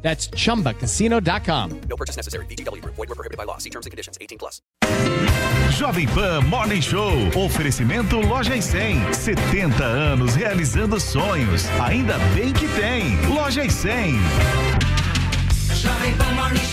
That's chumbacasino.com. No purchase necessary. VGW Group. Void were prohibited by law. See terms and conditions. 18 plus. Jovem Pan Morning Show. Oferecimento Loja e 100. 70 anos realizando sonhos. Ainda bem que tem. Loja e 100. Jovem Pan Morning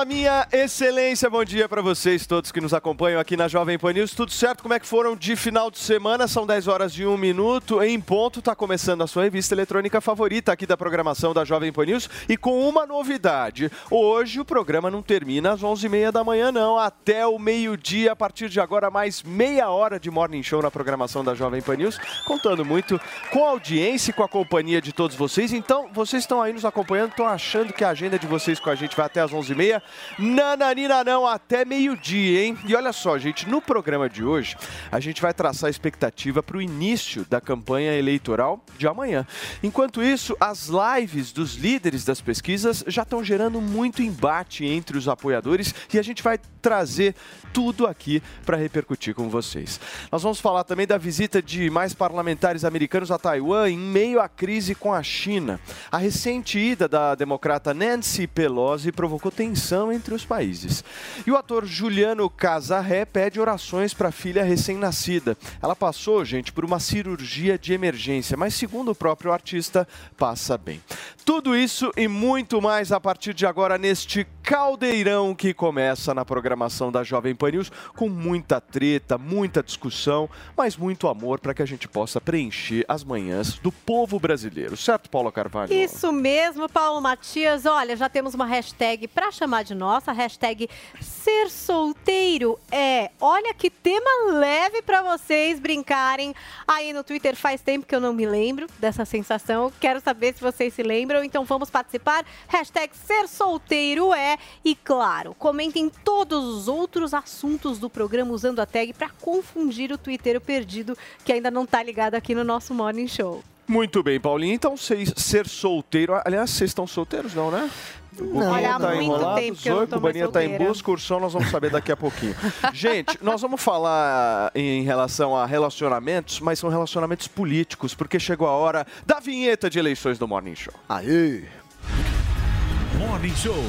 Fala, minha excelência, bom dia para vocês todos que nos acompanham aqui na Jovem Pan News. Tudo certo? Como é que foram de final de semana? São 10 horas e 1 minuto. Em ponto, tá começando a sua revista eletrônica favorita aqui da programação da Jovem Pan News. E com uma novidade: hoje o programa não termina às 11h30 da manhã, não. Até o meio-dia, a partir de agora, mais meia hora de morning show na programação da Jovem Pan News. Contando muito com a audiência e com a companhia de todos vocês. Então, vocês estão aí nos acompanhando, estão achando que a agenda de vocês com a gente vai até às 11h30? Nananina não, até meio-dia, hein? E olha só, gente, no programa de hoje, a gente vai traçar a expectativa para o início da campanha eleitoral de amanhã. Enquanto isso, as lives dos líderes das pesquisas já estão gerando muito embate entre os apoiadores e a gente vai trazer tudo aqui para repercutir com vocês. Nós vamos falar também da visita de mais parlamentares americanos a Taiwan em meio à crise com a China. A recente ida da democrata Nancy Pelosi provocou tensão entre os países. E o ator Juliano Casarré pede orações para a filha recém-nascida. Ela passou, gente, por uma cirurgia de emergência, mas segundo o próprio artista, passa bem. Tudo isso e muito mais a partir de agora neste caldeirão que começa na programação da Jovem Pan News, com muita treta, muita discussão, mas muito amor para que a gente possa preencher as manhãs do povo brasileiro. Certo, Paula Carvalho? Isso mesmo, Paulo Matias. Olha, já temos uma hashtag para chamar de nossa, hashtag ser solteiro é. Olha que tema leve para vocês brincarem aí no Twitter. Faz tempo que eu não me lembro dessa sensação. Quero saber se vocês se lembram. Então vamos participar. Hashtag ser solteiro é. E claro, comentem todos os outros assuntos do programa usando a tag para confundir o Twitter perdido que ainda não tá ligado aqui no nosso Morning Show. Muito bem, Paulinho. Então, ser solteiro. Aliás, vocês estão solteiros, não, né? Não. Olha, há tá muito enrolado, tempo que eu não Zoe, Cubaninha tá em busca, Ursão, nós vamos saber daqui a pouquinho. Gente, nós vamos falar em relação a relacionamentos, mas são relacionamentos políticos, porque chegou a hora da vinheta de eleições do Morning Show. Aê! Morning Show.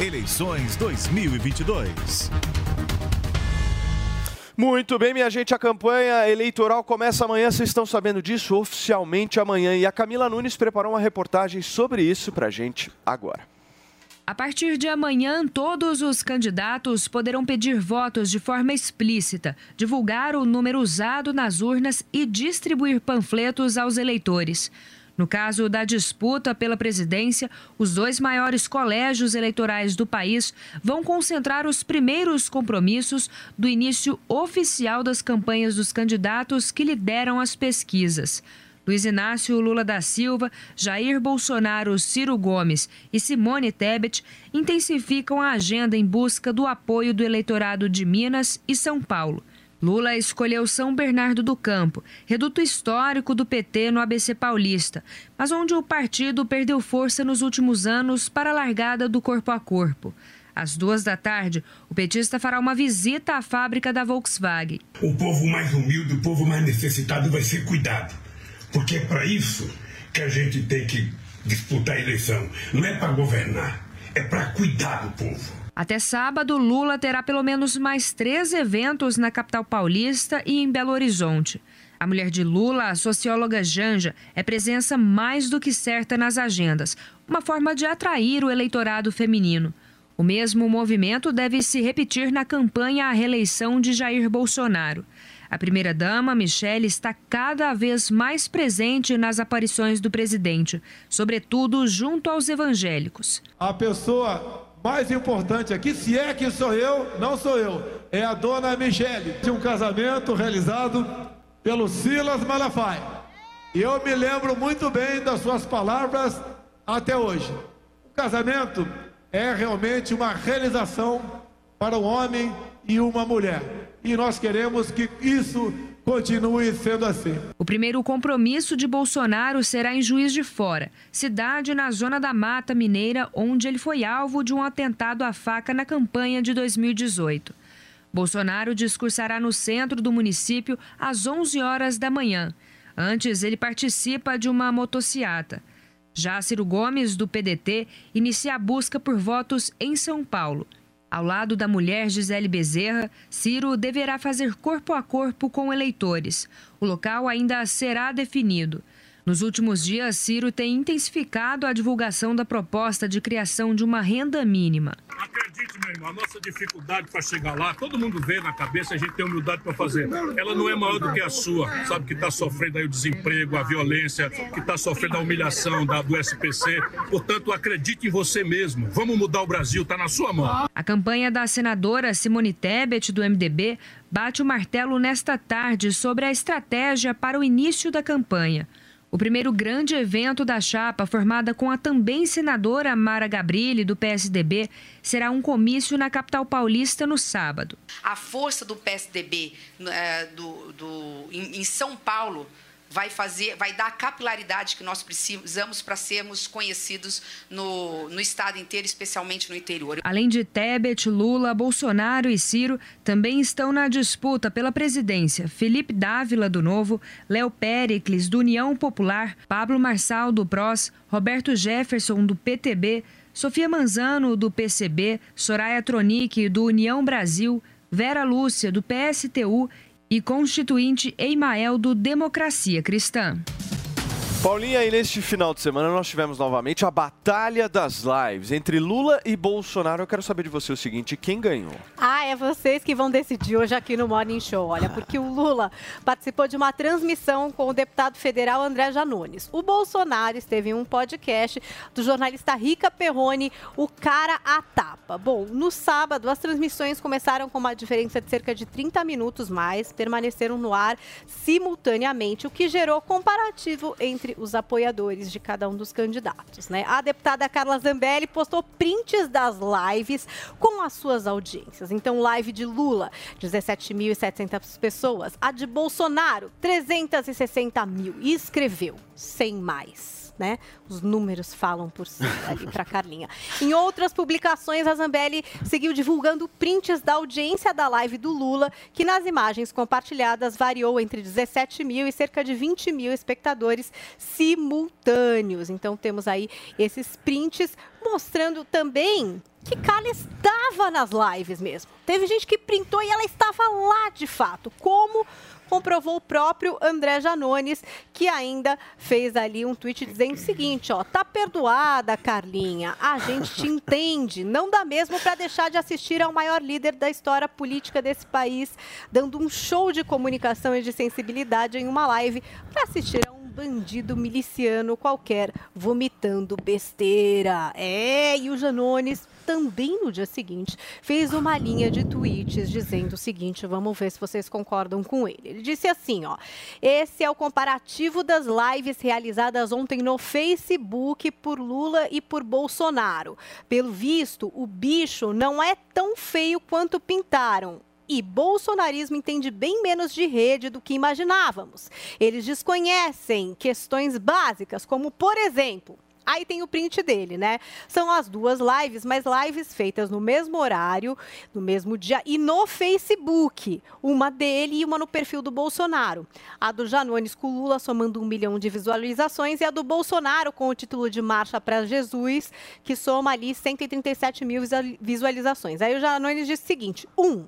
Eleições 2022. Muito bem, minha gente, a campanha eleitoral começa amanhã, vocês estão sabendo disso oficialmente amanhã. E a Camila Nunes preparou uma reportagem sobre isso pra gente agora. A partir de amanhã, todos os candidatos poderão pedir votos de forma explícita, divulgar o número usado nas urnas e distribuir panfletos aos eleitores. No caso da disputa pela presidência, os dois maiores colégios eleitorais do país vão concentrar os primeiros compromissos do início oficial das campanhas dos candidatos que lideram as pesquisas. Luiz Inácio Lula da Silva, Jair Bolsonaro, Ciro Gomes e Simone Tebet intensificam a agenda em busca do apoio do eleitorado de Minas e São Paulo. Lula escolheu São Bernardo do Campo, reduto histórico do PT no ABC Paulista, mas onde o partido perdeu força nos últimos anos para a largada do corpo a corpo. Às duas da tarde, o petista fará uma visita à fábrica da Volkswagen. O povo mais humilde, o povo mais necessitado vai ser cuidado. Porque é para isso que a gente tem que disputar a eleição. Não é para governar, é para cuidar do povo. Até sábado, Lula terá pelo menos mais três eventos na capital paulista e em Belo Horizonte. A mulher de Lula, a socióloga Janja, é presença mais do que certa nas agendas, uma forma de atrair o eleitorado feminino. O mesmo movimento deve se repetir na campanha à reeleição de Jair Bolsonaro. A primeira-dama, Michele, está cada vez mais presente nas aparições do presidente, sobretudo junto aos evangélicos. A pessoa mais importante aqui, se é que sou eu, não sou eu, é a dona Michele, de um casamento realizado pelo Silas Malafaia. E eu me lembro muito bem das suas palavras até hoje. O casamento é realmente uma realização para um homem e uma mulher e nós queremos que isso continue sendo assim. O primeiro compromisso de Bolsonaro será em Juiz de Fora, cidade na zona da Mata Mineira, onde ele foi alvo de um atentado à faca na campanha de 2018. Bolsonaro discursará no centro do município às 11 horas da manhã. Antes, ele participa de uma motociata. Já Ciro Gomes, do PDT, inicia a busca por votos em São Paulo. Ao lado da mulher Gisele Bezerra, Ciro deverá fazer corpo a corpo com eleitores. O local ainda será definido. Nos últimos dias, Ciro tem intensificado a divulgação da proposta de criação de uma renda mínima. Acredite, meu irmão, a nossa dificuldade para chegar lá, todo mundo vê na cabeça, a gente tem humildade para fazer. Ela não é maior do que a sua, sabe, que está sofrendo aí o desemprego, a violência, que está sofrendo a humilhação da, do SPC. Portanto, acredite em você mesmo. Vamos mudar o Brasil, está na sua mão. A campanha da senadora Simone Tebet, do MDB, bate o martelo nesta tarde sobre a estratégia para o início da campanha. O primeiro grande evento da chapa, formada com a também senadora Mara Gabrilli, do PSDB, será um comício na capital paulista no sábado. A força do PSDB é, do, do, em São Paulo vai fazer, vai dar a capilaridade que nós precisamos para sermos conhecidos no, no estado inteiro, especialmente no interior. Além de Tebet, Lula, Bolsonaro e Ciro, também estão na disputa pela presidência Felipe Dávila do Novo, Léo Pericles do União Popular, Pablo Marçal do PROS, Roberto Jefferson do PTB, Sofia Manzano do PCB, Soraya Tronic do União Brasil, Vera Lúcia do PSTU e constituinte Eimael do Democracia Cristã. Paulinha, e neste final de semana nós tivemos novamente a Batalha das Lives entre Lula e Bolsonaro. Eu quero saber de você o seguinte: quem ganhou? Ah, é vocês que vão decidir hoje aqui no Morning Show. Olha, porque o Lula participou de uma transmissão com o deputado federal André Janones. O Bolsonaro esteve em um podcast do jornalista Rica Perrone, o cara a tapa. Bom, no sábado as transmissões começaram com uma diferença de cerca de 30 minutos mais, permaneceram no ar simultaneamente, o que gerou comparativo entre os apoiadores de cada um dos candidatos. Né? A deputada Carla Zambelli postou prints das lives com as suas audiências. Então, live de Lula, 17.700 pessoas. A de Bolsonaro, 360 mil. E escreveu, sem mais né? Os números falam por si ali para Carlinha. Em outras publicações, a Zambelli seguiu divulgando prints da audiência da live do Lula, que nas imagens compartilhadas variou entre 17 mil e cerca de 20 mil espectadores simultâneos. Então temos aí esses prints mostrando também que Carla estava nas lives mesmo. Teve gente que printou e ela estava lá de fato. Como comprovou o próprio André Janones, que ainda fez ali um tweet dizendo o seguinte, ó, tá perdoada, Carlinha, a gente te entende, não dá mesmo para deixar de assistir ao maior líder da história política desse país, dando um show de comunicação e de sensibilidade em uma live para assistir a um bandido miliciano qualquer vomitando besteira. É, e o Janones também no dia seguinte fez uma linha de tweets dizendo o seguinte, vamos ver se vocês concordam com ele. Ele disse assim, ó: "Esse é o comparativo das lives realizadas ontem no Facebook por Lula e por Bolsonaro. Pelo visto, o bicho não é tão feio quanto pintaram. E bolsonarismo entende bem menos de rede do que imaginávamos. Eles desconhecem questões básicas, como, por exemplo, Aí tem o print dele, né? São as duas lives, mas lives feitas no mesmo horário, no mesmo dia e no Facebook. Uma dele e uma no perfil do Bolsonaro. A do Janones com Lula somando um milhão de visualizações e a do Bolsonaro com o título de Marcha para Jesus, que soma ali 137 mil visualizações. Aí o Janones diz o seguinte: um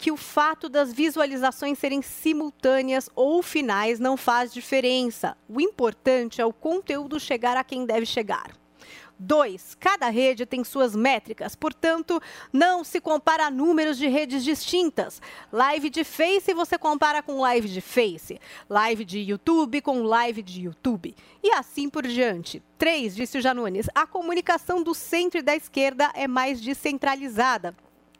que o fato das visualizações serem simultâneas ou finais não faz diferença. O importante é o conteúdo chegar a quem deve chegar. Dois, cada rede tem suas métricas, portanto, não se compara números de redes distintas. Live de Face você compara com live de Face, live de YouTube com live de YouTube e assim por diante. Três, disse o Janones, a comunicação do centro e da esquerda é mais descentralizada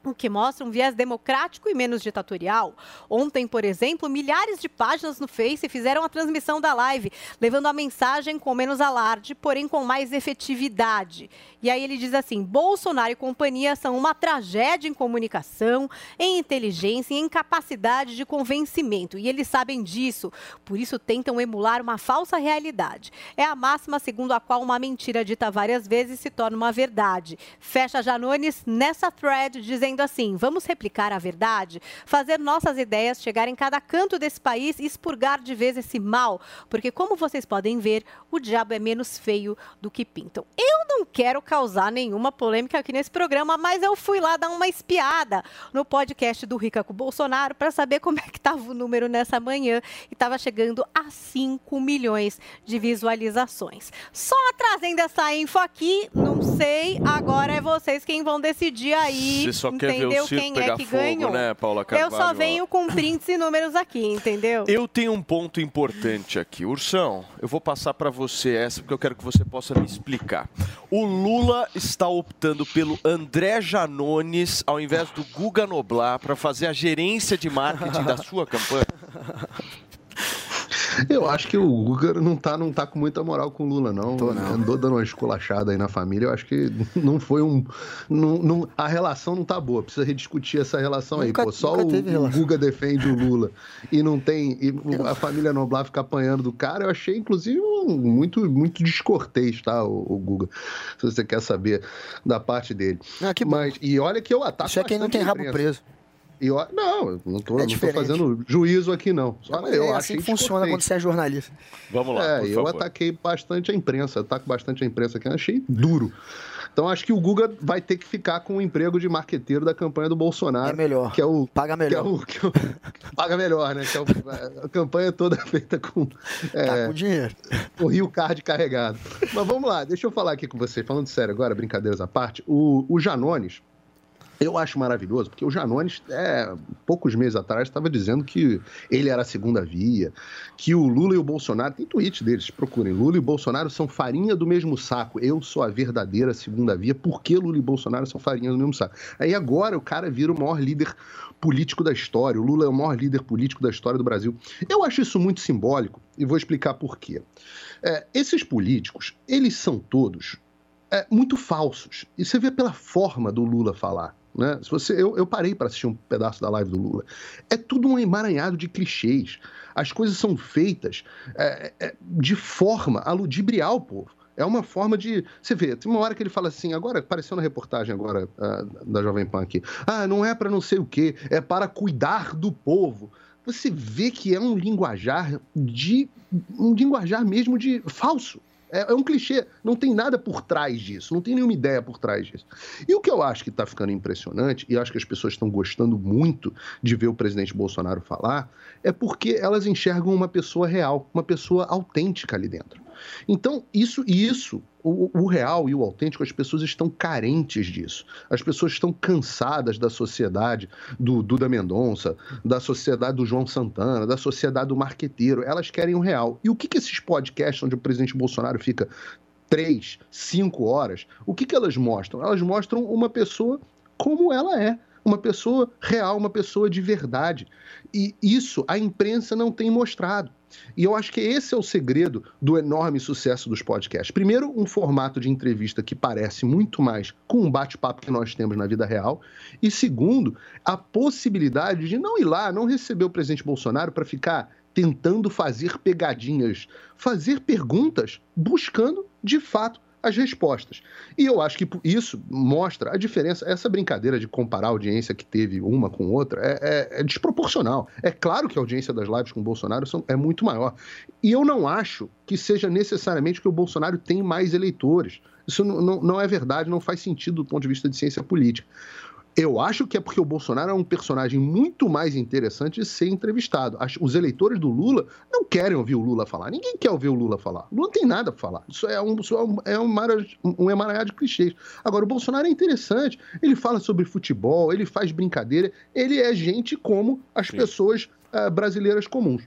o que mostra um viés democrático e menos ditatorial. Ontem, por exemplo, milhares de páginas no Face fizeram a transmissão da live, levando a mensagem com menos alarde, porém com mais efetividade. E aí ele diz assim: Bolsonaro e companhia são uma tragédia em comunicação, em inteligência e em capacidade de convencimento. E eles sabem disso, por isso tentam emular uma falsa realidade. É a máxima segundo a qual uma mentira dita várias vezes se torna uma verdade. Fecha Janones nessa thread dizendo assim: vamos replicar a verdade, fazer nossas ideias chegar em cada canto desse país e expurgar de vez esse mal, porque como vocês podem ver, o diabo é menos feio do que pintam. Eu não quero causar nenhuma polêmica aqui nesse programa, mas eu fui lá dar uma espiada no podcast do Rica com Bolsonaro para saber como é que estava o número nessa manhã e estava chegando a 5 milhões de visualizações. Só trazendo essa info aqui, não sei, agora vocês quem vão decidir aí. Você só quer ver entendeu o circo quem pegar é que fogo, ganhou? né, Paula Eu Carvalho? só venho com prints e números aqui, entendeu? Eu tenho um ponto importante aqui. Ursão, eu vou passar para você essa porque eu quero que você possa me explicar. O Lula está optando pelo André Janones ao invés do Guga Noblar para fazer a gerência de marketing da sua campanha? Eu acho que o Guga não tá, não tá com muita moral com o Lula, não. Andou dando uma esculachada aí na família. Eu acho que não foi um. não- não- a relação não tá boa. Precisa rediscutir essa relação aí. Nunca- Pô, só o, o. Guga defende o Lula e não tem. E a família Noblar fica apanhando do cara. Eu achei, inclusive, um- muito, muito descortês, tá, o, o Guga? Se você quer saber da parte dele. Mas, e olha que eu ataco. Isso é quem não tem rabo preso. Eu- não, eu não tô, É não tô diferente. fazendo juízo aqui, não. Só Mas eu é assim que funciona quando você é jornalista. Vamos lá, É, por eu favor. ataquei bastante a imprensa, ataco bastante a imprensa aqui, eu achei duro. Então acho que o Guga vai ter que ficar com o emprego de marqueteiro da campanha do Bolsonaro. É melhor. Que é o, Paga melhor. Que é o, que é o- paga melhor, né? Que é o- a campanha toda feita com. É, Tá com dinheiro. O Rio Card carregado. Mas vamos lá, deixa eu falar aqui com você, falando sério agora, brincadeiras à parte. O, o Janones, eu acho maravilhoso, porque o Janones, é, poucos meses atrás, estava dizendo que ele era a segunda via, que o Lula e o Bolsonaro, tem tweet deles, procurem, Lula e Bolsonaro são farinha do mesmo saco, eu sou a verdadeira segunda via, por que Lula e Bolsonaro são farinha do mesmo saco? Aí agora o cara vira o maior líder político da história, o Lula é o maior líder político da história do Brasil. Eu acho isso muito simbólico e vou explicar por quê. É, esses políticos, eles são todos é, muito falsos. E você vê pela forma do Lula falar. Né? Se você, eu, eu parei para assistir um pedaço da live do Lula. É tudo um emaranhado de clichês. As coisas são feitas é, é, de forma a ludibriar o povo. É uma forma de. Você vê, tem uma hora que ele fala assim, agora, apareceu na reportagem agora ah, da Jovem Pan aqui. Ah, não é para não sei o quê, é para cuidar do povo. Você vê que é um linguajar de. um linguajar mesmo de falso. É, é um clichê, não tem nada por trás disso, não tem nenhuma ideia por trás disso. E o que eu acho que está ficando impressionante, e acho que as pessoas estão gostando muito de ver o presidente Bolsonaro falar, é porque elas enxergam uma pessoa real, uma pessoa autêntica ali dentro. Então, isso e isso, o, o real e o autêntico, as pessoas estão carentes disso. As pessoas estão cansadas da sociedade do Duda Mendonça, da sociedade do João Santana, da sociedade do marqueteiro. Elas querem o real. E o que, que esses podcasts onde o presidente Bolsonaro fica três, cinco horas, o que, que elas mostram? Elas mostram uma pessoa como ela é. Uma pessoa real, uma pessoa de verdade. E isso a imprensa não tem mostrado. E eu acho que esse é o segredo do enorme sucesso dos podcasts. Primeiro, um formato de entrevista que parece muito mais com um bate-papo que nós temos na vida real. E segundo, a possibilidade de não ir lá, não receber o presidente Bolsonaro para ficar tentando fazer pegadinhas, fazer perguntas buscando, de fato, as respostas. E eu acho que isso mostra a diferença. Essa brincadeira de comparar a audiência que teve uma com outra é, é- é desproporcional. É claro que a audiência das lives com o Bolsonaro são- é muito maior. E eu não acho que seja necessariamente que o Bolsonaro tem mais eleitores. Isso não, não- não é verdade, não faz sentido do ponto de vista de ciência política. Eu acho que é porque o Bolsonaro é um personagem muito mais interessante de ser entrevistado. Os eleitores do Lula não querem ouvir o Lula falar. Ninguém quer ouvir o Lula falar. O Lula não tem nada para falar. Isso é um, isso é um, é um, um emaranhado de clichês. Agora, o Bolsonaro é interessante. Ele fala sobre futebol, ele faz brincadeira. Ele é gente como as pessoas ah, brasileiras comuns.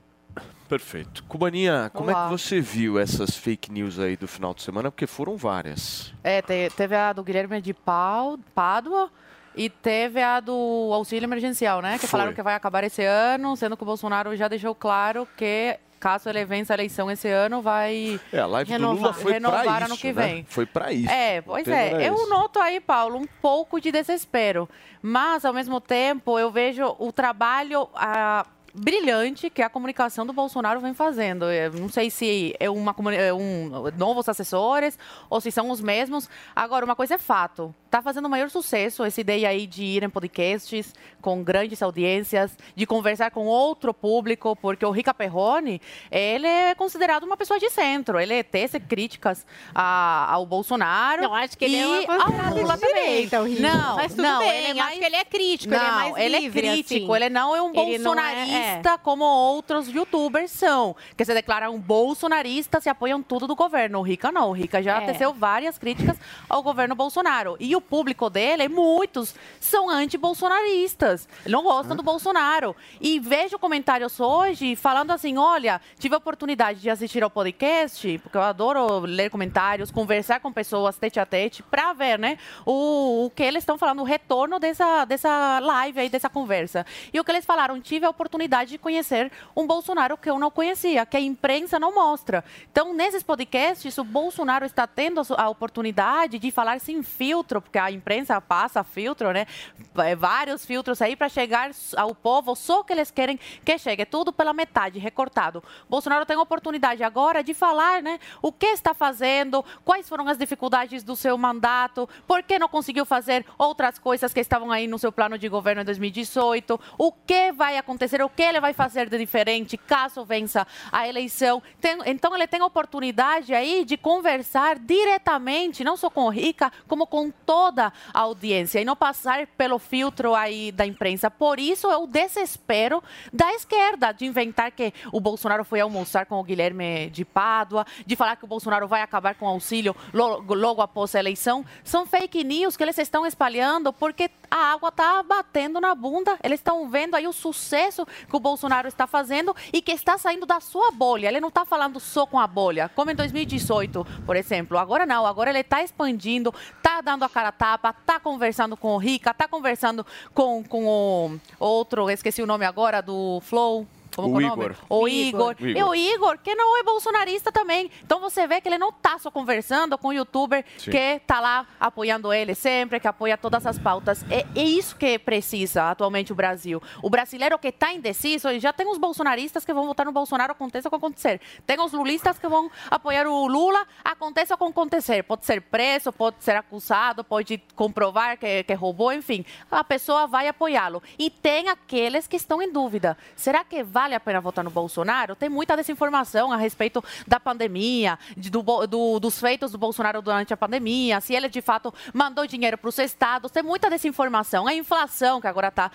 Perfeito. Cubaninha, como é que você viu essas fake news aí do final de semana? Porque foram várias. É, te- teve a do Guilherme de Pádua e teve a do auxílio emergencial, né? Que Foi. falaram que vai acabar esse ano, sendo que o Bolsonaro já deixou claro que caso ele vença a eleição esse ano, vai É, a live renovar, do Lula foi renovar ano que né? vem. Foi pra isso. É, pois é. Eu esse. noto aí, Paulo, um pouco de desespero. Mas, ao mesmo tempo, eu vejo o trabalho brilhante que a comunicação do Bolsonaro vem fazendo. Eu não sei se é, uma, é um novos assessores ou se são os mesmos. Agora, uma coisa é fato. Está fazendo o maior sucesso essa ideia aí de ir em podcasts com grandes audiências, de conversar com outro público, porque o Rica Perrone, ele é considerado uma pessoa de centro. Ele tece críticas a- ao Bolsonaro. Eu acho que ele é uma ao Lula também. direita, o Rica. Não, Mas tudo não, bem, ele é acho mais... que ele é crítico, ele é Não, mais ele livre, é crítico, assim. ele não é um Ele não é- bolsonarista como outros youtubers são, que se declaram bolsonaristas e apoiam tudo do governo. O Rica não, o Rica já É. teceu várias críticas ao governo Bolsonaro. E o público dele, muitos, são anti-bolsonaristas, não gostam do Bolsonaro. E vejo comentários hoje falando assim, olha, tive a oportunidade de assistir ao podcast, porque eu adoro ler comentários, conversar com pessoas tete a tete, para ver, né, o, o que eles estão falando, o retorno dessa, dessa live aí, dessa conversa. E o que eles falaram, tive a oportunidade de conhecer um Bolsonaro que eu não conhecia, que a imprensa não mostra. Então, nesses podcasts, o Bolsonaro está tendo a oportunidade de falar sem filtro, porque a imprensa passa filtro, né? É, Vários filtros aí para chegar ao povo, só que eles querem que chegue, tudo pela metade, recortado. Bolsonaro tem a oportunidade agora de falar, né? O que está fazendo, quais foram as dificuldades do seu mandato, por que não conseguiu fazer outras coisas que estavam aí no seu plano de governo em 2018, o que vai acontecer, o que ele vai fazer de diferente caso vença a eleição. Tem- então ele tem a oportunidade aí de conversar diretamente, não só com o Rica, como com toda a audiência e não passar pelo filtro aí da imprensa. Por isso é o desespero da esquerda de inventar que o Bolsonaro foi almoçar com o Guilherme de Pádua, de falar que o Bolsonaro vai acabar com o auxílio logo, logo após a eleição. São fake news que eles estão espalhando porque a água está batendo na bunda. Eles estão vendo aí o sucesso que o Bolsonaro está fazendo e que está saindo da sua bolha. Ele não está falando só com a bolha, como em 2018, por exemplo. Agora não, agora ele está expandindo, está dando a cara a tapa, está conversando com o Rica, está conversando com, com o outro, esqueci o nome agora, do Flow. Como O é nome? Igor. O O Igor. Igor. E o Igor, que não é bolsonarista também. Então você vê que ele não está só conversando com o youtuber Sim. que está lá apoiando ele sempre, que apoia todas as pautas. É, é isso que precisa atualmente o Brasil. O brasileiro que está indeciso, e já tem os bolsonaristas que vão votar no Bolsonaro, aconteça o que acontecer. Tem os lulistas que vão apoiar o Lula, aconteça o que acontecer. Pode ser preso, pode ser acusado, pode comprovar que, que roubou, enfim. A pessoa vai apoiá-lo. E tem aqueles que estão em dúvida. Será que vale a pena votar no Bolsonaro? Tem muita desinformação a respeito da pandemia, de- do, do- dos feitos do Bolsonaro durante a pandemia, se ele de fato mandou dinheiro para os estados. Tem muita desinformação. A inflação, que agora está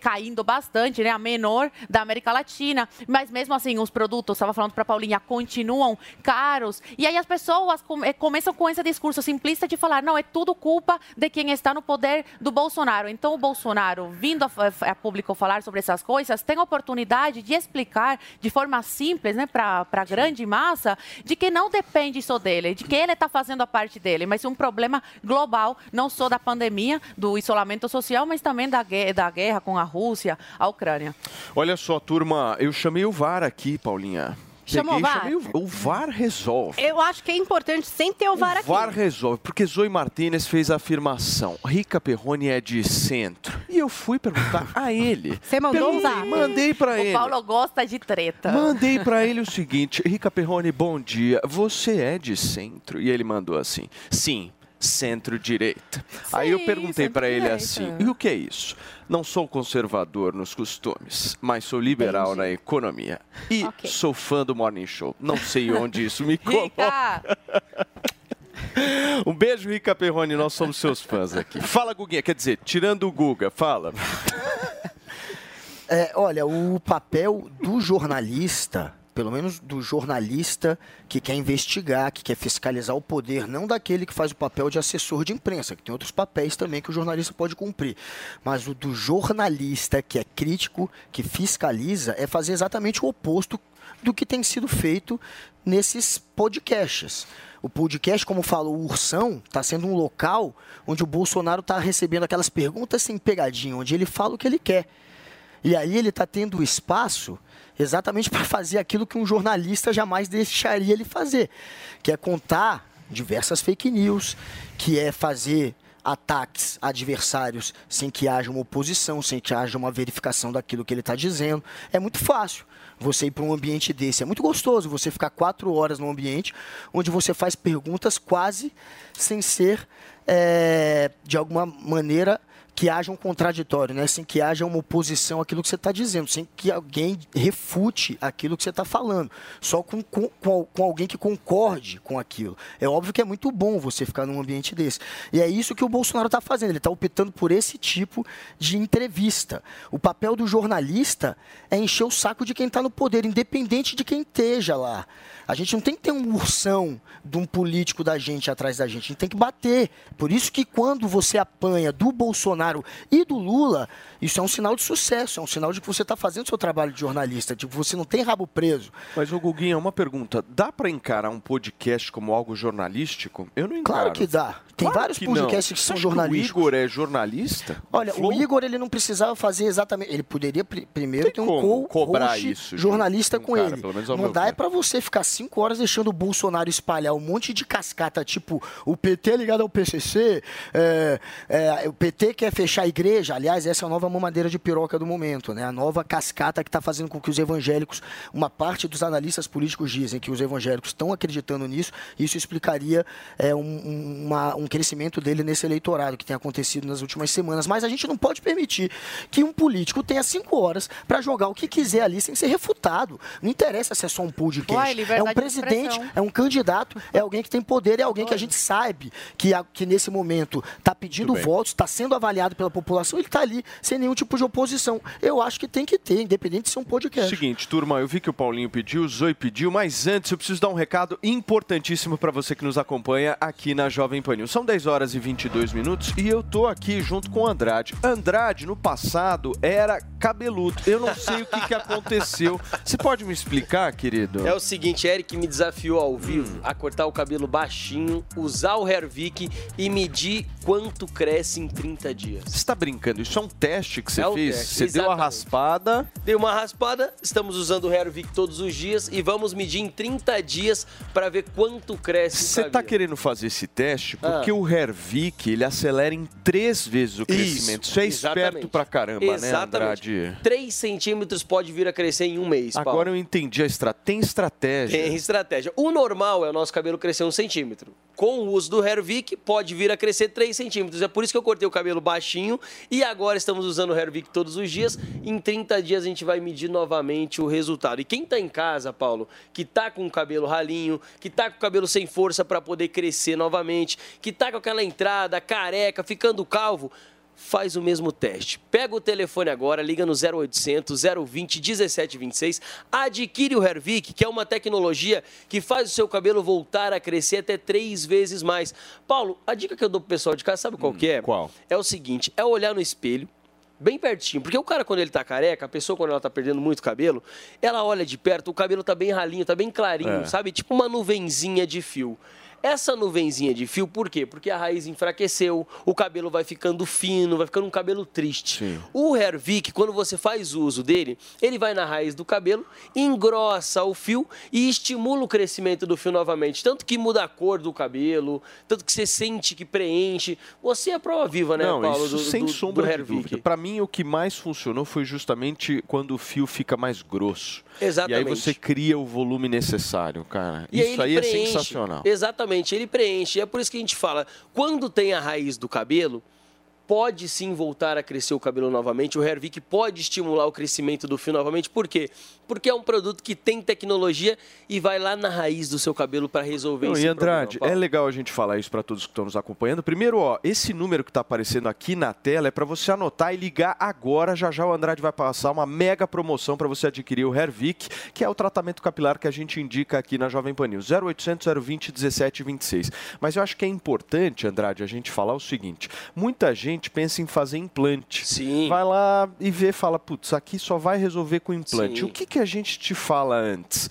caindo bastante, né? a menor da América Latina. Mas mesmo assim, os produtos, estava falando para Paulinha, continuam caros. E aí as pessoas eh, começam com esse discurso simplista de falar: não, é tudo culpa de quem está no poder do Bolsonaro. Então, o Bolsonaro, vindo a, a- a público falar sobre essas coisas, tem a oportunidade de explicar de forma simples, né, para a grande massa, de que não depende só dele, de que ele está fazendo a parte dele, mas um problema global, não só da pandemia, do isolamento social, mas também da, da guerra com a Rússia, a Ucrânia. Olha só, turma, eu chamei o VAR aqui, Paulinha. Chamou o Peguei e VAR? chamei o, o VAR resolve. Eu acho que é importante sem ter o VAR O aqui. VAR resolve, porque Zoe Martinez fez a afirmação: Rica Perrone é de centro. E eu fui perguntar a ele. Você mandou um zap? Mandei pra O ele. Paulo gosta de treta. Mandei pra ele o seguinte: Rica Perrone, bom dia. Você é de centro? E ele mandou assim: Sim, centro-direita. Aí eu perguntei pra ele assim: E o que é isso? Não sou conservador nos costumes, mas sou liberal na economia. E sou fã do Morning Show. Não sei onde isso me coloca. Um beijo, Rica Perrone, nós somos seus fãs aqui. Fala, Guguinha, quer dizer, tirando o Guga, fala. É, olha, o papel do jornalista, pelo menos do jornalista que quer investigar, que quer fiscalizar o poder, não daquele que faz o papel de assessor de imprensa, que tem outros papéis também que o jornalista pode cumprir, mas o do jornalista que é crítico, que fiscaliza, é fazer exatamente o oposto do que tem sido feito nesses podcasts. O podcast, como fala o Ursão, está sendo um local onde o Bolsonaro está recebendo aquelas perguntas sem pegadinha, onde ele fala o que ele quer. E aí ele está tendo espaço exatamente para fazer aquilo que um jornalista jamais deixaria ele fazer, que é contar diversas fake news, que é fazer ataques a adversários sem que haja uma oposição, sem que haja uma verificação daquilo que ele está dizendo. É muito fácil você ir para um ambiente desse. É muito gostoso você ficar quatro horas num ambiente onde você faz perguntas quase sem ser, é, de alguma maneira, que haja um contraditório, né? sem que haja uma oposição àquilo que você está dizendo, sem que alguém refute aquilo que você está falando, só com, com, com, alguém que concorde com aquilo. É óbvio que é muito bom você ficar num ambiente desse. E é isso que o Bolsonaro está fazendo, ele está optando por esse tipo de entrevista. O papel do jornalista é encher o saco de quem está no poder, independente de quem esteja lá. A gente não tem que ter um ursão de um político da gente atrás da gente, a gente tem que bater. Por isso que quando você apanha do Bolsonaro e do Lula, isso é um sinal de sucesso, é um sinal de que você está fazendo seu trabalho de jornalista, de que você não tem rabo preso. Mas, ô Guguinha, uma pergunta. Dá para encarar um podcast como algo jornalístico? Eu não encaro. Claro que dá. Tem Claro vários que podcasts não. que são acha jornalísticos. o Igor é jornalista? Olha, Flow? o Igor ele não precisava fazer exatamente. Ele poderia pri- primeiro Tem ter um co cobrar isso jornalista um com cara, ele. Não dá é pra você ficar cinco horas deixando o Bolsonaro espalhar um monte de cascata, tipo o PT ligado ao PCC, é, é, o PT quer fechar a igreja. Aliás, essa é a nova mamadeira de piroca do momento, né? A nova cascata que está fazendo com que os evangélicos, uma parte dos analistas políticos dizem que os evangélicos estão acreditando nisso. Isso explicaria é, um, um- uma- um crescimento dele nesse eleitorado que tem acontecido nas últimas semanas. Mas a gente não pode permitir que um político tenha cinco horas para jogar o que quiser ali sem ser refutado. Não interessa se é só um podcast. Uai, é liberdade um de presidente, é um candidato, é alguém que tem poder, é alguém que a gente sabe que, a- que nesse momento está pedindo votos, está sendo avaliado pela população, ele está ali sem nenhum tipo de oposição. Eu acho que tem que ter, independente de ser um podcast. Seguinte, turma, eu vi que o Paulinho pediu, o Zoe pediu, mas antes eu preciso dar um recado importantíssimo para você que nos acompanha aqui na Jovem Pan News. São 10 horas e 22 minutos e eu tô aqui junto com o Andrade. Andrade, no passado, era cabeludo. Eu não sei o que, que aconteceu. Você pode me explicar, querido? É o seguinte, Eric me desafiou ao vivo a cortar o cabelo baixinho, usar o Hervik e medir quanto cresce em 30 dias. Você tá brincando? Isso é um teste que você É fez? teste, você deu a exatamente. raspada. Dei uma raspada, estamos usando o Hervik todos os dias e vamos medir em 30 dias para ver quanto cresce o Você cabelo. tá querendo fazer esse teste porque Ah. o Hervik, ele acelera em três vezes o crescimento. Isso, é esperto exatamente. pra caramba, né, Exatamente. Andrade? 3 centímetros pode vir a crescer em um mês, Paulo. Agora eu entendi a estratégia. Tem estratégia. Tem estratégia. O normal é o nosso cabelo crescer um centímetro. Com o uso do Hervik, pode vir a crescer 3 centímetros. É por isso que eu cortei o cabelo baixinho e agora estamos usando o Hervik todos os dias. Em 30 dias a gente vai medir novamente o resultado. E quem tá em casa, Paulo, que tá com o cabelo ralinho, que tá com o cabelo sem força para poder crescer novamente, que tá com aquela entrada careca, ficando calvo, faz o mesmo teste. Pega o telefone agora, liga no 0800 020 1726, adquire o Hervik, que é uma tecnologia que faz o seu cabelo voltar a crescer até três vezes mais. Paulo, a dica que eu dou pro pessoal de casa, sabe qual que é? Qual? É o seguinte, é olhar no espelho, bem pertinho, porque o cara quando ele tá careca, a pessoa quando ela tá perdendo muito cabelo, ela olha de perto, o cabelo tá bem ralinho, tá bem clarinho, É. sabe? Tipo uma nuvenzinha de fio. Essa nuvenzinha de fio, por quê? Porque a raiz enfraqueceu, o cabelo vai ficando fino, vai ficando um cabelo triste. O Hervik, quando você faz uso dele, ele vai na raiz do cabelo, engrossa o fio e estimula o crescimento do fio novamente. Tanto que muda a cor do cabelo, tanto que você sente que preenche. Você é prova viva, né, Não, Paulo? isso do, sem do, sombra do de dúvida. Pra mim, o que mais funcionou foi justamente quando o fio fica mais grosso. Exatamente. E aí você cria o volume necessário, cara. E isso aí preenche. é sensacional. Exatamente, ele preenche. E é por isso que a gente fala, quando tem a raiz do cabelo, pode sim voltar a crescer o cabelo novamente. O Hervik pode estimular o crescimento do fio novamente. Por quê? Porque é um produto que tem tecnologia e vai lá na raiz do seu cabelo para resolver Não, esse e Andrade, problema. é legal a gente falar isso para todos que estão nos acompanhando. Primeiro, ó, esse número que está aparecendo aqui na tela é para você anotar e ligar agora. Já já o Andrade vai passar uma mega promoção para você adquirir o Hervik, que é o tratamento capilar que a gente indica aqui na Jovem Pan News. 0800 020 1726. Mas eu acho que é importante, Andrade, a gente falar o seguinte: muita gente pensa em fazer implante. Sim. Vai lá e vê, fala, putz, aqui só vai resolver com implante. Sim. O que, que a gente te fala antes?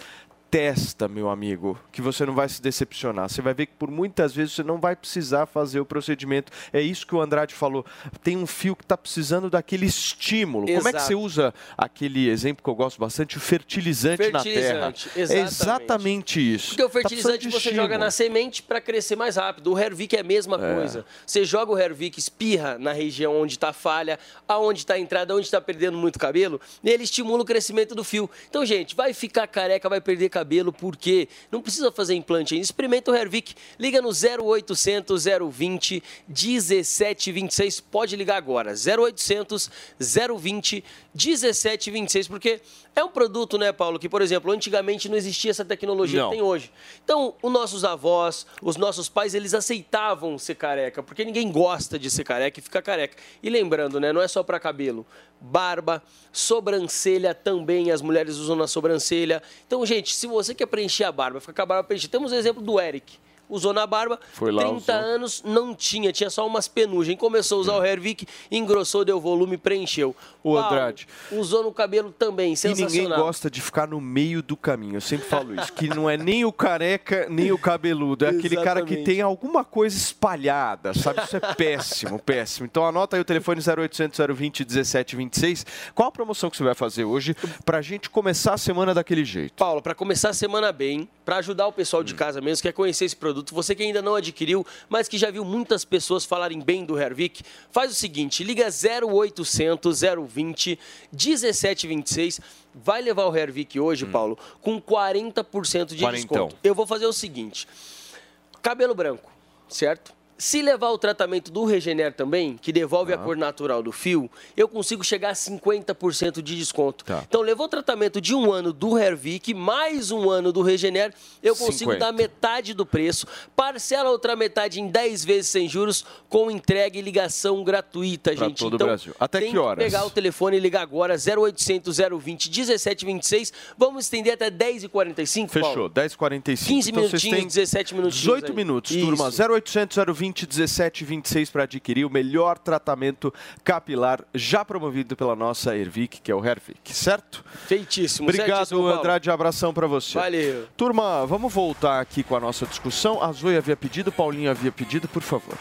Testa, meu amigo, que você não vai se decepcionar. Você vai ver que por muitas vezes você não vai precisar fazer o procedimento. É isso que o Andrade falou. Tem um fio que está precisando daquele estímulo. Como é que Exato. você usa aquele exemplo que eu gosto bastante, o fertilizante, na terra? Fertilizante, É exatamente. exatamente isso. Porque o Tá fertilizante de você estímulo. joga na semente para crescer mais rápido. O Hervik é a mesma É. coisa. Você joga o Hervik, espirra na região onde está falha, aonde está a entrada, onde está perdendo muito cabelo, e ele estimula o crescimento do fio. Então, gente, vai ficar careca, vai perder cabelo, por quê? Não precisa fazer implante ainda. Experimenta o Hervik. Liga no 0800 020 1726. Pode ligar agora. 0800 020 1726, porque é um produto, né, Paulo, que, por exemplo, antigamente não existia essa tecnologia Não. que tem hoje. Então, os nossos avós, os nossos pais, eles aceitavam ser careca, porque ninguém gosta de ser careca e ficar careca. E lembrando, né, não é só para cabelo, barba, sobrancelha também, as mulheres usam na sobrancelha. Então, gente, se você quer preencher a barba, ficar com a barba preenchida, temos o exemplo do Eric. Usou na barba, Foi lá, 30 usou. anos não tinha, tinha só umas penugens. Começou a usar o Hervik, engrossou, deu volume, preencheu. O Paulo, Andrade. Usou no cabelo também, E sensacional. ninguém gosta de ficar no meio do caminho. Eu sempre falo isso, que não é nem o careca, nem o cabeludo. É aquele cara que tem alguma coisa espalhada, sabe? Isso é péssimo, péssimo. Então anota aí o telefone 0800 020 1726. Qual a promoção que você vai fazer hoje pra gente começar a semana daquele jeito? Paulo, para começar a semana bem, para ajudar o pessoal Hum. de casa mesmo, que quer conhecer esse produto, você que ainda não adquiriu, mas que já viu muitas pessoas falarem bem do Hervik, faz o seguinte, liga 0800 020 1726, vai levar o Hervik hoje, Paulo, com 40% de Quarentão. desconto. Eu vou fazer o seguinte, cabelo branco, certo? Se levar o tratamento do Regener também, que devolve a cor natural do fio, eu consigo chegar a 50% de desconto. Tá. Então, levou o tratamento de um ano do Hervik, mais um ano do Regener, eu consigo 50. dar metade do preço, parcela a outra metade em 10 vezes sem juros, com entrega e ligação gratuita, Pra gente. todo o então, Brasil. Até que horas? pegar o telefone e ligar agora, 0800 020 1726. Vamos estender até 10h45, Fechou, 10h45. 15 então minutinhos, têm 17 minutinhos 18 aí. minutos, Isso. turma. 0800 020 1726 para adquirir o melhor tratamento capilar já promovido pela nossa Ervic, que é o Hervic, certo? Feitíssimo. Obrigado, certíssimo. Andrade. Abração para você. Valeu. Turma, vamos voltar aqui com a nossa discussão. A Zoe havia pedido, Paulinho havia pedido, por favor.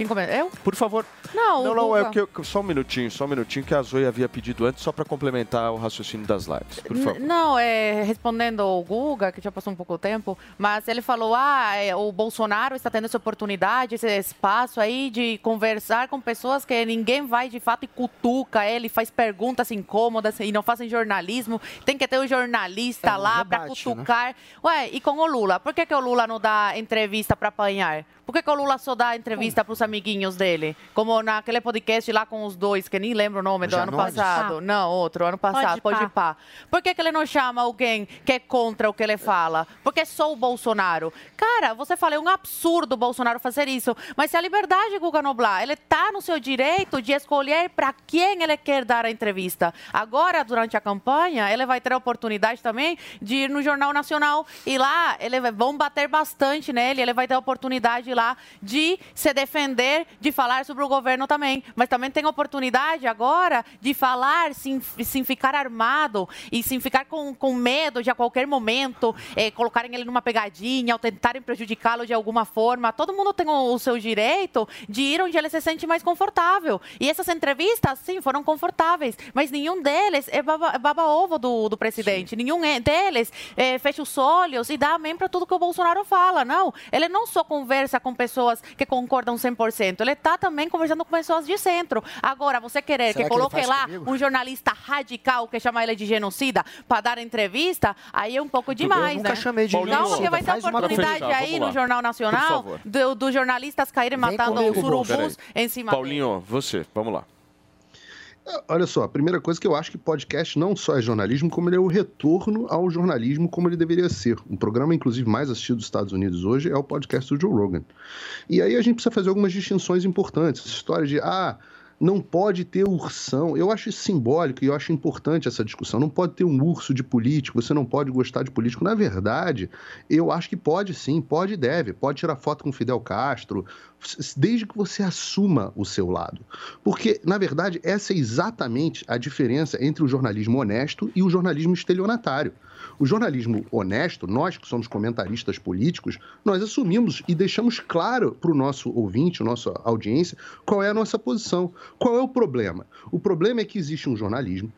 Quem começa? Eu? Por favor. Não, Não, o não, é Guga. que eu, só um minutinho, só um minutinho que a Zoe havia pedido antes, só para complementar o raciocínio das lives, por N- favor. Não, é, respondendo o Guga, que já passou um pouco de tempo, mas ele falou, ah, é, o Bolsonaro está tendo essa oportunidade, esse espaço aí de conversar com pessoas que ninguém vai de fato e cutuca ele, faz perguntas incômodas e não fazem jornalismo. Tem que ter um jornalista É, não lá para rebate, né? cutucar. Ué, e com o Lula? Por que, que o Lula não dá entrevista para apanhar? Por que, que o Lula só dá entrevista para os amiguinhos dele? Como naquele podcast lá com os dois, que nem lembro o nome do ano Janones? passado. Não, outro, ano passado. Pode Pode pá. pá. Por que, que ele não chama alguém que é contra o que ele fala? Porque é só o Bolsonaro. Cara, você fala, é um absurdo o Bolsonaro fazer isso. Mas se a liberdade, Guga Noblar, ele tá no seu direito de escolher para quem ele quer dar a entrevista. Agora, durante a campanha, ele vai ter a oportunidade também de ir no Jornal Nacional e lá ele vai, vão bater bastante nele, ele vai ter a oportunidade lá de se defender, de falar sobre o governo também. Mas também tem oportunidade agora de falar sem, sem ficar armado e sem ficar com, com medo de a qualquer momento eh, colocarem ele numa pegadinha ou tentarem prejudicá-lo de alguma forma. Todo mundo tem o, o seu direito de ir onde ele se sente mais confortável. E essas entrevistas, sim, foram confortáveis, mas nenhum deles é baba- é baba-ovo do, do presidente. Nenhum é- deles eh, fecha os olhos e dá amém para tudo que o Bolsonaro fala. Não, ele não só conversa com pessoas que concordam 100% 100%. Ele está também conversando com pessoas de centro. Agora, você querer Será que que coloque faz lá comigo? um jornalista radical que chama ele de genocida para dar entrevista, aí é um pouco demais, nunca né? chamei de Não, genocida. porque vai ter oportunidade pergunta. aí no Jornal Nacional favor. do- dos jornalistas caírem matando comigo, os urubus em cima dele. Paulinho, você, vamos lá. Olha só, a primeira coisa que eu acho que podcast não só é jornalismo, como ele é o retorno ao jornalismo como ele deveria ser. Um programa, inclusive, mais assistido dos Estados Unidos hoje é o podcast do Joe Rogan. E aí a gente precisa fazer algumas distinções importantes. História de, ah, não pode ter ursão. Eu acho simbólico e eu acho importante essa discussão. Não pode ter um urso de político, você não pode gostar de político. Na verdade, eu acho que pode sim, pode e deve. Pode tirar foto com Fidel Castro, desde que você assuma o seu lado. Porque, na verdade, essa é exatamente a diferença entre o jornalismo honesto e o jornalismo estelionatário. O jornalismo honesto, nós que somos comentaristas políticos, nós assumimos e deixamos claro para o nosso ouvinte, nossa audiência, qual é a nossa posição. Qual é o problema? O problema é que existe um jornalismo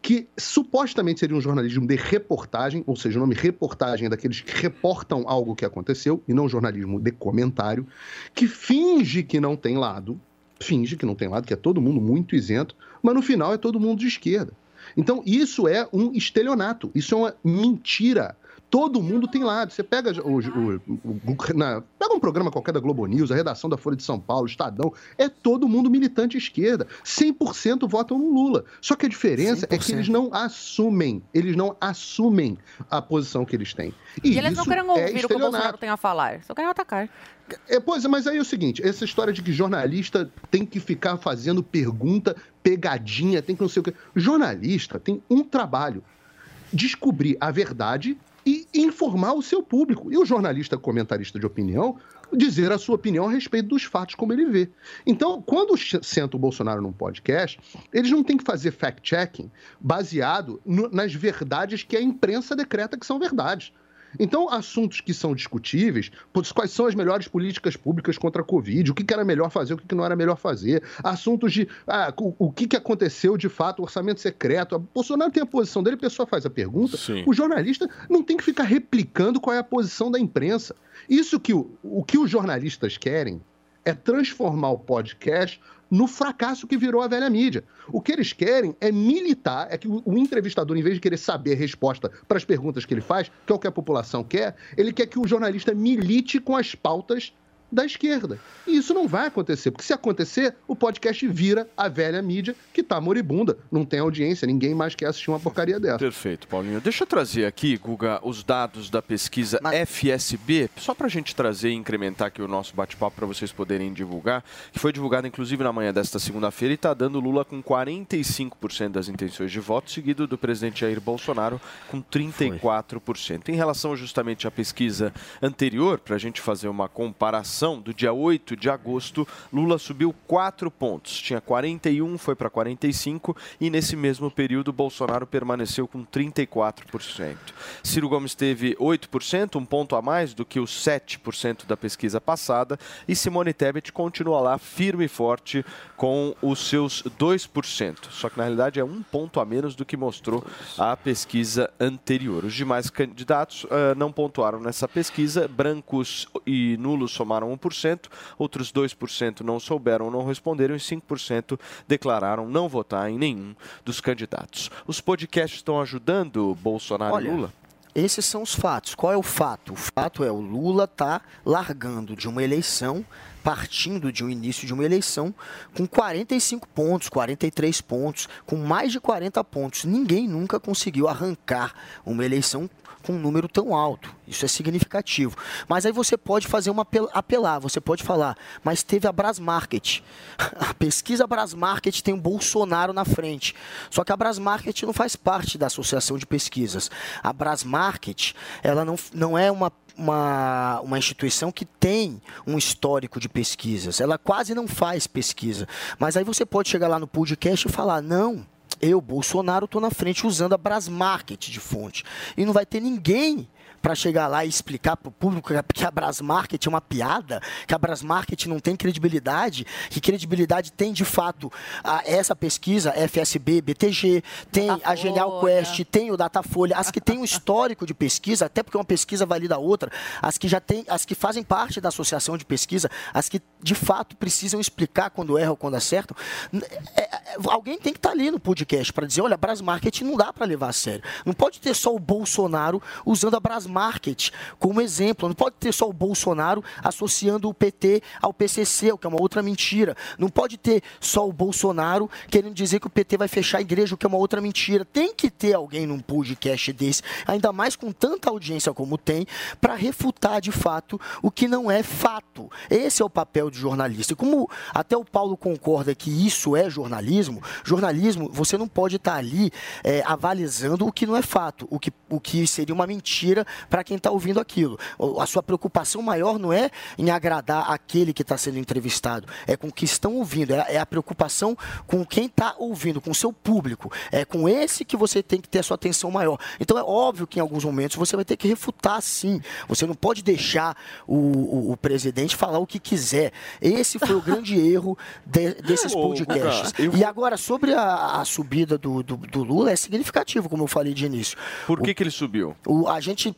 que supostamente seria um jornalismo de reportagem, ou seja, o nome reportagem é daqueles que reportam algo que aconteceu, e não jornalismo de comentário, que finge que não tem lado, finge que não tem lado, que é todo mundo muito isento, mas no final é todo mundo de esquerda. Então, isso é um estelionato, isso é uma mentira. Todo mundo tem lado. Você pega o, o- o- na- pega um programa qualquer da Globo News, a redação da Folha de São Paulo, Estadão, é todo mundo militante esquerda. 100% votam no Lula. Só que a diferença é que 100%. eles não assumem, eles não assumem a posição que eles têm. E eles não isso querem é ouvir o que o. Bolsonaro tem a falar, só querem atacar. É, pois é, mas aí é o seguinte, essa história de que jornalista tem que ficar fazendo pergunta, pegadinha, tem que não sei o quê. Jornalista tem um trabalho, descobrir a verdade e informar o seu público. E o jornalista comentarista de opinião dizer a sua opinião a respeito dos fatos como ele vê. Então, quando senta o Bolsonaro num podcast, eles não têm que fazer fact-checking baseado no- nas verdades que a imprensa decreta que são verdades. Então, assuntos que são discutíveis, quais são as melhores políticas públicas contra a Covid, o que, que era melhor fazer, o que, que não era melhor fazer, assuntos de ah, o, o que, que aconteceu de fato, o orçamento secreto. O Bolsonaro tem a posição dele, a pessoa faz a pergunta. O jornalista não tem que ficar replicando qual é a posição da imprensa. Isso que o, o que os jornalistas querem é transformar o podcast no fracasso que virou a velha mídia. O que eles querem é militar, é que o, entrevistador, em vez de querer saber a resposta para as perguntas que ele faz, que é o que a população quer, ele quer que o jornalista milite com as pautas da esquerda. E isso não vai acontecer, porque se acontecer, o podcast vira a velha mídia que está moribunda, não tem audiência, ninguém mais quer assistir uma porcaria dessa. Perfeito, Paulinho. Deixa eu trazer aqui, Guga, os dados da pesquisa FSB, só para a gente trazer e incrementar aqui o nosso bate-papo para vocês poderem divulgar, que foi divulgado inclusive na manhã desta segunda-feira e está dando Lula com 45% das intenções de voto, seguido do presidente Jair Bolsonaro com 34%. Em relação justamente à pesquisa anterior, para a gente fazer uma comparação, do dia 8 de agosto, Lula subiu 4 pontos. Tinha 41, foi para 45 e nesse mesmo período Bolsonaro permaneceu com 34%. Ciro Gomes teve 8%, um ponto a mais do que os 7% da pesquisa passada e Simone Tebet continua lá firme e forte com os seus 2%. Só que na realidade é um ponto a menos do que mostrou a pesquisa anterior. Os demais candidatos ah, não pontuaram nessa pesquisa. Brancos e nulos somaram 1%, outros 2% não souberam ou não responderam e 5% declararam não votar em nenhum dos candidatos. Os podcasts estão ajudando Bolsonaro Olha, e Lula? Esses são os fatos. Qual é o fato? O fato é o Lula tá largando de uma eleição, partindo de um início de uma eleição, com 45 pontos, 43 pontos, com mais de 40 pontos. Ninguém nunca conseguiu arrancar uma eleição com um número tão alto. Isso é significativo. Mas aí você pode fazer uma apel- apelar, você pode falar, mas teve a Brasmarket. A pesquisa Brasmarket tem o Bolsonaro na frente. Só que a Brasmarket não faz parte da Associação de Pesquisas. A Brasmarket, ela não, não é uma uma, uma instituição que tem um histórico de pesquisas. Ela quase não faz pesquisa. Mas aí você pode chegar lá no podcast e falar: não, eu, Bolsonaro, estou na frente usando a Brasmarket de fonte. E não vai ter ninguém para chegar lá e explicar para o público que a Brasmarket é uma piada, que a Brasmarket não tem credibilidade, que credibilidade tem de fato a, essa pesquisa, FSB, BTG, tem a Genial Quest, tem o Datafolha, as que têm um histórico de pesquisa, até porque uma pesquisa valida a outra, as que já tem, as que fazem parte da associação de pesquisa, as que de fato precisam explicar quando erram ou quando acertam, é, é, alguém tem que estar ali no podcast para dizer, olha, a Brasmarket não dá para levar a sério. Não pode ter só o Bolsonaro usando a Brasmarket como exemplo. Não pode ter só o Bolsonaro associando o PT ao PCC, o que é uma outra mentira. Não pode ter só o Bolsonaro querendo dizer que o PT vai fechar a igreja, o que é uma outra mentira. Tem que ter alguém num podcast desse, ainda mais com tanta audiência como tem, para refutar de fato o que não é fato. Esse é o papel de jornalista. E como até o Paulo concorda que isso é jornalismo, jornalismo, você não pode estar ali é, avalizando o que não é fato, o que, o que seria uma mentira para quem está ouvindo aquilo. A sua preocupação maior não é em agradar aquele que está sendo entrevistado, é com o que estão ouvindo, é, é a preocupação com quem está ouvindo, com o seu público. É com esse que você tem que ter a sua atenção maior. Então é óbvio que em alguns momentos você vai ter que refutar sim. Você não pode deixar o, o, o presidente falar o que quiser. Esse foi o grande erro de, desses Ô, podcasts. E agora, sobre a, a subida do, do, do Lula, é significativo, como eu falei de início. Por que, que ele subiu? O, a gente.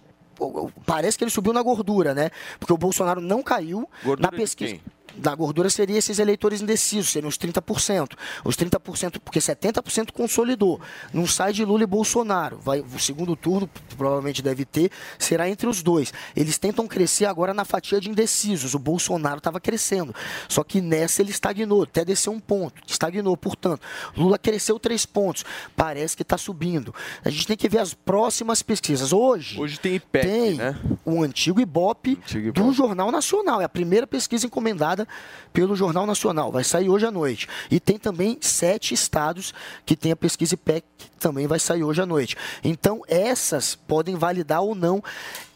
Parece que ele subiu na gordura, né? Porque o Bolsonaro não caiu Gordura na pesquisa. Da gordura seria esses eleitores indecisos, seriam os 30%. Os 30%, porque 70% consolidou. Não sai de Lula e Bolsonaro. Vai, o segundo turno, provavelmente deve ter, será entre os dois. Eles tentam crescer agora na fatia de indecisos. O Bolsonaro estava crescendo. Só que nessa ele estagnou, até desceu um ponto. Estagnou, portanto. Lula cresceu três pontos. Parece que está subindo. A gente tem que ver as próximas pesquisas. Hoje. Hoje tem IPEC, tem né? o antigo Ibope do Jornal Nacional. É a primeira pesquisa encomendada pelo Jornal Nacional. Vai sair hoje à noite. E tem também sete estados que tem a pesquisa IPEC, que também vai sair hoje à noite. Então, essas podem validar ou não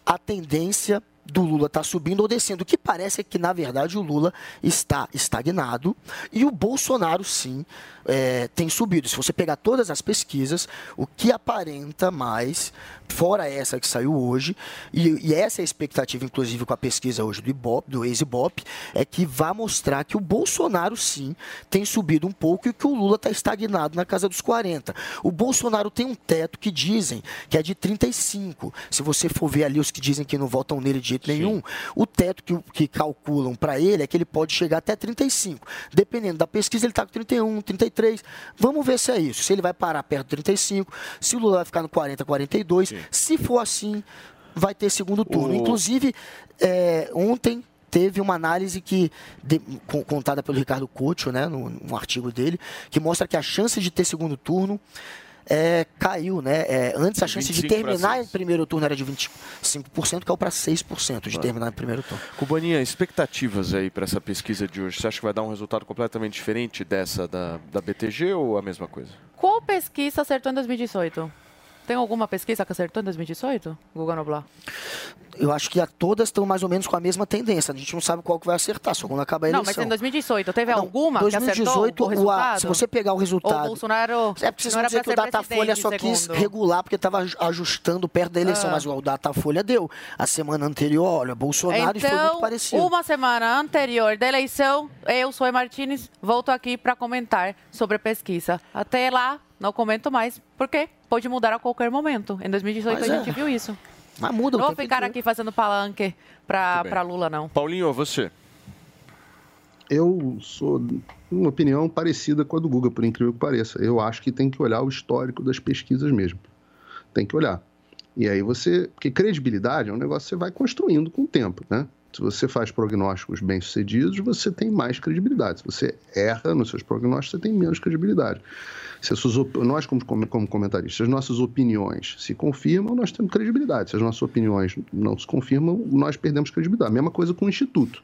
a tendência do Lula estar subindo ou descendo. O que parece é que, na verdade, o Lula está estagnado e o Bolsonaro, sim, é, tem subido. Se você pegar todas as pesquisas, o que aparenta mais, fora essa que saiu hoje, e, e essa é a expectativa, inclusive, com a pesquisa hoje do Ibope, do ex-Ibope, é que vai mostrar que o Bolsonaro, sim, tem subido um pouco e que o Lula está estagnado na casa dos 40. O Bolsonaro tem um teto que dizem que é de 35. Se você for ver ali os que dizem que não votam nele de jeito nenhum, o teto que, que calculam para ele é que ele pode chegar até 35. Dependendo da pesquisa, ele está com 31, 33. Vamos ver se é isso. Se ele vai parar perto de 35, se o Lula vai ficar no 40, 42. Se for assim, vai ter segundo turno. O- Inclusive, é, ontem teve uma análise que de- con- contada pelo Ricardo Couto, né, num, num artigo dele, que mostra que a chance de ter segundo turno é, caiu, né? É, antes a chance de 25 pra terminar em primeiro turno era de 25%, caiu para 6% de terminar em primeiro turno. Cubaninha, expectativas aí para essa pesquisa de hoje? Você acha que vai dar um resultado completamente diferente dessa da, da BTG ou a mesma coisa? Qual pesquisa acertou em 2018? Tem alguma pesquisa que acertou em 2018? Guga Noblar. Eu acho que a todas estão mais ou menos com a mesma tendência. A gente não sabe qual que vai acertar, só quando acabar a Não, eleição. mas em 2018, teve alguma que 2018, acertou o o a- se você pegar o resultado... O Bolsonaro É porque vocês não vão dizer que o Datafolha só quis segundo. regular porque estava ajustando perto da eleição, Ah. mas o Datafolha deu. A semana anterior, olha, Bolsonaro e foi muito Então, parecido. uma semana anterior da eleição, eu, Zoe Martins, volto aqui para comentar sobre a pesquisa. Até lá, não comento mais, porque pode mudar a qualquer momento. Em 2018 Mas a é. gente viu isso. Mas muda o Não vou tempo ficar aqui fazendo palanque para Lula, não. Paulinho, você? Eu sou uma opinião parecida com a do Guga, por incrível que pareça. Eu acho que tem que olhar o histórico das pesquisas mesmo. Tem que olhar. E aí você. Porque credibilidade é um negócio que você vai construindo com o tempo, né? Se você faz prognósticos bem-sucedidos, você tem mais credibilidade. Se você erra nos seus prognósticos, você tem menos credibilidade. Se op- nós, como, como comentaristas, as nossas opiniões se confirmam, nós temos credibilidade. Se as nossas opiniões não se confirmam, nós perdemos credibilidade. Mesma coisa com o Instituto.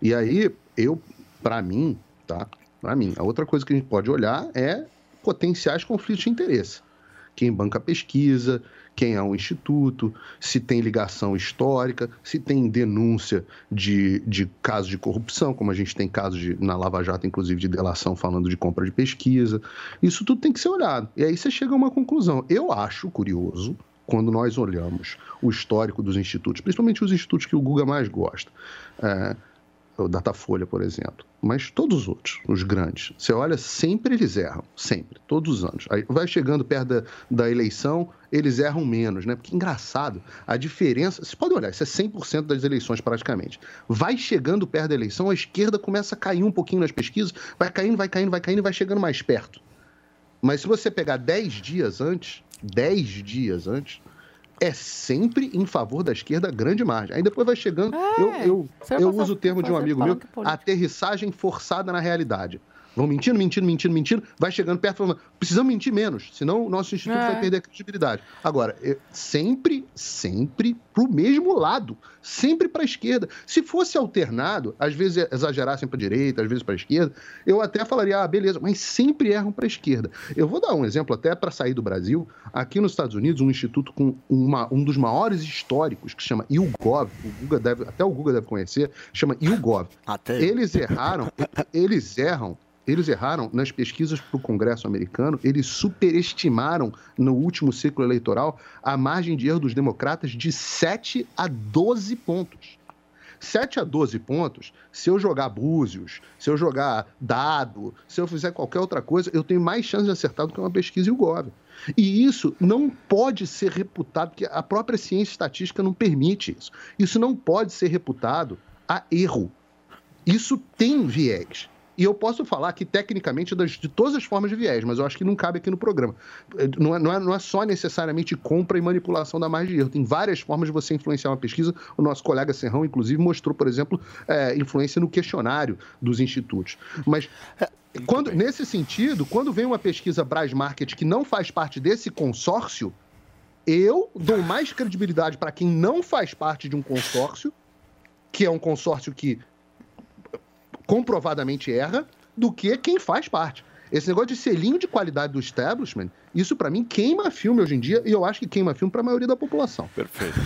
E aí, eu, para mim, tá? Para mim, a outra coisa que a gente pode olhar é potenciais conflitos de interesse. Quem banca pesquisa, quem é o instituto, se tem ligação histórica, se tem denúncia de, de casos de corrupção, como a gente tem casos de, na Lava Jato, inclusive, de delação falando de compra de pesquisa. Isso tudo tem que ser olhado. E aí você chega a uma conclusão. Eu acho curioso, quando nós olhamos o histórico dos institutos, principalmente os institutos que o Guga mais gosta, é, o Datafolha, por exemplo, mas todos os outros, os grandes, você olha, sempre eles erram, sempre, todos os anos. Aí vai chegando perto da, da eleição, eles erram menos, né? Porque engraçado, a diferença, você pode olhar, isso é 100% das eleições praticamente. Vai chegando perto da eleição, a esquerda começa a cair um pouquinho nas pesquisas, vai caindo, vai caindo, vai caindo e vai chegando mais perto. Mas se você pegar 10 dias antes, 10 dias antes, é sempre em favor da esquerda grande margem. Aí depois vai chegando. eu eu, eu vai uso o termo de um amigo meu, aterrissagem forçada na realidade. Vão mentindo, mentindo, mentindo, mentindo, vai chegando perto falando, precisamos mentir menos, senão o nosso instituto É. vai perder a credibilidade. Agora, sempre, sempre pro mesmo lado, sempre para a esquerda. Se fosse alternado, às vezes exagerassem para direita, às vezes para a esquerda, eu até falaria, ah, beleza, mas sempre erram para a esquerda. Eu vou dar um exemplo até para sair do Brasil. Aqui nos Estados Unidos, um instituto com uma- um dos maiores históricos, que chama YouGov, o Guga deve, até o Google deve conhecer, chama YouGov. Eles erraram, eles erram eles erraram nas pesquisas para o Congresso americano, eles superestimaram no último ciclo eleitoral a margem de erro dos democratas de 7 a 12 pontos. 7 a 12 pontos, se eu jogar búzios, se eu jogar dado, se eu fizer qualquer outra coisa, eu tenho mais chance de acertar do que uma pesquisa e o GOV. E isso não pode ser reputado, porque a própria ciência estatística não permite isso. Isso não pode ser reputado a erro. Isso tem viés. E eu posso falar que, tecnicamente, das- de todas as formas de viés, mas eu acho que não cabe aqui no programa. Eh, Não é, não é- não é só necessariamente compra e manipulação da margem de erro. Tem várias formas de você influenciar uma pesquisa. O nosso colega Serrão, inclusive, mostrou, por exemplo, eh, influência no questionário dos institutos. Mas. Quando, nesse sentido, quando vem uma pesquisa Braz Market que não faz parte desse consórcio, eu dou mais credibilidade para quem não faz parte de um consórcio, que é um consórcio que comprovadamente erra, do que quem faz parte. Esse negócio de selinho de qualidade do establishment, isso para mim queima filme hoje em dia e eu acho que queima filme para a maioria da população. Perfeito.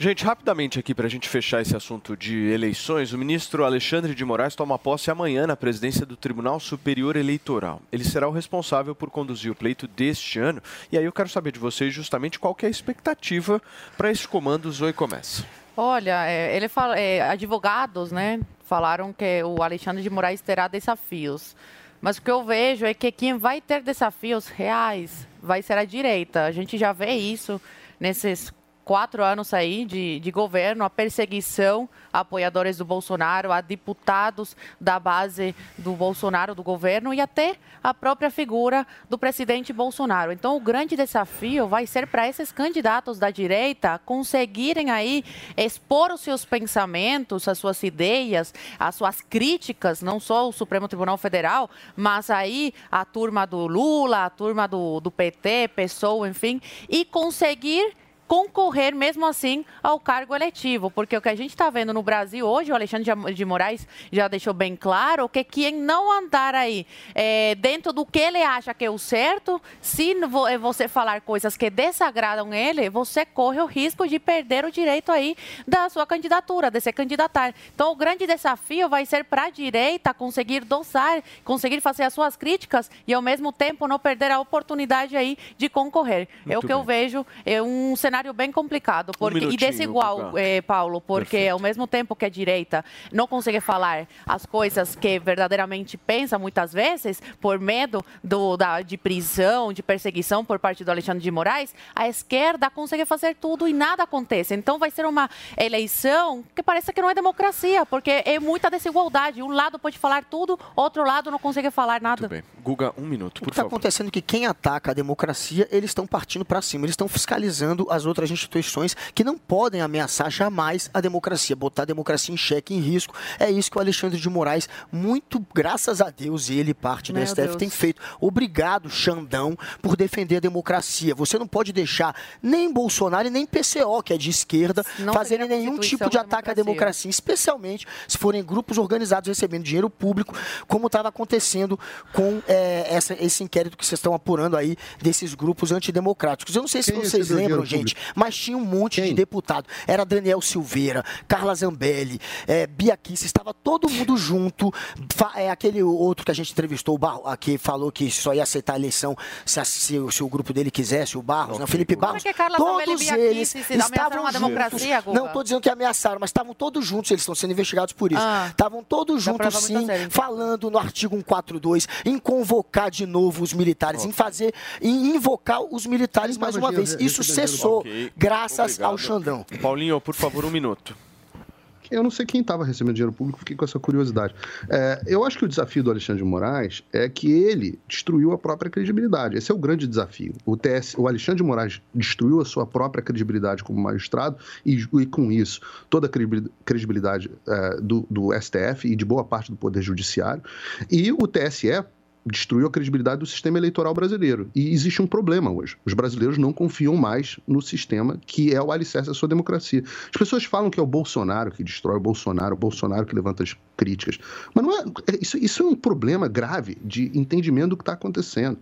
Gente, rapidamente aqui para a gente fechar esse assunto de eleições, o ministro Alexandre de Moraes toma posse amanhã na presidência do Tribunal Superior Eleitoral. Ele será o responsável por conduzir o pleito deste ano. E aí eu quero saber de vocês justamente qual que é a expectativa para esse comando Zoe Começa. Olha, é, ele fala, é, advogados, né, falaram que o Alexandre de Moraes terá desafios. Mas o que eu vejo é que quem vai ter desafios reais vai ser a direita. A gente já vê isso nesses quatro anos aí de, de governo, a perseguição a apoiadores do Bolsonaro, a deputados da base do Bolsonaro, do governo, e até a própria figura do presidente Bolsonaro. Então, o grande desafio vai ser para esses candidatos da direita conseguirem aí expor os seus pensamentos, as suas ideias, as suas críticas, não só o Supremo Tribunal Federal, mas aí a turma do Lula, a turma do, do PT, PSOL, enfim, e conseguir concorrer mesmo assim ao cargo eletivo, porque o que a gente está vendo no Brasil hoje, o Alexandre de- Moraes já deixou bem claro que quem não andar aí é, dentro do que ele acha que é o certo, se é você falar coisas que desagradam ele, você corre o risco de perder o direito aí da sua candidatura, de se candidatar. Então o grande desafio vai ser para a direita conseguir dosar, conseguir fazer as suas críticas e ao mesmo tempo não perder a oportunidade aí de concorrer. é o Muito que eu bem. vejo é um cenário bem complicado porque, e minutinho, desigual, eh, Paulo, porque ao mesmo tempo que a direita não consegue falar as coisas que verdadeiramente pensa muitas vezes, por medo do, da, de prisão, de perseguição por parte do Alexandre de Moraes, a esquerda consegue fazer tudo e nada acontece. Então vai ser uma eleição que parece que não é democracia, porque é muita desigualdade. Um lado pode falar tudo, outro lado não consegue falar nada. Guga, um minuto, O por que está acontecendo é que quem ataca a democracia, eles estão partindo para cima, eles estão fiscalizando as outras instituições que não podem ameaçar jamais a democracia, botar a democracia em xeque, em risco. É isso que o Alexandre de Moraes, muito graças a Deus, e ele, parte do Meu STF, Deus. tem feito. Obrigado, Xandão, por defender a democracia. Você não pode deixar nem Bolsonaro e nem PCO, que é de esquerda, Não fazerem nenhum tipo de ataque à democracia. especialmente se forem grupos organizados recebendo dinheiro público, como estava acontecendo com é, essa- esse inquérito que vocês estão apurando aí desses grupos antidemocráticos. Eu não sei se Quem vocês lembram, dinheiro mas tinha um monte de deputado. Era Daniel Silveira, Carla Zambelli, é, Bia Kicis, estava todo mundo junto. Fa- é, aquele outro que a gente entrevistou, o Barro, que falou que só ia aceitar a eleição se, a- se o- se o grupo dele quisesse, o Barros, né, o Felipe Como é Barros. que Carla Zambelli e todos eles se ameaçaram estavam a juntos. Não estou dizendo que ameaçaram, mas estavam todos juntos, eles estão sendo investigados por isso. Ah. Estavam todos Dá pra juntos, sim, sério, falando no artigo 142, em convocar de novo os militares, em fazer, em invocar os militares mais uma vez. Isso cessou Graças ao obrigado. Xandão. Paulinho, por favor, um minuto. Eu não sei quem estava recebendo dinheiro público, fiquei com essa curiosidade. É, eu acho que o desafio do Alexandre de Moraes é que ele destruiu a própria credibilidade. Esse é o grande desafio. O, TS, o Alexandre de Moraes destruiu a sua própria credibilidade como magistrado e, e com isso, toda a credibil- credibilidade é, do, do STF e de boa parte do Poder Judiciário. E o TSE destruiu a credibilidade do sistema eleitoral brasileiro. E existe um problema hoje. Os brasileiros não confiam mais no sistema que é o alicerce da sua democracia. As pessoas falam que é o Bolsonaro que destrói o Bolsonaro, o Bolsonaro que levanta as críticas. Mas não é, é- isso, isso é um problema grave de entendimento do que está acontecendo.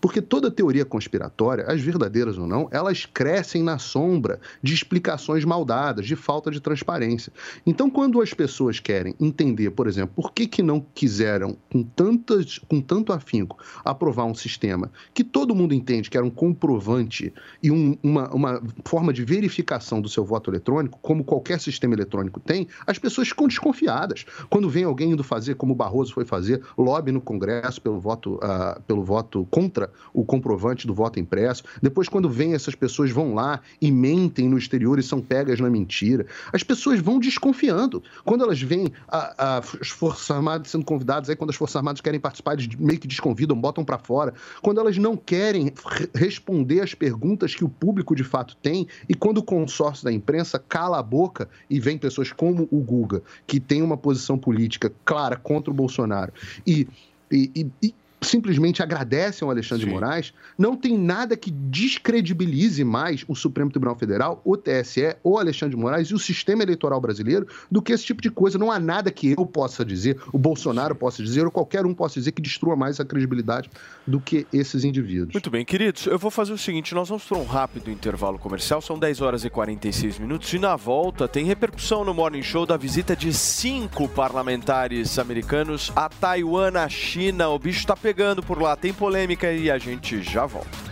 Porque toda teoria conspiratória, as verdadeiras ou não, elas crescem na sombra de explicações maldadas, de falta de transparência. Então, quando as pessoas querem entender, por exemplo, por que, que não quiseram, com, tantas, com tanto afinco, aprovar um sistema que todo mundo entende que era um comprovante e um- uma, uma forma de verificação do seu voto eletrônico, como qualquer sistema eletrônico tem, as pessoas ficam desconfiadas. Quando vem alguém indo fazer, como o Barroso foi fazer, lobby no Congresso pelo voto, ah, pelo voto contra o comprovante do voto impresso, depois, quando vem essas pessoas vão lá e mentem no exterior e são pegas na mentira, as pessoas vão desconfiando. Quando elas veem as Forças Armadas sendo convidadas, aí quando as Forças Armadas querem participar, eles meio que desconvidam, botam para fora. Quando elas não querem re- responder as perguntas que o público de fato tem, e quando o consórcio da imprensa cala a boca e vem pessoas como o Guga, que tem uma posição política clara contra o Bolsonaro, e- e- e simplesmente agradecem ao Alexandre de Moraes, não tem nada que descredibilize mais o Supremo Tribunal Federal, o TSE, o Alexandre de Moraes e o sistema eleitoral brasileiro do que esse tipo de coisa. Não há nada que eu possa dizer, o Bolsonaro possa dizer, ou qualquer um possa dizer que destrua mais a credibilidade do que esses indivíduos. Muito bem, queridos, eu vou fazer o seguinte: nós vamos para um rápido intervalo comercial, são 10 horas e 46 minutos, e na volta tem repercussão no Morning Show da visita de cinco parlamentares americanos a Taiwan, na China. O bicho tá pegando por lá, tem polêmica e a gente já volta.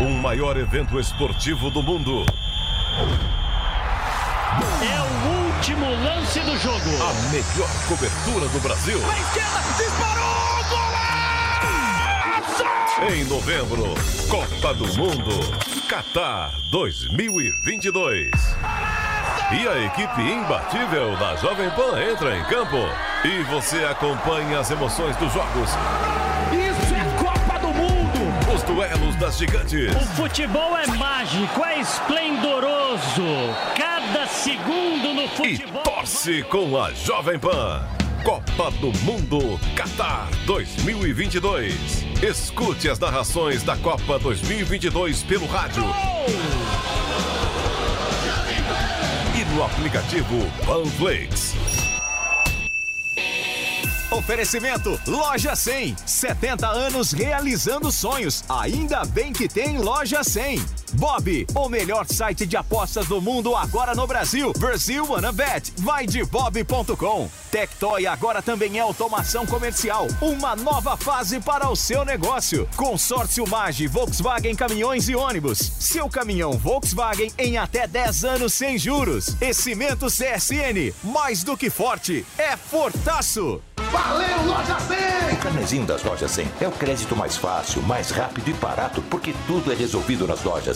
O maior evento esportivo do mundo. É o último lance do jogo. A melhor cobertura do Brasil. disparou! Golaço! Em novembro, Copa do Mundo. Qatar 2022. E a equipe imbatível da Jovem Pan entra em campo. E você acompanha as emoções dos jogos. Isso é Copa do Mundo! Os duelos das gigantes. O futebol é mágico, é esplendoroso. Cada segundo no E futebol. torce com a Jovem Pan. Copa do Mundo Qatar 2022. Escute as narrações da Copa 2022 pelo rádio. E no aplicativo Panflix. Oferecimento Loja 100. 70 anos realizando sonhos. Ainda bem que tem Loja 100. Bob, o melhor site de apostas do mundo agora no Brasil. Brasil Wanna Bet. Vai de bob.com. Tectoy agora também é automação comercial. Uma nova fase para o seu negócio. Consórcio Mage, Volkswagen Caminhões e Ônibus. Seu caminhão Volkswagen em até 10 anos sem juros. E Cimento CSN. Mais do que forte, é fortaço. Valeu, Loja 100! O carnezinho das lojas 100 é o crédito mais fácil, mais rápido e barato, porque tudo é resolvido nas lojas.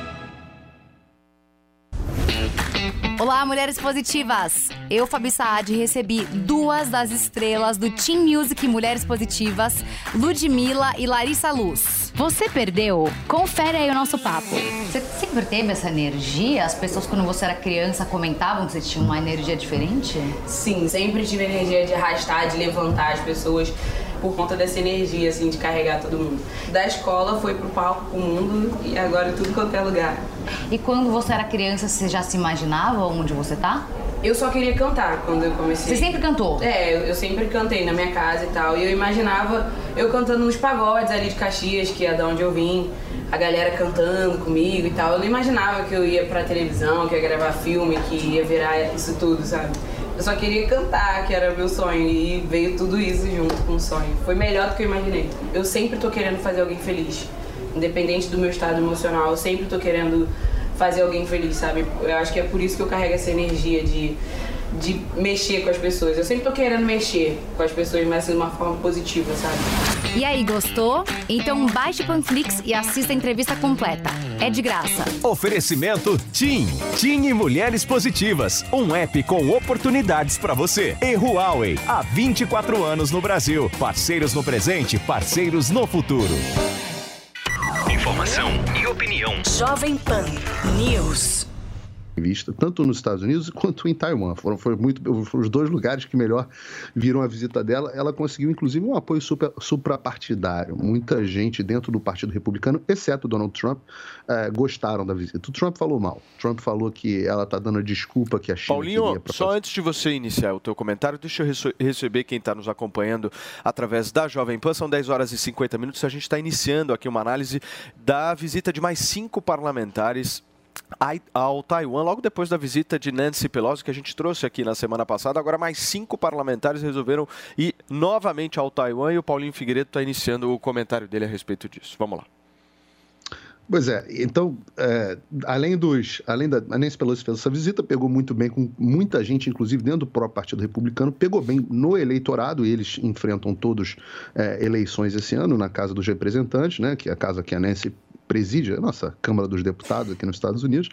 Olá, mulheres positivas! Eu, Fabi Saad, recebi duas das estrelas do Team Music Mulheres Positivas, Ludmilla e Larissa Luz. Você perdeu? Confere aí o nosso papo. Você sempre teve essa energia? As pessoas, quando você era criança, comentavam que você tinha uma energia diferente? Sim, sempre tive energia de arrastar, de levantar as pessoas por conta dessa energia, assim, de carregar todo mundo. Da escola foi pro palco, pro mundo e agora tudo quanto é lugar. E quando você era criança, você já se imaginava onde você tá? Eu só queria cantar quando eu comecei. Você sempre cantou? É, eu, sempre cantei na minha casa e tal. E eu imaginava eu cantando nos pagodes ali de Caxias, que é da onde eu vim, a galera cantando comigo e tal. Eu não imaginava que eu ia pra televisão, que ia gravar filme, que ia virar isso tudo, sabe? Eu só queria cantar, que era meu sonho, e veio tudo isso junto com o sonho. Foi melhor do que eu imaginei. Eu sempre tô querendo fazer alguém feliz. Independente do meu estado emocional, eu sempre tô querendo fazer alguém feliz, sabe? Eu acho que é por isso que eu carrego essa energia de, de mexer com as pessoas. Eu sempre tô querendo mexer com as pessoas, mas assim, de uma forma positiva, sabe? E aí, gostou? Então baixe o Panflix e assista a entrevista completa. É de graça. Oferecimento TIM. TIM e Mulheres Positivas. Um app com oportunidades para você. E Huawei. Há 24 anos no Brasil. Parceiros no presente, parceiros no futuro. Informação e opinião. Jovem Pan News. Vista, tanto nos Estados Unidos quanto em Taiwan. Foram, foi muito, foram os dois lugares que melhor viram a visita dela. Ela conseguiu, inclusive, um apoio super, suprapartidário. Muita gente dentro do Partido Republicano, exceto Donald Trump, eh, gostaram da visita. O Trump falou mal. Trump falou que ela está dando a desculpa que a China Paulinho, só antes de você iniciar o teu comentário, deixa eu receber quem está nos acompanhando através da Jovem Pan. São 10 horas e 50 minutos. A gente está iniciando aqui uma análise da visita de mais cinco parlamentares ao Taiwan, logo depois da visita de Nancy Pelosi, que a gente trouxe aqui na semana passada. Agora, mais cinco parlamentares resolveram ir novamente ao Taiwan e o Paulinho Figueiredo está iniciando o comentário dele a respeito disso. Vamos lá. Pois é, então, é, além dos. Além da. A Nancy Pelosi fez essa visita, pegou muito bem com muita gente, inclusive dentro do próprio Partido Republicano, pegou bem no eleitorado, eles enfrentam todos é, eleições esse ano na Casa dos Representantes, né? Que é a casa que a Nancy preside, a nossa Câmara dos Deputados aqui nos Estados Unidos.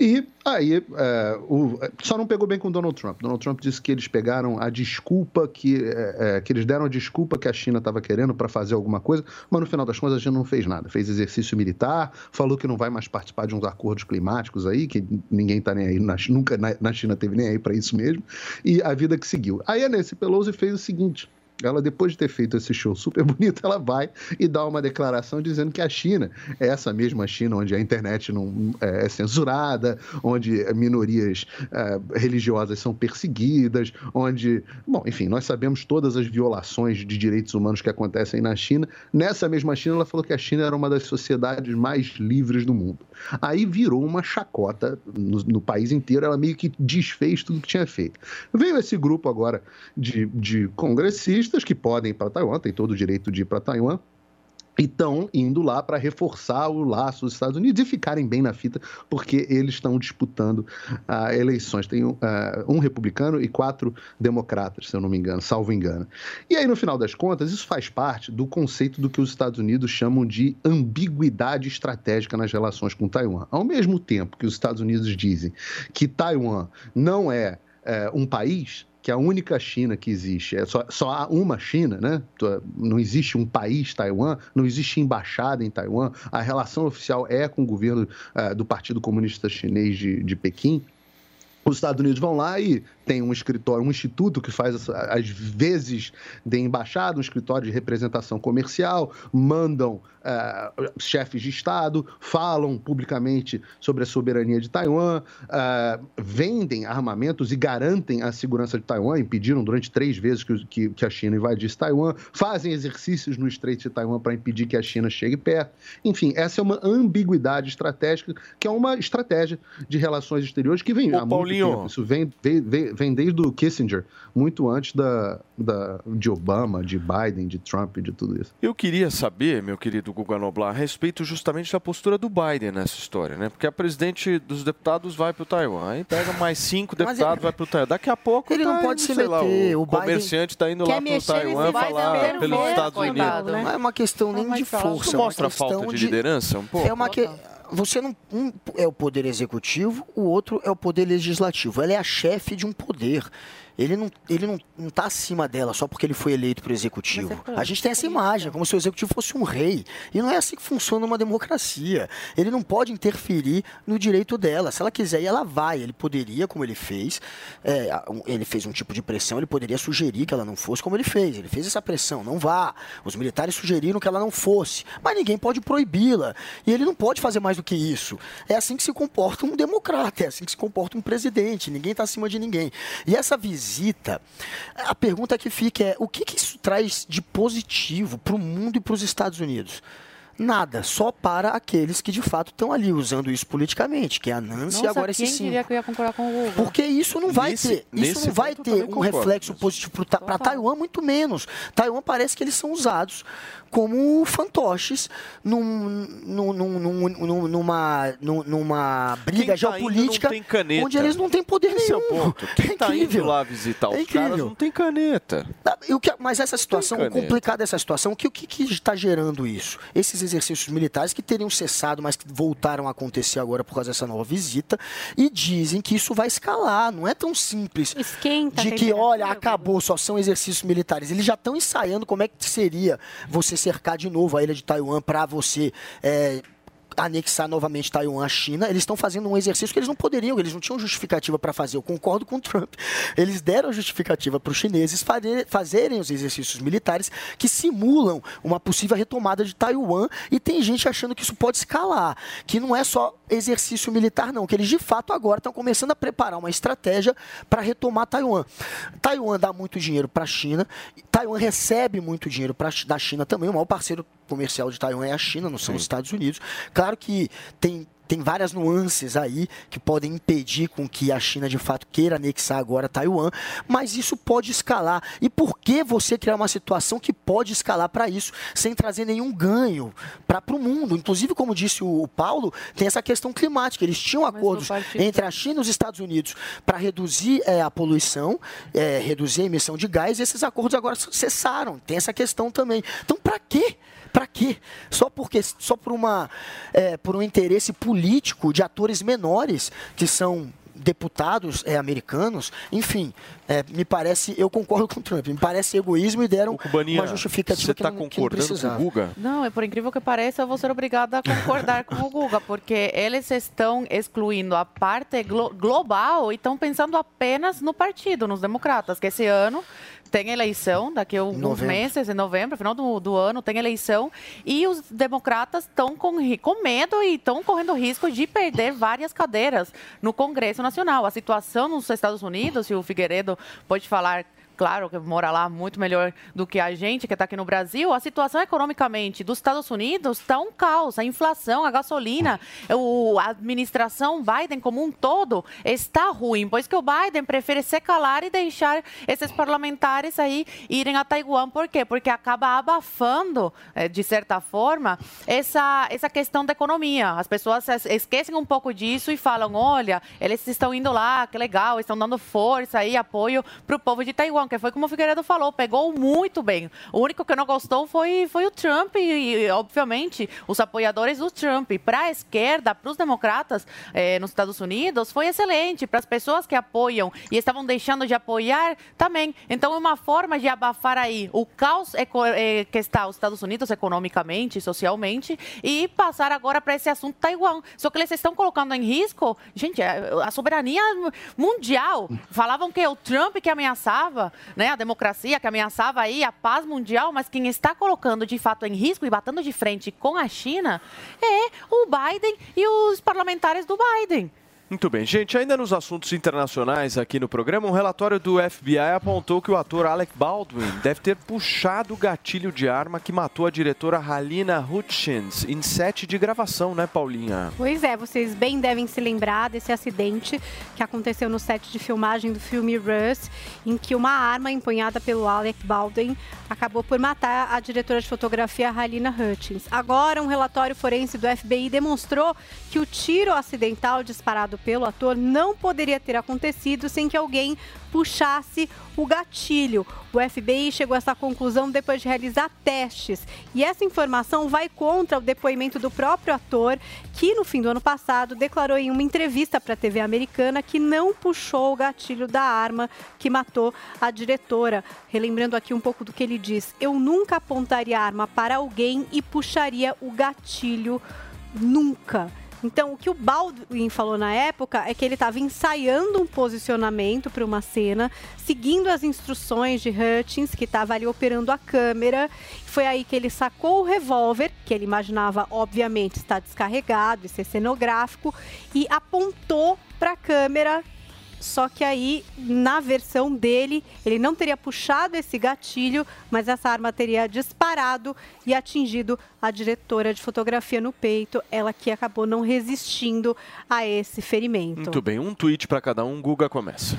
E aí, é, o- só não pegou bem com Donald Trump. Donald Trump disse que eles pegaram a desculpa que, é, é, que eles deram a desculpa que a China estava querendo para fazer alguma coisa, mas no final das contas a China não fez nada. Fez exercício militar, falou que não vai mais participar de uns acordos climáticos aí, que ninguém está nem aí, na, nunca na, na China teve nem aí para isso mesmo, e a vida que seguiu. Aí a Nancy Pelosi fez o seguinte. Ela, depois de ter feito esse show super bonito, ela vai e dá uma declaração dizendo que a China é essa mesma China onde a internet não é, é censurada, onde minorias é, religiosas são perseguidas, onde, bom, enfim, nós sabemos todas as violações de direitos humanos que acontecem na China. Nessa mesma China, ela falou que a China era uma das sociedades mais livres do mundo. Aí virou uma chacota no, no país inteiro, ela meio que desfez tudo que tinha feito. Veio esse grupo agora de, de congressistas que podem ir para Taiwan, tem todo o direito de ir para Taiwan, estão indo lá para reforçar o laço dos Estados Unidos e ficarem bem na fita, porque eles estão disputando ah, eleições. Tem um, ah, um republicano e quatro democratas, se eu não me engano, salvo engano. E aí, no final das contas, isso faz parte do conceito do que os Estados Unidos chamam de ambiguidade estratégica nas relações com Taiwan. Ao mesmo tempo que os Estados Unidos dizem que Taiwan não é, é, um país, que a única China que existe, é só, só há uma China, né? Não existe um país Taiwan, não existe embaixada em Taiwan, a relação oficial é com o governo eh, do Partido Comunista Chinês de, de Pequim. Os Estados Unidos vão lá e tem um escritório, um instituto que faz às vezes de embaixada, um escritório de representação comercial, mandam eh, chefes de Estado, falam publicamente sobre a soberania de Taiwan, eh, vendem armamentos e garantem a segurança de Taiwan, impediram durante três vezes que, que- que a China invadisse Taiwan, fazem exercícios no Estreito de Taiwan para impedir que a China chegue perto. Enfim, essa é uma ambiguidade estratégica, que é uma estratégia de relações exteriores que vem há muito Paulinho. Isso vem, vem, vem- desde o Kissinger, muito antes da, da, de Obama, de Biden, de Trump, de tudo isso. Eu queria saber, meu querido Guga Noblar, a respeito justamente da postura do Biden nessa história, né? Porque a presidente dos deputados vai para o Taiwan, aí pega mais cinco deputados, ele- vai para o Taiwan. Daqui a pouco Ele não tá pode indo, se sei lá, meter, o, o comerciante está indo lá para o Taiwan falar Biden pelos mesmo, Estados Unidos. Não é uma questão nem de força. Isso é uma mostra a falta questão de liderança um pouco? É uma que... Você não. Um é o poder executivo, o outro é o poder legislativo. Ela é a chefe de um poder. Ele não, ele não, não tá acima dela só porque ele foi eleito pro executivo. A gente tem essa imagem, como se o executivo fosse um rei. E não é assim que funciona uma democracia. Ele não pode interferir no direito dela. Se ela quiser ela vai. Ele poderia, como ele fez, é, ele fez um tipo de pressão, ele poderia sugerir que ela não fosse como ele fez. Ele fez essa pressão, não vá. Os militares sugeriram que ela não fosse. Mas ninguém pode proibi-la. E ele não pode fazer mais do que isso. É assim que se comporta um democrata, é assim que se comporta um presidente. Ninguém está acima de ninguém. E essa visita, a pergunta que fica é: o que, que isso traz de positivo para o mundo e para os Estados Unidos? Nada, só para aqueles que de fato estão ali usando isso politicamente, que é a Nancy e Nossa, agora quem esse sim. diria que eu ia concordar com o Hugo? Porque isso não vai Nesse- ter, isso não vai ter um concordo. reflexo positivo para Taiwan, muito menos. Taiwan parece que eles são usados como fantoches num, num, num, num- num- numa, num- numa briga tá geopolítica não tem caneta. onde eles não têm poder Esse é nenhum. o ponto. Quem tá indo lá visitar os É caras incrível. não tem caneta. O que- mas essa situação, o caneta. complicado dessa situação, que o que está gerando isso? Esses exercícios militares que teriam cessado, mas que voltaram a acontecer agora por causa dessa nova visita, e dizem que isso vai escalar. Não é tão simples Esquenta de que, olha, acabou, só são exercícios militares. Eles já estão ensaiando como é que seria você cercar de novo a ilha de Taiwan para você. é, anexar novamente Taiwan à China, eles estão fazendo um exercício que eles não poderiam, eles não tinham justificativa para fazer. Eu concordo com o Trump. Eles deram justificativa para os chineses fazerem, os exercícios militares que simulam uma possível retomada de Taiwan e tem gente achando que isso pode escalar, que não é só exercício militar não, que eles de fato agora estão começando a preparar uma estratégia para retomar Taiwan. Taiwan dá muito dinheiro para a China, Taiwan recebe muito dinheiro pra, da China também, o maior parceiro comercial de Taiwan é a China, não são os Estados Unidos. Claro que tem tem várias nuances aí que podem impedir com que a China de fato queira anexar agora Taiwan, mas isso pode escalar. E por que você criar uma situação que pode escalar para isso sem trazer nenhum ganho para o mundo? Inclusive, como disse o, Paulo, tem essa questão climática. Eles tinham acordos partido- entre a China e os Estados Unidos para reduzir eh, a poluição, eh, reduzir a emissão de gás, e esses acordos agora cessaram. Tem essa questão também. Então, para quê? Para quê? Só porque só por uma eh, por um interesse político de atores menores que são deputados eh, americanos, enfim, eh, me parece, eu concordo com o Trump, me parece egoísmo e deram Cubaninha, uma justificativa você que tá não, que não concordando com o. Guga? Não, é por incrível que pareça, eu vou ser obrigada a concordar com o Guga, porque eles estão excluindo a parte glo- global e estão pensando apenas no partido, nos democratas, que esse ano tem eleição, daqui a alguns Novembro. meses, em novembro, final do, do ano, tem eleição, e os democratas estão com, com medo e estão correndo risco de perder várias cadeiras no Congresso Nacional. A situação nos Estados Unidos, e o Figueiredo pode falar claro, que mora lá muito melhor do que a gente que está aqui no Brasil, a situação economicamente dos Estados Unidos está um caos. A inflação, a gasolina, o, a administração Biden como um todo está ruim, pois que o Biden prefere se calar e deixar esses parlamentares aí irem a Taiwan. Por quê? Porque acaba abafando, eh, de certa forma, essa, essa questão da economia. As pessoas es- esquecem um pouco disso e falam, olha, eles estão indo lá, que legal, estão dando força e apoio para o povo de Taiwan, que foi como o Figueiredo falou, pegou muito bem. O único que não gostou foi, foi o Trump e, e, obviamente, os apoiadores do Trump. Para a esquerda, para os democratas eh, nos Estados Unidos, foi excelente. Para as pessoas que apoiam e estavam deixando de apoiar, também. Então, é uma forma de abafar aí o caos eh, que está os Estados Unidos economicamente, socialmente, e passar agora para esse assunto Taiwan. Só que eles estão colocando em risco, gente, é, a soberania mundial. Falavam que o Trump que ameaçava né, a democracia, que ameaçava aí a paz mundial, mas quem está colocando de fato em risco e batendo de frente com a China é o Biden e os parlamentares do Biden. Muito bem, gente. Ainda nos assuntos internacionais aqui no programa, um relatório do FBI apontou que o ator Alec Baldwin deve ter puxado o gatilho de arma que matou a diretora Halina Hutchins em set de gravação, né, Paulinha? Pois é, vocês bem devem se lembrar desse acidente que aconteceu no set de filmagem do filme Russ, em que uma arma empunhada pelo Alec Baldwin acabou por matar a diretora de fotografia Halina Hutchins. Agora, um relatório forense do FBI demonstrou que o tiro acidental disparado pelo ator não poderia ter acontecido sem que alguém puxasse o gatilho. O FBI chegou a essa conclusão depois de realizar testes. E essa informação vai contra o depoimento do próprio ator, que no fim do ano passado declarou em uma entrevista para a TV americana que não puxou o gatilho da arma que matou a diretora. Relembrando aqui um pouco do que ele diz: Eu nunca apontaria arma para alguém e puxaria o gatilho nunca. Então, o que o Baldwin falou na época é que ele estava ensaiando um posicionamento para uma cena, seguindo as instruções de Hutchins, que estava ali operando a câmera. Foi aí que ele sacou o revólver, que ele imaginava, obviamente, estar descarregado e ser cenográfico, e apontou para a câmera só que aí, na versão dele, ele não teria puxado esse gatilho, mas essa arma teria disparado e atingido a diretora de fotografia no peito, ela que acabou não resistindo a esse ferimento. Muito bem, um tweet para cada um, Guga começa.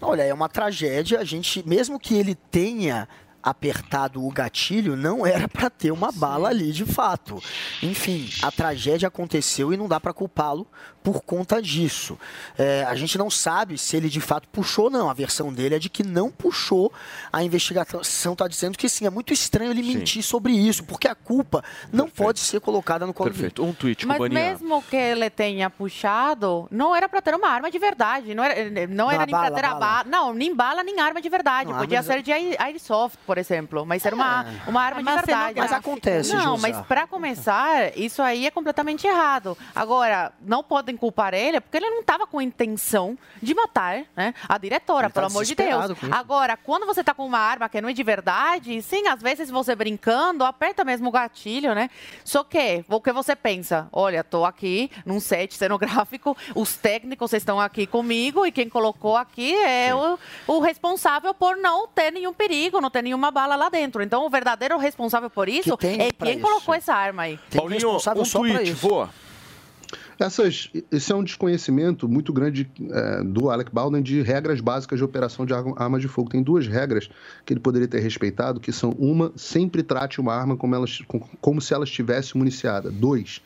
Olha, é uma tragédia. A gente, mesmo que ele tenha apertado o gatilho, não era para ter uma bala ali de fato. Enfim, a tragédia aconteceu e não dá para culpá-lo por conta disso. É, a gente não sabe se ele de fato puxou ou não. A versão dele é de que não puxou. A investigação está dizendo que sim. É muito estranho ele mentir sobre isso, porque a culpa não pode ser colocada no colo. Perfeito. Um tweet Mas mesmo que ele tenha puxado, não era para ter uma arma de verdade. Não era, não era Uma nem para bala, ter a bala. Não, nem bala, nem arma de verdade. Não, Podia ser de air- airsoft, por exemplo. Mas era uma, uma arma É de verdade. Mas acontece Não, mas para começar, isso aí é completamente errado. Agora, não podem culpar ele, porque ele não estava com intenção de matar né, a diretora, Ele tá pelo amor de Deus. Agora, quando você tá com uma arma que não é de verdade, sim, às vezes você brincando, aperta mesmo o gatilho, né? Só que, o que você pensa? Olha, tô aqui num set cenográfico, os técnicos estão aqui comigo e quem colocou aqui é o, o responsável por não ter nenhum perigo, não ter nenhuma bala lá dentro. Então, o verdadeiro responsável por isso tem é quem isso. colocou essa arma aí. Paulinho, um tweet, voa. Essas, esse é um desconhecimento muito grande é, do Alec Baldwin de regras básicas de operação de arma de fogo. Tem duas regras que ele poderia ter respeitado, que são uma, sempre trate uma arma como, ela, como se ela estivesse municiada. Dois,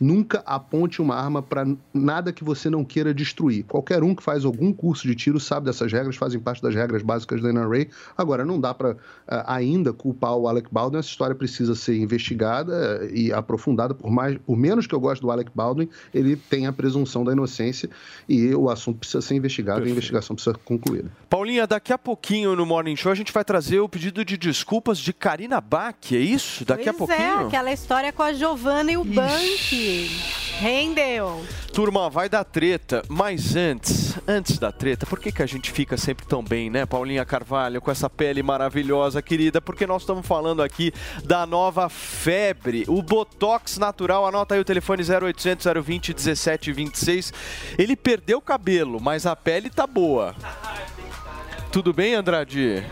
nunca aponte uma arma para nada que você não queira destruir. Qualquer um que faz algum curso de tiro sabe dessas regras, fazem parte das regras básicas da NRA. Agora, não dá para ainda culpar o Alec Baldwin, essa história precisa ser investigada eh, e aprofundada, por, mais, por menos que eu goste do Alec Baldwin, ele tem a presunção da inocência e o assunto precisa ser investigado e a investigação precisa ser concluída. Paulinha, daqui a pouquinho no Morning Show a gente vai trazer o pedido de desculpas de Karina Bach, é isso? Daqui a pois pouquinho? é, aquela história com a Giovanna e o Bank. Rendeu. Turma, vai dar treta, mas antes, antes da treta, por que, que a gente fica sempre tão bem, né, Paulinha Carvalho, com essa pele maravilhosa, querida? Porque nós estamos falando aqui da nova febre, o Botox natural. Anota aí o telefone 0800 020 1726. Ele perdeu o cabelo, mas a pele tá boa. Tudo bem, Andrade?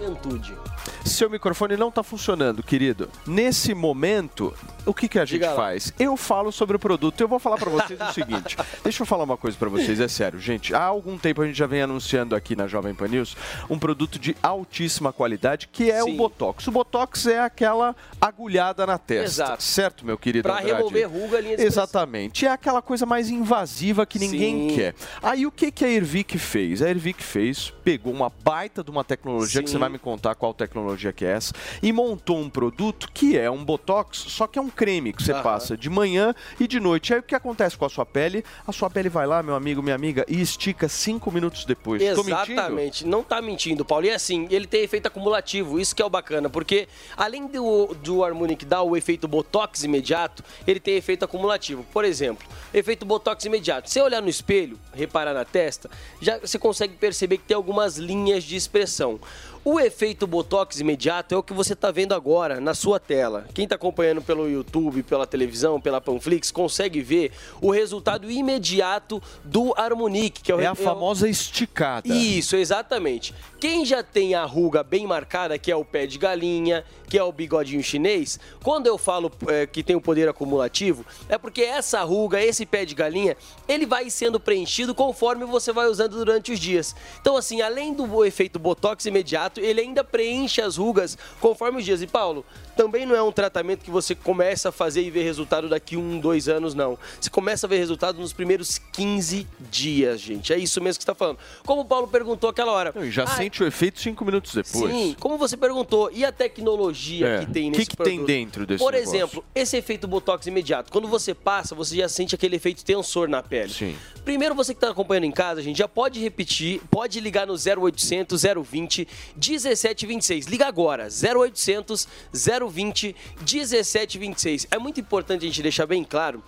Juventude. Seu microfone não está funcionando, querido. Nesse momento, o que, que a gente faz? Eu falo sobre o produto. Eu vou falar para vocês o seguinte. Deixa eu falar uma coisa para vocês, é sério, gente. Há algum tempo a gente já vem anunciando aqui na Jovem Pan News um produto de altíssima qualidade que é o Sim. Botox. O Botox é aquela agulhada na testa, Exato. certo, meu querido Pra Andrade? remover ruga, linha de. Exatamente. É aquela coisa mais invasiva que ninguém Sim. quer. Aí o que, que a Ervic fez? A Ervic fez, pegou uma baita de uma tecnologia, que Sim. você vai me contar qual tecnologia que é essa, e montou um produto que é um Botox, só que é um creme que você Aham. passa de manhã e de noite. Aí o que acontece com a sua pele? A sua pele vai lá, meu amigo, minha amiga, e estica cinco minutos depois. Exatamente, não tá mentindo, Paulo. E assim, ele tem efeito acumulativo, isso que é o bacana, porque além do, do Harmonic dar o efeito Botox imediato, ele tem efeito acumulativo. Por exemplo, efeito Botox imediato. Se você olhar no espelho, reparar na testa, já você consegue perceber que tem algumas linhas de expressão. O efeito Botox imediato é o que você está vendo agora na sua tela. Quem está acompanhando pelo YouTube, pela televisão, pela Panflix, consegue ver o resultado imediato do Harmonic, que é o É a é famosa esticada. isso, exatamente. Quem já tem a ruga bem marcada, que é o pé de galinha, que é o bigodinho chinês, quando eu falo é, que tem o poder acumulativo, é porque essa ruga, esse pé de galinha, ele vai sendo preenchido conforme você vai usando durante os dias. Então, assim, além do efeito botox imediato, ele ainda preenche as rugas conforme os dias. E, Paulo, também não é um tratamento que você começa a fazer e ver resultado daqui um, dois anos, não. Você começa a ver resultado nos primeiros 15 dias, gente. É isso mesmo que você está falando. Como o Paulo perguntou aquela hora. Já Ah, sente o efeito cinco minutos depois. Sim, como você perguntou, e a tecnologia É. que tem O nesse que que tem produto? dentro desse Por negócio? exemplo, esse efeito botox imediato. Quando você passa, você já sente aquele efeito tensor na pele. Sim. Primeiro, você que está acompanhando em casa, gente, já pode repetir, pode ligar no 0800 020 1726. Liga agora, 0800 020 1726. É muito importante a gente deixar bem claro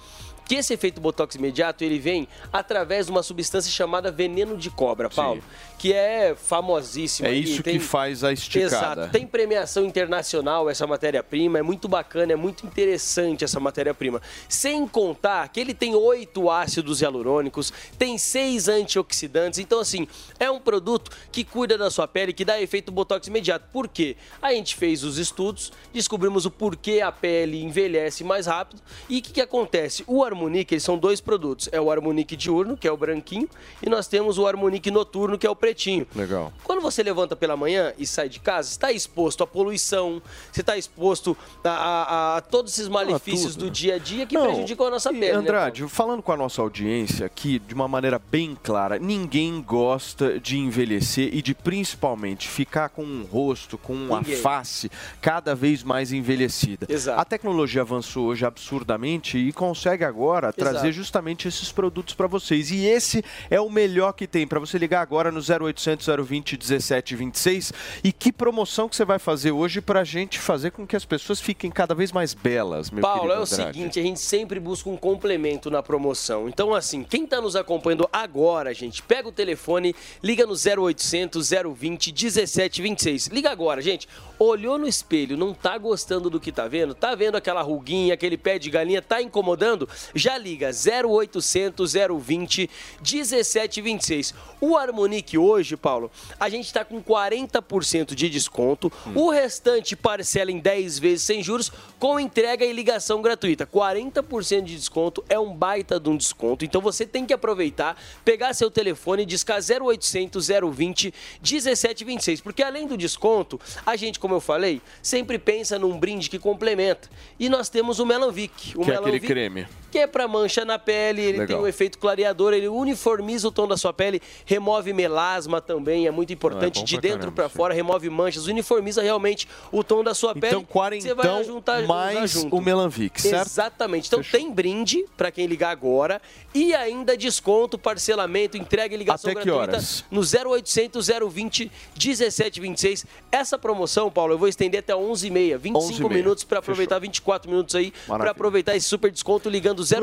que esse efeito botox imediato ele vem através de uma substância chamada veneno de cobra, Paulo, que é famosíssimo. É isso tem- que faz a esticada. Exato. Tem premiação internacional essa matéria-prima, é muito bacana, é muito interessante essa matéria-prima. Sem contar que ele tem oito ácidos hialurônicos, tem seis antioxidantes, então assim, é um produto que cuida da sua pele, que dá efeito botox imediato. Por quê? A gente fez os estudos, descobrimos o porquê a pele envelhece mais rápido e o que, que acontece? O Harmonique, eles são dois produtos, é o Harmonique diurno, que é o branquinho, e nós temos o Harmonique noturno, que é o pretinho. Legal. Quando você levanta pela manhã e sai de casa, está exposto à poluição, você está exposto a, a- a todos esses malefícios tudo, do dia a dia que Não, prejudicam a nossa pele. né, Andrade, falando com a nossa audiência aqui de uma maneira bem clara, ninguém gosta de envelhecer e de principalmente ficar com um rosto, com uma Ninguém. face cada vez mais envelhecida. Exato. A tecnologia avançou hoje absurdamente e consegue agora trazer Exato. justamente esses produtos para vocês. E esse é o melhor que tem para você ligar agora no 0800 020 1726. E que promoção que você vai fazer hoje para a gente fazer com que as pessoas fiquem cada vez mais belas, meu Paulo, é o seguinte, a gente sempre busca um complemento na promoção. Então, assim, quem está nos acompanhando agora, gente, pega o telefone, liga no 0800 020 1726. Liga agora, gente. Olhou no espelho, não tá gostando do que tá vendo? Tá vendo aquela ruguinha, aquele pé de galinha, tá incomodando? Já liga 0800 020 1726. O Harmonique hoje, Paulo, a gente tá com 40% de desconto. O restante parcela em 10 vezes sem juros, com entrega e ligação gratuita. 40% de desconto é um baita de um desconto. Então você tem que aproveitar, pegar seu telefone e discar 0800 020 1726. Porque além do desconto, a gente, como eu falei, sempre pensa num brinde que complementa. E nós temos o Melanvic. O Que é aquele Melanvic, creme. que é para mancha na pele, ele Legal. tem um efeito clareador, ele uniformiza o tom da sua pele, remove melasma também, é muito importante, bom de pra dentro para fora, remove manchas, uniformiza realmente o tom da sua pele. Então, quarentão você vai juntar, mais junto. o Melanvic, certo? Exatamente. Então tem brinde para quem ligar agora e ainda desconto, parcelamento, entrega e ligação Até que gratuita horas? no 0800 020 1726. Essa promoção, Paulo, eu vou estender até 11h30, 25 11h30. minutos para aproveitar 24 minutos aí para aproveitar esse super desconto ligando 0800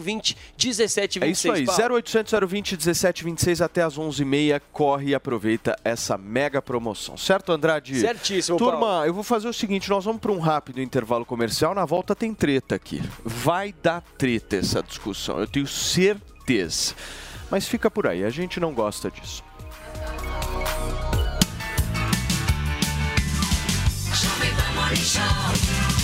020 1726. É isso aí, Paulo. 0800 020 1726 até as 11h30, corre e aproveita essa mega promoção. Certo, Andrade? Certíssimo, Turma, Paulo. eu vou fazer o seguinte, nós vamos para um rápido intervalo comercial, na volta tem treta aqui. Vai dar treta essa discussão, eu tenho certeza. Mas fica por aí, a gente não gosta disso. Jovem Pan Morning Show.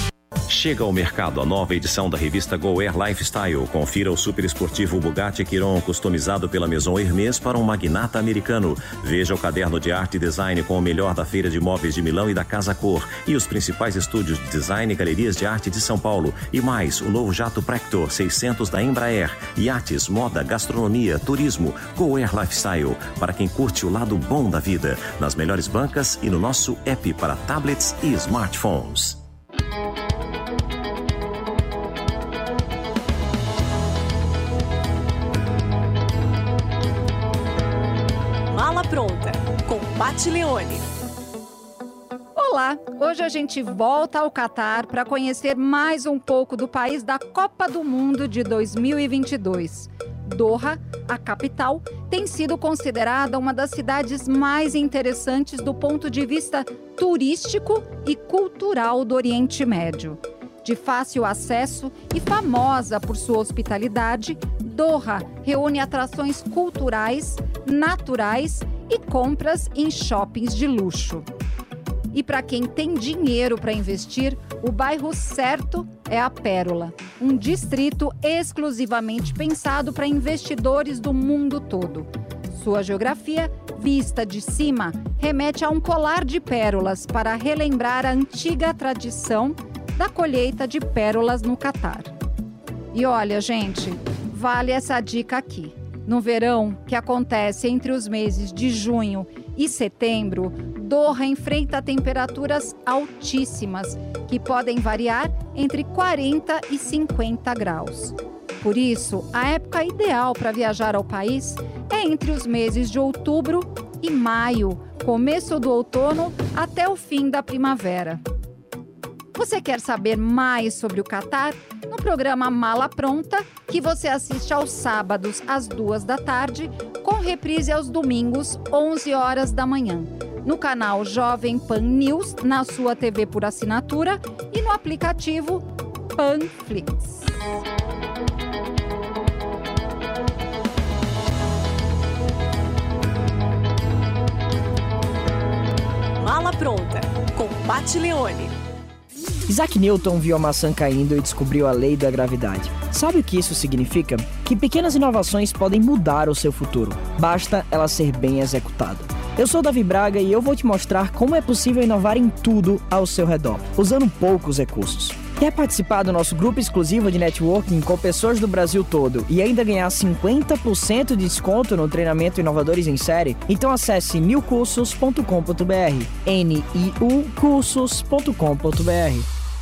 Chega ao mercado a nova edição da revista Go Air Lifestyle. Confira o super esportivo Bugatti Chiron customizado pela Maison Hermès para um magnata americano. Veja o caderno de arte e design com o melhor da Feira de Móveis de Milão e da Casa Cor. E os principais estúdios de design e galerias de arte de São Paulo. E mais, o novo jato Prector 600 da Embraer. Iates, moda, gastronomia, turismo. Go Air Lifestyle. Para quem curte o lado bom da vida. Nas melhores bancas e no nosso app para tablets e smartphones. Pat Leone. Olá, hoje a gente volta ao Catar para conhecer mais um pouco do país da Copa do Mundo de 2022. Doha, a capital, tem sido considerada uma das cidades mais interessantes do ponto de vista turístico e cultural do Oriente Médio. De fácil acesso e famosa por sua hospitalidade, Doha reúne atrações culturais, naturais e compras em shoppings de luxo. E para quem tem dinheiro para investir, o bairro certo é a Pérola, um distrito exclusivamente pensado para investidores do mundo todo. Sua geografia, vista de cima, remete a um colar de pérolas para relembrar a antiga tradição da colheita de pérolas no Catar. E olha, gente, vale essa dica aqui. No verão, que acontece entre os meses de junho e setembro, Doha enfrenta temperaturas altíssimas, que podem variar entre 40 e 50 graus. Por isso, a época ideal para viajar ao país é entre os meses de outubro e maio, começo do outono até o fim da primavera. Você quer saber mais sobre o Catar? No programa Mala Pronta, que você assiste aos sábados às duas da tarde, com reprise aos domingos, 11 horas da manhã. No canal Jovem Pan News, na sua TV por assinatura e no aplicativo Panflix. Mala Pronta, com Pat Leone. Isaac Newton viu a maçã caindo e descobriu a lei da gravidade. Sabe o que isso significa? Que pequenas inovações podem mudar o seu futuro. Basta ela ser bem executada. Eu sou Davi Braga e eu vou te mostrar como é possível inovar em tudo ao seu redor, usando poucos recursos. Quer participar do nosso grupo exclusivo de networking com pessoas do Brasil todo e ainda ganhar 50% de desconto no treinamento Inovadores em Série? Então acesse newcursos.com.br. N-I-U cursos.com.br.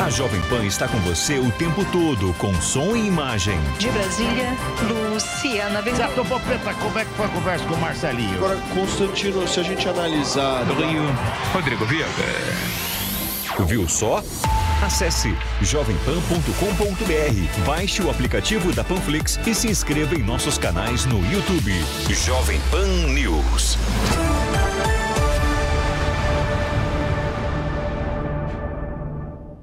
A Jovem Pan está com você o tempo todo, com som e imagem. De Brasília, Luciana Bezerra. Certo, Popeta, como é que foi a conversa com o Marcelinho? Agora, Constantino, se a gente analisar. Do Rio, Rodrigo Viega. Viu só? Acesse jovempan.com.br, baixe o aplicativo da Panflix e se inscreva em nossos canais no YouTube. Jovem Pan News.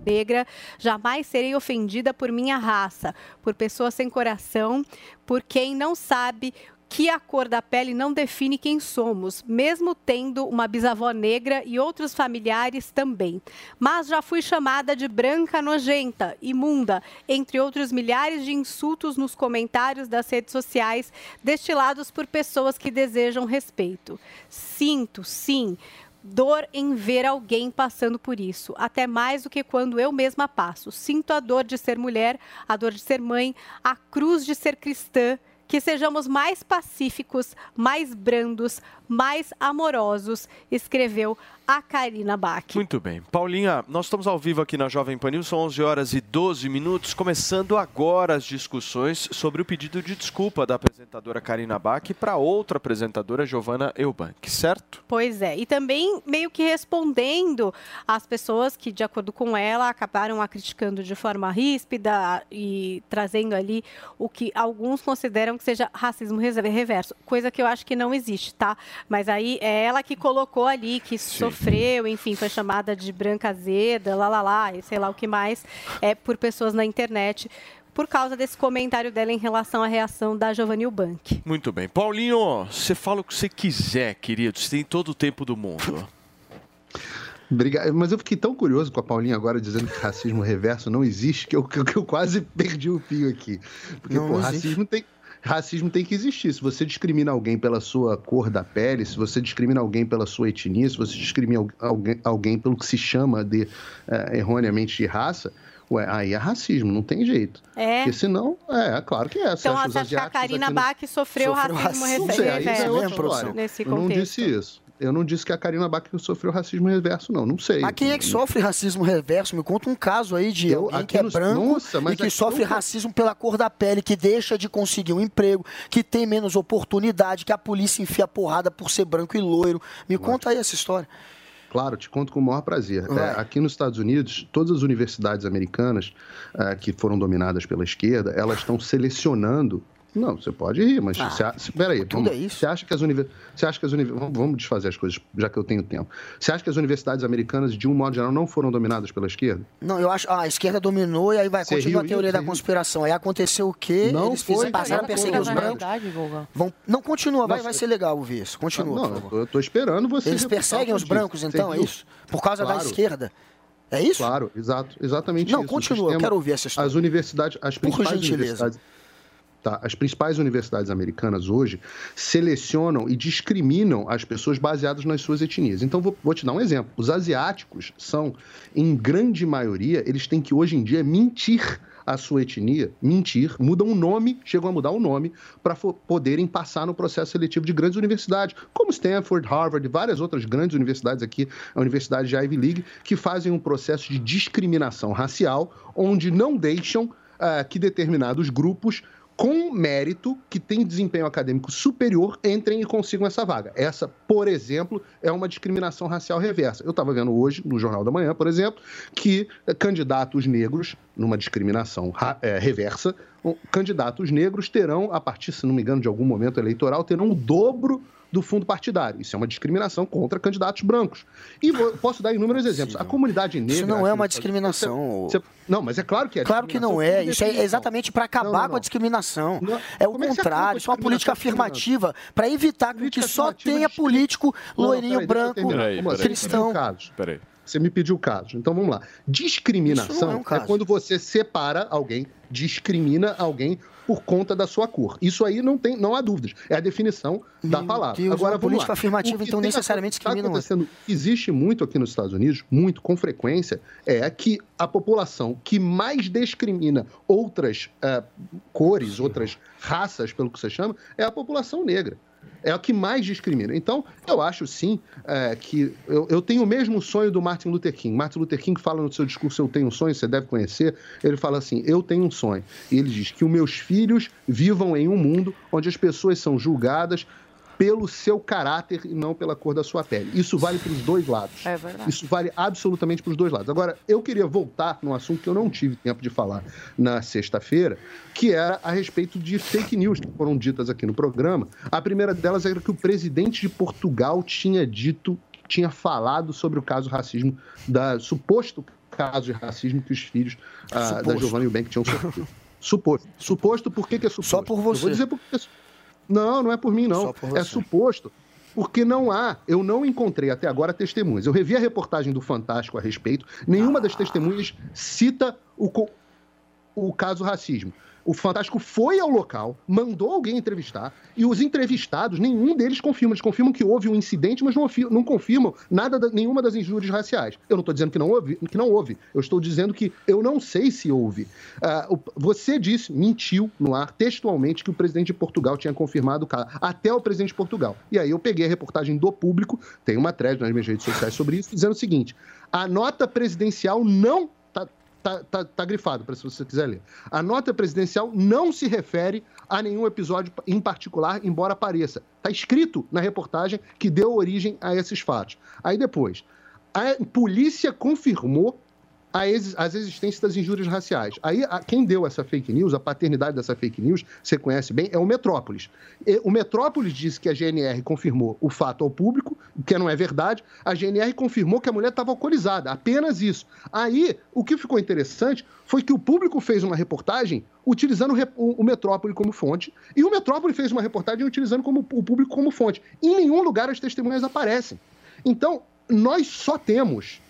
Negra, jamais serei ofendida por minha raça, por pessoas sem coração, por quem não sabe que a cor da pele não define quem somos, mesmo tendo uma bisavó negra e outros familiares também. Mas já fui chamada de branca nojenta, imunda, entre outros milhares de insultos nos comentários das redes sociais destilados por pessoas que desejam respeito. Sinto, sim, dor em ver alguém passando por isso, até mais do que quando eu mesma passo. Sinto a dor de ser mulher, a dor de ser mãe, a cruz de ser cristã que sejamos mais pacíficos, mais brandos, mais amorosos, escreveu a Karina Bach. Muito bem. Paulinha, nós estamos ao vivo aqui na Jovem Pan News, são 11 horas e 12 minutos, começando agora as discussões sobre o pedido de desculpa da apresentadora Karina Bach para outra apresentadora, Giovanna Eubank, certo? Pois é, e também meio que respondendo às pessoas que, de acordo com ela, acabaram a criticando de forma ríspida e trazendo ali o que alguns consideram que seja racismo reverso, coisa que eu acho que não existe, tá? Mas aí é ela que colocou ali, que sofreu, enfim, foi chamada de branca azeda, lá lá lá, e sei lá o que mais, é por pessoas na internet. Por causa desse comentário dela em relação à reação da Giovanni Eubank. Muito bem. Paulinho, você fala o que você quiser, querido, você tem todo o tempo do mundo. Obrigado. Mas eu fiquei tão curioso com a Paulinha agora dizendo que racismo reverso não existe que eu, que eu- quase perdi o fio aqui. Porque, Não, pô, racismo tem. Racismo tem que existir. Se você discrimina alguém pela sua cor da pele, se você discrimina alguém pela sua etnia, se você discrimina al- alguém, alguém pelo que se chama de eh, erroneamente de raça, ué, aí é racismo, não tem jeito. É. Porque senão, é, claro que é. Então, você acha que a Karina Bach sofreu, racismo, Não sei, aí isso é reverso outra história. nesse Eu não contexto? disse isso. Eu não disse que a Karina Bach sofreu racismo reverso, não. Não sei. Mas quem é que sofre racismo reverso? Me conta um caso aí de Eu- alguém que é no- branco Nossa, mas e que sofre eu- racismo pela cor da pele, que deixa de conseguir um emprego, que tem menos oportunidade, que a polícia enfia porrada por ser branco e loiro. Me conta aí essa história. Claro, te conto com o maior prazer. É, aqui nos Estados Unidos, todas as universidades americanas é, que foram dominadas pela esquerda, elas estão selecionando. Não, você pode rir, mas Ah, você, a- peraí, tudo vamos, é isso. você acha que as universidades. Você acha que as uni- vamos, desfazer as coisas, já que eu tenho tempo. Você acha que as universidades americanas, de um modo geral, não foram dominadas pela esquerda? Não, eu acho. Ah, a esquerda dominou e aí vai Você continuar a riu, teoria riu, da riu. conspiração. Aí aconteceu o quê? Não Eles foi, fizeram, passaram a não perseguir os brancos. Vão, não, continua, vai, Não, vai ser legal ouvir isso. Continua, Não, por eu favor. tô, eu tô esperando você. Eles perseguem os brancos, então, é isso? Por causa da Claro. esquerda? É isso? Claro, exato, exatamente Não, isso. Continua, eu quero ouvir essa história. As universidades, as Por principais gentileza. universidades, tá, as principais universidades americanas hoje selecionam e discriminam as pessoas baseadas nas suas etnias. Então vou, vou te dar um exemplo. Os asiáticos são, em grande maioria, eles têm que hoje em dia mentir a sua etnia, mentir, mudam o nome, chegam a mudar o nome para poderem passar no processo seletivo de grandes universidades, como Stanford, Harvard e várias outras grandes universidades aqui, a Universidade de Ivy League, que fazem um processo de discriminação racial, onde não deixam ah, que determinados grupos com mérito, que têm desempenho acadêmico superior, entrem e consigam essa vaga. Essa, por exemplo, é uma discriminação racial reversa. Eu estava vendo hoje, no Jornal da Manhã, por exemplo, que eh, candidatos negros, numa discriminação eh, reversa, candidatos negros terão, a partir, se não me engano, de algum momento eleitoral, terão o dobro do fundo partidário. Isso é uma discriminação contra candidatos brancos. E vou- posso dar inúmeros exemplos. A comunidade negra. Isso não é aqui uma discriminação. você- você- não, mas é claro que é. Claro que não é. Isso é exatamente para acabar Não, não, com a não. discriminação. Não. É o Como é contrário. Isso é uma política afirmativa para evitar com que só tenha político Não, não, loirinho peraí, branco. Como assim? cristão. Você me pediu casos. Peraí. Você me pediu casos. Então vamos lá. Não é Discriminação um caso. quando você separa alguém, discrimina alguém por conta da sua cor. Isso aí não tem, não há dúvidas. É a definição da palavra. Deus, Agora uma vamos política lá. afirmativa, então, necessariamente tá outro. acontecendo, existe muito aqui nos Estados Unidos, muito com frequência, é que a população que mais discrimina outras eh, cores, outras raças, pelo que você chama, é a população negra. É a que mais discrimina. Então, eu acho sim eh, que eu, eu tenho o mesmo sonho do Martin Luther King. Martin Luther King fala no seu discurso Eu Tenho um Sonho, você deve conhecer. Ele fala assim: Eu tenho um sonho. E ele diz que os meus filhos vivam em um mundo onde as pessoas são julgadas pelo seu caráter e não pela cor da sua pele. Isso vale para os dois lados. É verdade. Isso vale absolutamente para os dois lados. Agora, eu queria voltar num assunto que eu não tive tempo de falar na sexta-feira, que era a respeito de fake news que foram ditas aqui no programa. A primeira delas era que o presidente de Portugal tinha dito, tinha falado sobre o caso racismo, da suposto caso de racismo que os filhos ah, da Suposto. Giovanna Eubank tinham sofrido. Suposto. Suposto, por que, que é suposto? Só por Eu você. vou dizer por que é su- Não, não é por mim, não. Por É suposto. Porque não há, eu não encontrei até agora testemunhas. Eu revi a reportagem do Fantástico a respeito, nenhuma das testemunhas cita o, o caso racismo. O Fantástico foi ao local, mandou alguém entrevistar, e os entrevistados, nenhum deles confirma. Eles confirmam que houve um incidente, mas não, não confirmam nada, da- nenhuma das injúrias raciais. Eu não estou dizendo que não houve, que não houve. Eu estou dizendo que eu não sei se houve. O- você disse, mentiu no ar, textualmente, que o presidente de Portugal tinha confirmado o caso. Até o presidente de Portugal. E aí eu peguei a reportagem do público, tem uma thread nas minhas redes sociais sobre isso, dizendo o seguinte: a nota presidencial não. Tá, tá, tá, grifado, para se você quiser ler. A nota presidencial não se refere a nenhum episódio em particular, embora pareça. Está escrito na reportagem que deu origem a esses fatos. Aí depois, a polícia confirmou a exi- as existências das injúrias raciais. Aí, a- quem deu essa fake news, a paternidade dessa fake news, você conhece bem, é o Metrópolis. E o Metrópolis disse que a GNR confirmou o fato ao público, que não é verdade. A GNR confirmou que a mulher estava alcoolizada, apenas isso. Aí, o que ficou interessante foi que o público fez uma reportagem utilizando o- o Metrópole como fonte, e o Metrópole fez uma reportagem utilizando como, o público como fonte. Em nenhum lugar as testemunhas aparecem. Então, nós só temos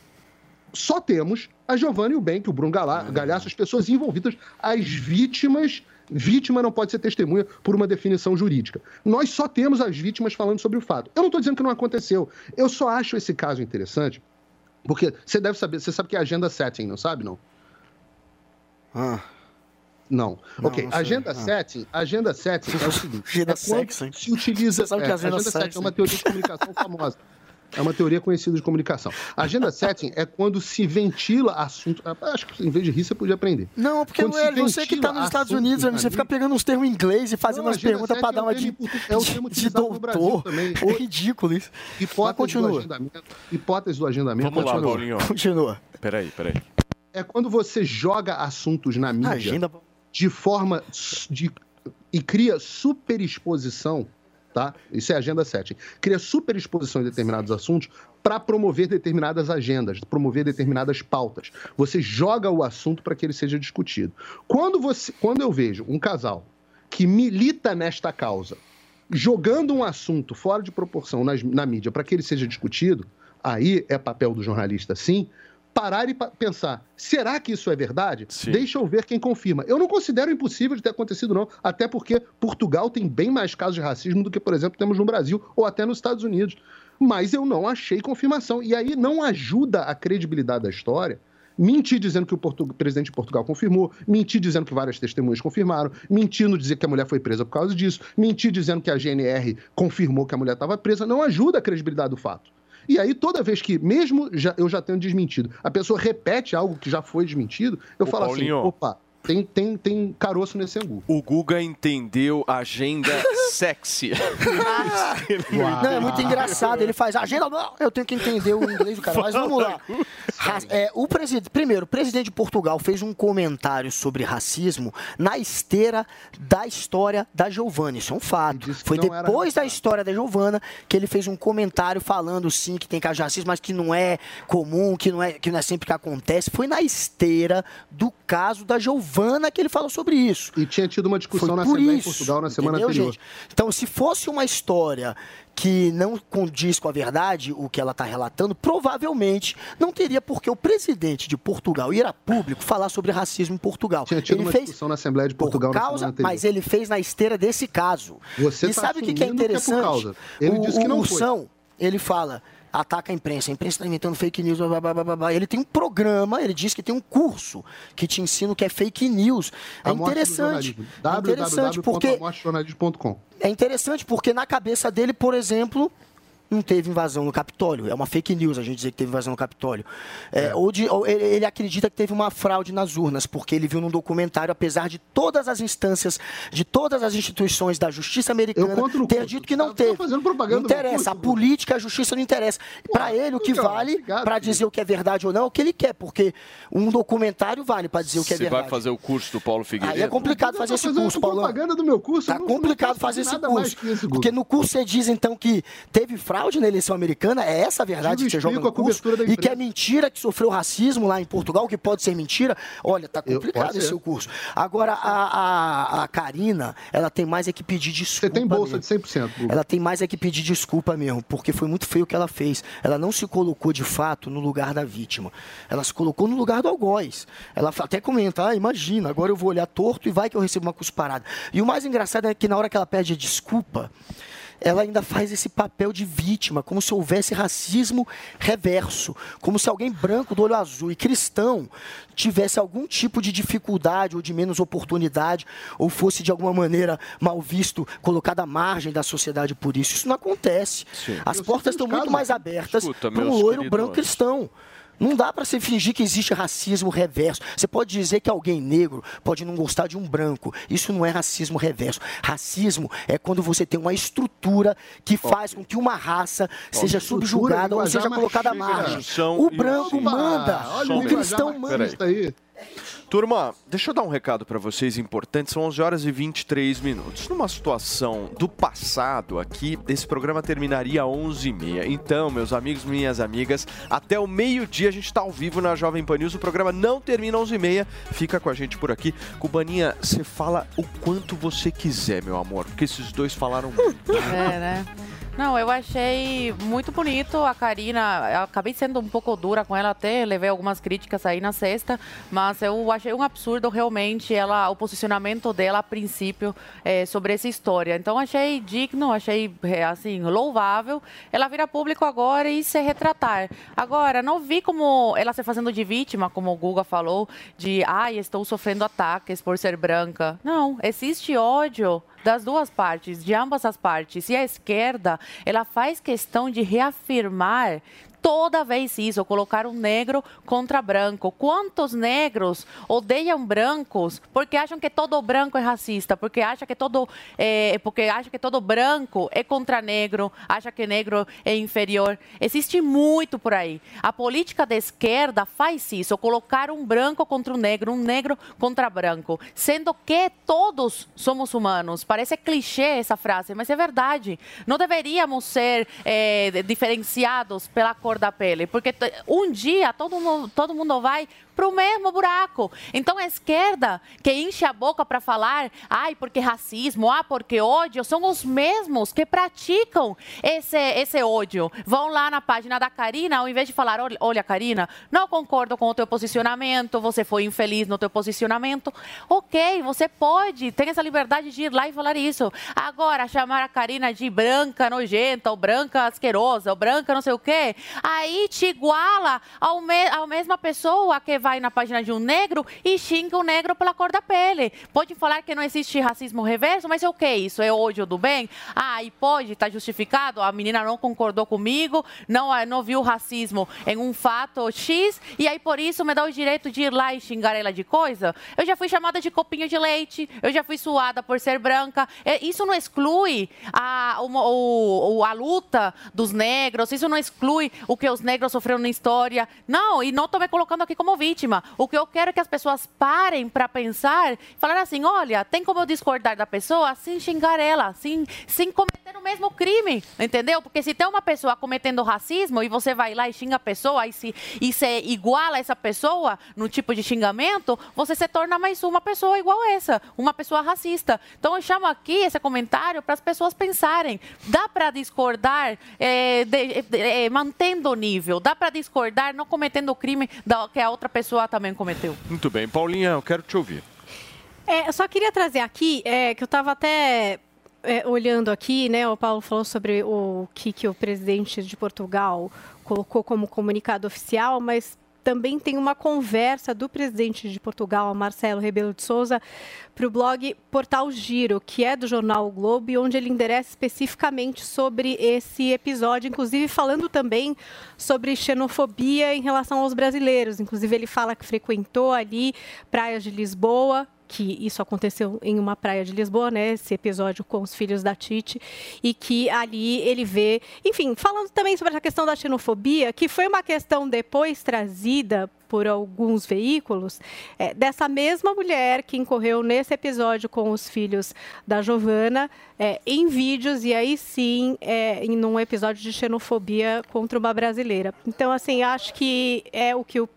só temos a Giovanna e o Ben, que o Bruno Galá, Galhaço, as pessoas envolvidas, as vítimas. Vítima não pode ser testemunha por uma definição jurídica. Nós só temos as vítimas falando sobre o fato. Eu não estou dizendo que não aconteceu. Eu só acho esse caso interessante, porque você deve saber, você sabe que é agenda setting, não sabe, não? Ah. Não. Não, ok, não agenda Ah. setting, agenda setting é o seguinte. Agenda é quando sexy. se utiliza. Você sabe que é, agenda agenda setting sexy? é uma teoria de comunicação famosa. É uma teoria conhecida de comunicação. Agenda setting é quando se ventila assunto. Acho que em vez de rir, você podia aprender. Não, porque Quando se Hélio, você que tá ventila nos Estados Unidos, amigo, você fica pegando uns termos em inglês e fazendo Não, umas perguntas pra setting dar uma é de, é o termo de, de doutor. também. É ridículo isso. Hipótese do continua. agendamento. Hipótese do agendamento. Vamos lá, Continua. Paulinho. Continua. Peraí, peraí. é quando você joga assuntos na mídia Agenda- de forma de e cria superexposição, tá? Isso é agenda 7. Cria superexposição em determinados assuntos para promover determinadas agendas, promover determinadas pautas. Você joga o assunto para que ele seja discutido. Quando você, quando eu vejo um casal que milita nesta causa jogando um assunto fora de proporção nas- na mídia para que ele seja discutido, aí é papel do jornalista, sim, parar e pensar: será que isso é verdade? Deixa eu ver quem confirma. Eu não considero impossível de ter acontecido, não, até porque Portugal tem bem mais casos de racismo do que, por exemplo, temos no Brasil ou até nos Estados Unidos. Mas eu não achei confirmação. E aí não ajuda a credibilidade da história. Mentir dizendo que o portu- presidente de Portugal confirmou, mentir dizendo que várias testemunhas confirmaram, mentir no dizer que a mulher foi presa por causa disso, mentir dizendo que a GNR confirmou que a mulher estava presa, não ajuda a credibilidade do fato. E aí, toda vez que, mesmo já- eu já tendo desmentido, a pessoa repete algo que já foi desmentido, eu Ô, falo Paulinho. assim: opa, tem, tem, tem caroço nesse angu. O Guga entendeu a agenda sexy. Não, é muito engraçado. Ele faz agenda. Não, eu tenho que entender o inglês do cara. Mas vamos lá. É, o presidente, primeiro, o presidente de Portugal fez um comentário sobre racismo na esteira da história da Giovanna. Isso é um fato. Foi depois da história da Giovanna que ele fez um comentário falando sim que tem caso de racismo, mas que não é comum, que não é, que não é sempre que acontece. Foi na esteira do caso da Giovanna que ele falou sobre isso. E tinha tido uma discussão Foi na Assembleia em isso, Portugal na semana entendeu, anterior. gente? Então, se fosse uma história que não condiz com a verdade, o que ela está relatando, provavelmente não teria por que o presidente de Portugal ir a público falar sobre racismo em Portugal. Tinha tido ele uma fez discussão na Assembleia de Portugal por causa, mas ele fez na esteira desse caso. Você e tá sabe o que, que é assumindo que é por interessante? causa. Ele o, disse que o não foi. Ursão, ele fala, ataca a imprensa, a imprensa está inventando fake news, blá, blá, blá, blá, blá. ele tem um programa, ele diz que tem um curso que te ensina o que é fake news. É interessante. É interessante porque é interessante porque na cabeça dele, por exemplo, não teve invasão no Capitólio. É uma fake news a gente dizer que teve invasão no Capitólio. É, Ou, de- ou ele, ele acredita que teve uma fraude nas urnas, porque ele viu num documentário, apesar de todas as instâncias, de todas as instituições da justiça americana ter dito que não teve. fazendo propaganda não interessa, a política, a justiça não interessa. Para ele, o que cara, vale, para dizer o que é verdade ou não, é o que ele quer, porque um documentário vale para dizer o que é Você verdade. vai fazer o curso do Paulo Figueiredo? Aí é complicado fazer esse curso, Paulão. propaganda do meu curso. Tá complicado fazer esse curso. porque no curso você diz, então, que teve fraude, fraude na eleição americana, é essa a verdade Digo, que você joga no curso? E que é mentira que sofreu racismo lá em Portugal, que pode ser mentira? Olha, tá complicado esse seu curso. Agora, a, a, a Karina, ela tem mais é que pedir desculpa. Você tem bolsa de 100%, Guga. Ela tem mais é que pedir desculpa mesmo, porque foi muito feio o que ela fez. Ela não se colocou de fato no lugar da vítima. Ela se colocou no lugar do algoz. Ela até comenta, ah, imagina, agora eu vou olhar torto e vai que eu recebo uma cusparada. E o mais engraçado é que na hora que ela pede a desculpa, ela ainda faz esse papel de vítima, como se houvesse racismo reverso, como se alguém branco do olho azul e cristão tivesse algum tipo de dificuldade ou de menos oportunidade, ou fosse de alguma maneira mal visto, colocado à margem da sociedade por isso. Isso não acontece. As Eu portas estão muito mais abertas para um loiro branco cristão. Não dá para você fingir que existe racismo reverso. Você pode dizer que alguém negro pode não gostar de um branco. Isso não é racismo reverso. Racismo é quando você tem uma estrutura que faz com que uma raça seja subjugada ou seja colocada à margem. O branco manda, o cristão manda. Turma, deixa eu dar um recado para vocês importante. São 11 horas e 23 minutos. Numa situação do passado aqui, esse programa terminaria às 11h30. Então, meus amigos, minhas amigas, até o meio-dia a gente está ao vivo na Jovem Pan News. O programa não termina às 11h30. Fica com a gente por aqui. Cubaninha, você fala o quanto você quiser, meu amor, porque esses dois falaram muito. É, né? Não, eu achei muito bonito a Karina. Acabei sendo um pouco dura com ela até, levei algumas críticas aí na sexta, mas eu achei um absurdo realmente ela, o posicionamento dela a princípio eh, sobre essa história. Então achei digno, achei eh, assim louvável ela vir a público agora e se retratar. Agora não vi como ela se fazendo de vítima, como o Guga falou, de ai estou sofrendo ataques por ser branca. Não, existe ódio das duas partes, de ambas as partes. E a esquerda, ela faz questão de reafirmar toda vez isso, colocar um negro contra branco. Quantos negros odeiam brancos porque acham que todo branco é racista, porque acha que todo, é, porque acha que todo branco é contra negro, acha que negro é inferior. Existe muito por aí. A política da esquerda faz isso, colocar um branco contra um negro, um negro contra branco, sendo que todos somos humanos. Parece clichê essa frase, mas é verdade. Não deveríamos ser é, diferenciados pela cor da pele, porque um dia todo mundo, todo mundo vai para o mesmo buraco. Então a esquerda que enche a boca para falar, ai, porque racismo, ah, porque ódio, são os mesmos que praticam esse, esse ódio. Vão lá na página da Karina, ao invés de falar, olha, Karina, não concordo com o teu posicionamento, você foi infeliz no teu posicionamento. Ok, você pode, tem essa liberdade de ir lá e falar isso. Agora, chamar a Karina de branca nojenta, ou branca asquerosa, ou branca não sei o quê, aí te iguala ao me mesma pessoa que vai na página de um negro e xinga o negro pela cor da pele. Pode falar que não existe racismo reverso, mas é o que isso? É ódio do bem? Ah, e pode, está justificado, a menina não concordou comigo, não, ah, não viu racismo em um fato X, e aí por isso me dá o direito de ir lá e xingar ela de coisa? Eu já fui chamada de copinho de leite, eu já fui suada por ser branca. É, Isso não exclui a, o- a luta dos negros, isso não exclui o que os negros sofreram na história. Não, e não estou me colocando aqui como vítima. O que eu quero é que as pessoas parem para pensar e falar assim: olha, tem como eu discordar da pessoa sem xingar ela, sem, sem cometer o mesmo crime, entendeu? Porque se tem uma pessoa cometendo racismo e você vai lá e xinga a pessoa e se, e se iguala essa pessoa no tipo de xingamento, você se torna mais uma pessoa igual essa, uma pessoa racista. Então eu chamo aqui esse comentário para as pessoas pensarem. Dá para discordar eh, de- de- eh, mantendo o nível, dá para discordar não cometendo o crime da- que a outra pessoa também cometeu. Muito bem, Paulinha, eu quero te ouvir. É, eu só queria trazer aqui, é, que eu estava até é, olhando aqui, né? O Paulo falou sobre o que, que o presidente de Portugal colocou como comunicado oficial, mas também tem uma conversa do presidente de Portugal, Marcelo Rebelo de Souza, para o blog Portal Giro, que é do jornal o Globo, e onde ele endereça especificamente sobre esse episódio, inclusive falando também sobre xenofobia em relação aos brasileiros. Inclusive, ele fala que frequentou ali praias de Lisboa, que isso aconteceu em uma praia de Lisboa, né? Esse episódio com os filhos da Tite, e que ali ele vê, enfim, falando também sobre a questão da xenofobia, que foi uma questão depois trazida por alguns veículos é, dessa mesma mulher que incorreu nesse episódio com os filhos da Giovana é, em vídeos e aí sim é, em um episódio de xenofobia contra uma brasileira. Então, assim, acho que é o que o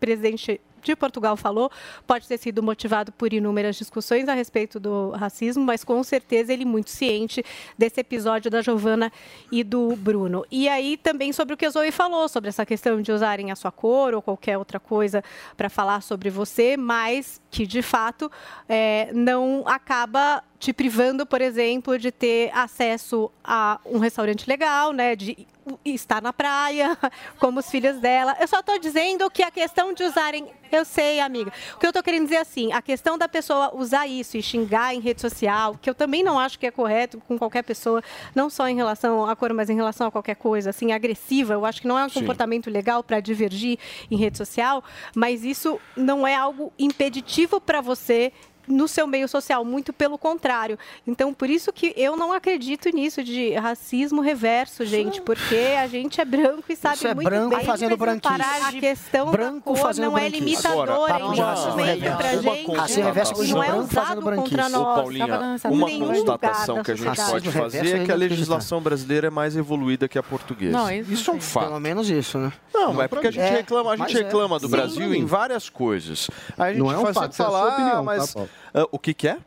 presidente de Portugal falou, pode ter sido motivado por inúmeras discussões a respeito do racismo, mas com certeza ele muito ciente desse episódio da Giovana e do Bruno. E aí também sobre o que a Zoe falou, sobre essa questão de usarem a sua cor ou qualquer outra coisa para falar sobre você, mas que de fato é, não acaba te privando, por exemplo, de ter acesso a um restaurante legal, né? De estar na praia, como os filhos dela. Eu só estou dizendo que a questão de usarem. Eu sei, amiga. O que eu estou querendo dizer assim, a questão da pessoa usar isso e xingar em rede social, que eu também não acho que é correto com qualquer pessoa, não só em relação à cor, mas em relação a qualquer coisa, assim, agressiva, eu acho que não é um Sim. comportamento legal para divergir em rede social, mas isso não é algo impeditivo para você no seu meio social, muito pelo contrário. Então, por isso que eu não acredito nisso de racismo reverso, gente, porque a gente é branco e sabe Isso é muito branco bem fazendo branquice. a questão Branco da cor fazendo não é branquice. limitadora, Agora, é de racismo instrumento reverso. pra Uma gente, Racismo reverso não é branco usado fazendo contra branquice. nós. Ô, Paulinha, Em uma constatação que a gente pode fazer é que a legislação brasileira é mais evoluída que a portuguesa. Não, isso é um fato. Pelo menos isso, né? Não, é porque a gente É, reclama, a gente mas é. reclama do Sim. Brasil em várias coisas. Aí a gente Não é um faz fato, isso é falar, sua opinião, ah, mas ah, o que que é?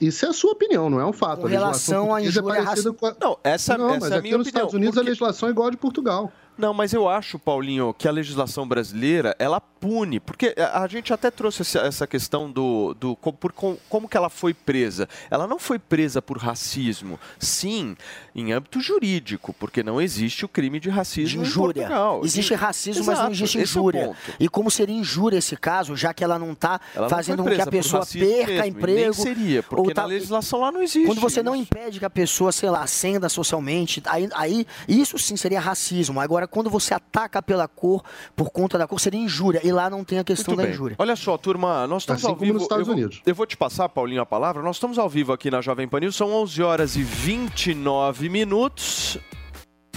Isso é a sua opinião, não é um fato. Com A relação à portuguesa injúria é parecida com a... Não, essa, não, essa mas é a aqui minha nos opinião. Estados Unidos a porque- legislação é igual a de Portugal. Não, mas eu acho, Paulinho, que a legislação brasileira, ela pune, porque a gente até trouxe essa, questão do, do por com- como que ela foi presa. Ela não foi presa por racismo, sim, em âmbito jurídico, porque não existe o crime de racismo de em injúria. Portugal. Existe racismo, mas não Exato, existe é injúria. ponto. e como seria injúria esse caso, já que ela não está não fazendo foi com que a pessoa perca mesmo, emprego. seria, porque ou tá na legislação lá não existe Quando você não impede que a pessoa, sei lá, ascenda socialmente, aí, aí isso sim seria racismo. Agora, quando você ataca pela cor, por conta da cor, seria injúria. E lá não tem a questão Muito da bem. injúria. Olha só, turma, nós estamos Assim ao como vivo. nos Estados eu vou- Unidos. Eu vou te passar, Paulinho, a palavra. Nós estamos ao vivo aqui na Jovem Pan News, são 11 horas e 29 minutos.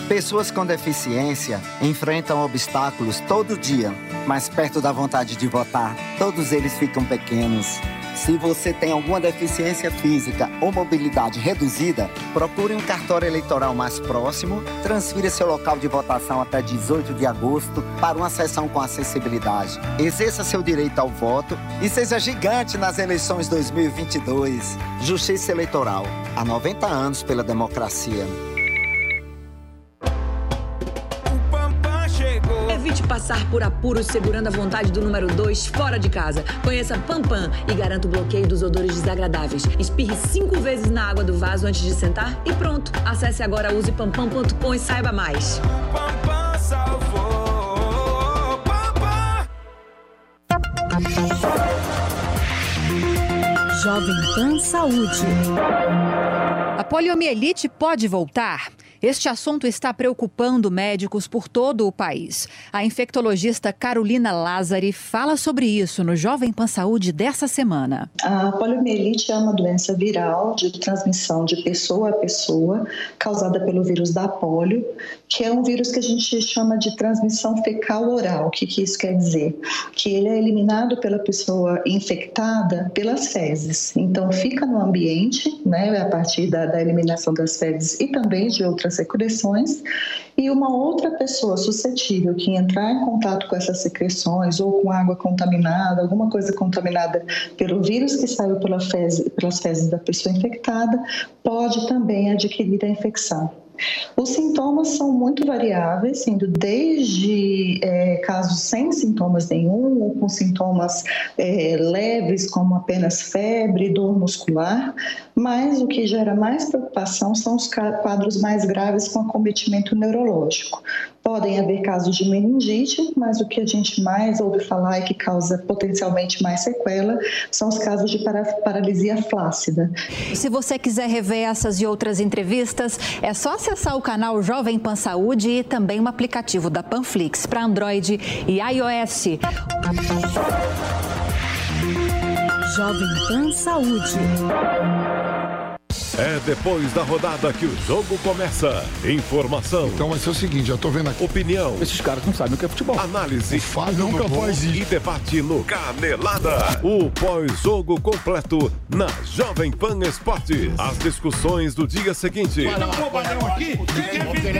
Pessoas com deficiência enfrentam obstáculos todo dia, mas perto da vontade de votar, todos eles ficam pequenos. Se você tem alguma deficiência física ou mobilidade reduzida, procure um cartório eleitoral mais próximo, transfira seu local de votação até 18 de agosto para uma sessão com acessibilidade. Exerça seu direito ao voto e seja gigante nas eleições 2022. Justiça Eleitoral. Há 90 anos pela democracia. Passar por apuros segurando a vontade do número 2 fora de casa. Conheça Pampam e garanta o bloqueio dos odores desagradáveis. Espirre cinco vezes na água do vaso antes de sentar e pronto. Acesse agora usepampam.com e saiba mais. Jovem Pan Saúde. A poliomielite pode voltar? Este assunto está preocupando médicos por todo o país. A infectologista Carolina Lázari fala sobre isso no Jovem Pan Saúde dessa semana. A poliomielite é uma doença viral de transmissão de pessoa a pessoa, causada pelo vírus da polio, que é um vírus que a gente chama de transmissão fecal oral. O que, isso quer dizer? Que ele é eliminado pela pessoa infectada pelas fezes. Então, fica no ambiente, né, a partir da, da eliminação das fezes e também de outras secreções, e uma outra pessoa suscetível que entrar em contato com essas secreções ou com água contaminada, alguma coisa contaminada pelo vírus que saiu pela fezes, pelas fezes da pessoa infectada, pode também adquirir a infecção. Os sintomas são muito variáveis, sendo desde é, casos sem sintomas nenhum, ou com sintomas é, leves, como apenas febre, dor muscular, mas o que gera mais preocupação são os quadros mais graves com acometimento neurológico. Podem haver casos de meningite, mas o que a gente mais ouve falar e que causa potencialmente mais sequela são os casos de para- paralisia flácida. Se você quiser rever essas e outras entrevistas, é só acessar o canal Jovem Pan Saúde e também o aplicativo da Panflix para Android e iOS. Jovem Pan Saúde. É depois da rodada que o jogo começa. Informação. Então vai ser o seguinte, já tô vendo aqui. Opinião. Esses caras não sabem o que é futebol. Análise. O Fábio nunca faz. E debate no Canelada. O pós-jogo completo na Jovem Pan Esportes. As discussões do dia seguinte. aqui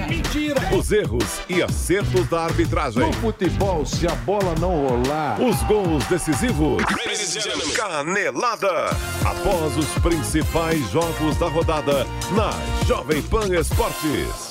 mentira. Os erros e acertos da arbitragem. No futebol, se a bola não rolar. Os gols decisivos. Canelada. Após os principais jogos da rodada na Jovem Pan Esportes.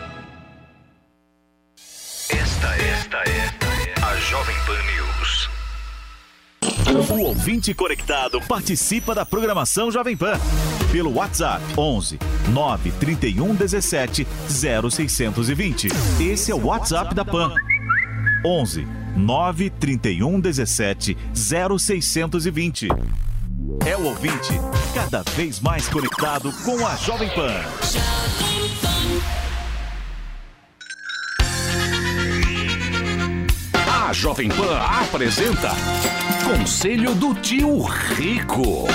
Esta, esta é a Jovem Pan News. O ouvinte conectado participa da programação Jovem Pan pelo WhatsApp 11 931 17 0620. Esse é o WhatsApp da Pan. 11 931 17 0620. É o ouvinte cada vez mais conectado com a Jovem Pan. A Jovem Pan apresenta Conselho do Tio Rico.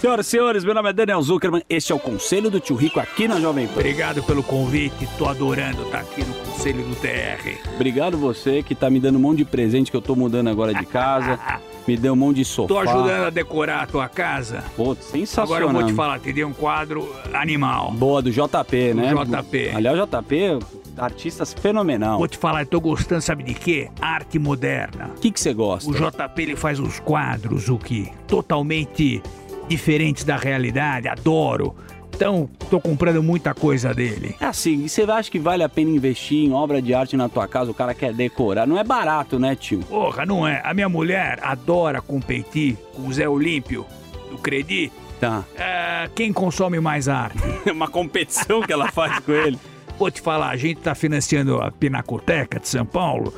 Senhoras e senhores, meu nome é Daniel Zuckerman. Este é o Conselho do Tio Rico aqui na Jovem Pan. Obrigado pelo convite, tô adorando estar aqui no Conselho do TR. Obrigado você que tá me dando um monte de presente que eu tô mudando agora de casa. me deu um monte de sofá. Tô ajudando a decorar a tua casa. Pô, sensacional. Agora eu vou te falar, te dei um quadro animal. Boa, do JP, né? Do JP. Aliás, o JP, artistas fenomenal. Vou te falar, eu tô gostando, sabe de quê? Arte moderna. O que você gosta? O JP ele faz uns quadros, o que totalmente diferentes da realidade, adoro. Então, tô comprando muita coisa dele. É assim, e você acha que vale a pena investir em obra de arte na tua casa? O cara quer decorar. Não é barato, né, tio? Porra, não é. A minha mulher adora competir com o Zé Olímpio, do Credi. Tá. É, quem consome mais arte? É uma competição que ela faz com ele. Vou te falar, a gente tá financiando a Pinacoteca de São Paulo.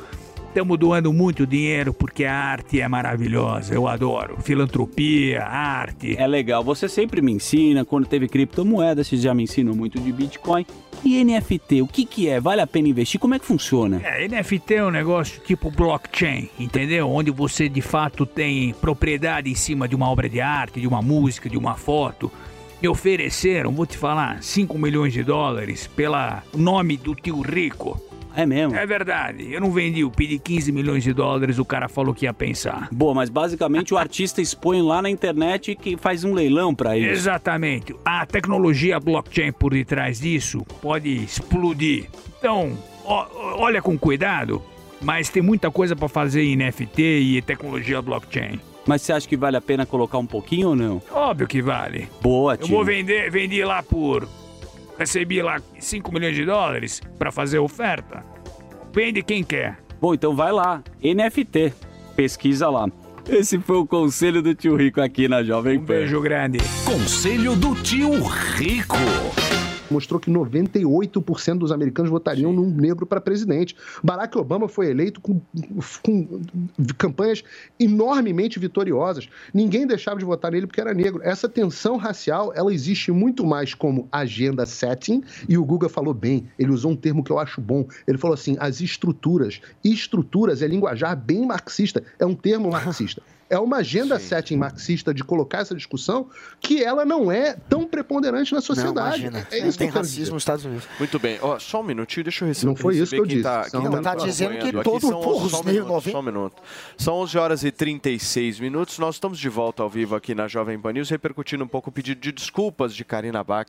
Estamos doando muito dinheiro porque a arte é maravilhosa. Eu adoro. Filantropia, arte. É legal. Você sempre me ensina. Quando teve criptomoeda, você já me ensinou muito de Bitcoin. E NFT, o que que é? Vale a pena investir? Como é que funciona? É, NFT é um negócio tipo blockchain, entendeu? Onde você de fato tem propriedade em cima de uma obra de arte, de uma música, de uma foto. Me ofereceram, vou te falar, 5 milhões de dólares pela nome do tio Rico. É mesmo? É verdade. Eu não vendi, eu pedi 15 milhões de dólares, o cara falou que ia pensar. Boa, mas basicamente o artista expõe lá na internet que faz um leilão pra isso. Exatamente. A tecnologia blockchain por detrás disso pode explodir. Então, ó- olha com cuidado, mas tem muita coisa pra fazer em NFT e tecnologia blockchain. Mas você acha que vale a pena colocar um pouquinho ou não? Óbvio que vale. Boa, Eu tio. vou vender, vendi lá por. Recebi lá 5 milhões de dólares pra fazer oferta. Vende quem quer. Bom, então vai lá. NFT. Pesquisa lá. Esse foi o conselho do tio Rico aqui na Jovem Pan. Um beijo grande. Conselho do Tio Rico. Mostrou que 98% dos americanos votariam num negro para presidente. Barack Obama foi eleito com, com campanhas enormemente vitoriosas. Ninguém deixava de votar nele porque era negro. Essa tensão racial, ela existe muito mais como agenda setting, e o Guga falou bem, ele usou um termo que eu acho bom. Ele falou assim, as estruturas. Estruturas é linguajar bem marxista, é um termo marxista. É uma agenda setting marxista de colocar essa discussão que ela não é tão preponderante na sociedade. imagina. é isso Tem que racismo dizer. nos Estados Unidos. Muito bem. Ó, só um minutinho, deixa eu receber. Não foi isso que eu disse. Tá, Não, tá nos dizendo que todo porra, só um minuto, Só um minuto. São 11 horas e 36 minutos. Nós estamos de volta ao vivo aqui na Jovem Pan News, repercutindo um pouco o pedido de desculpas de Karina Bach,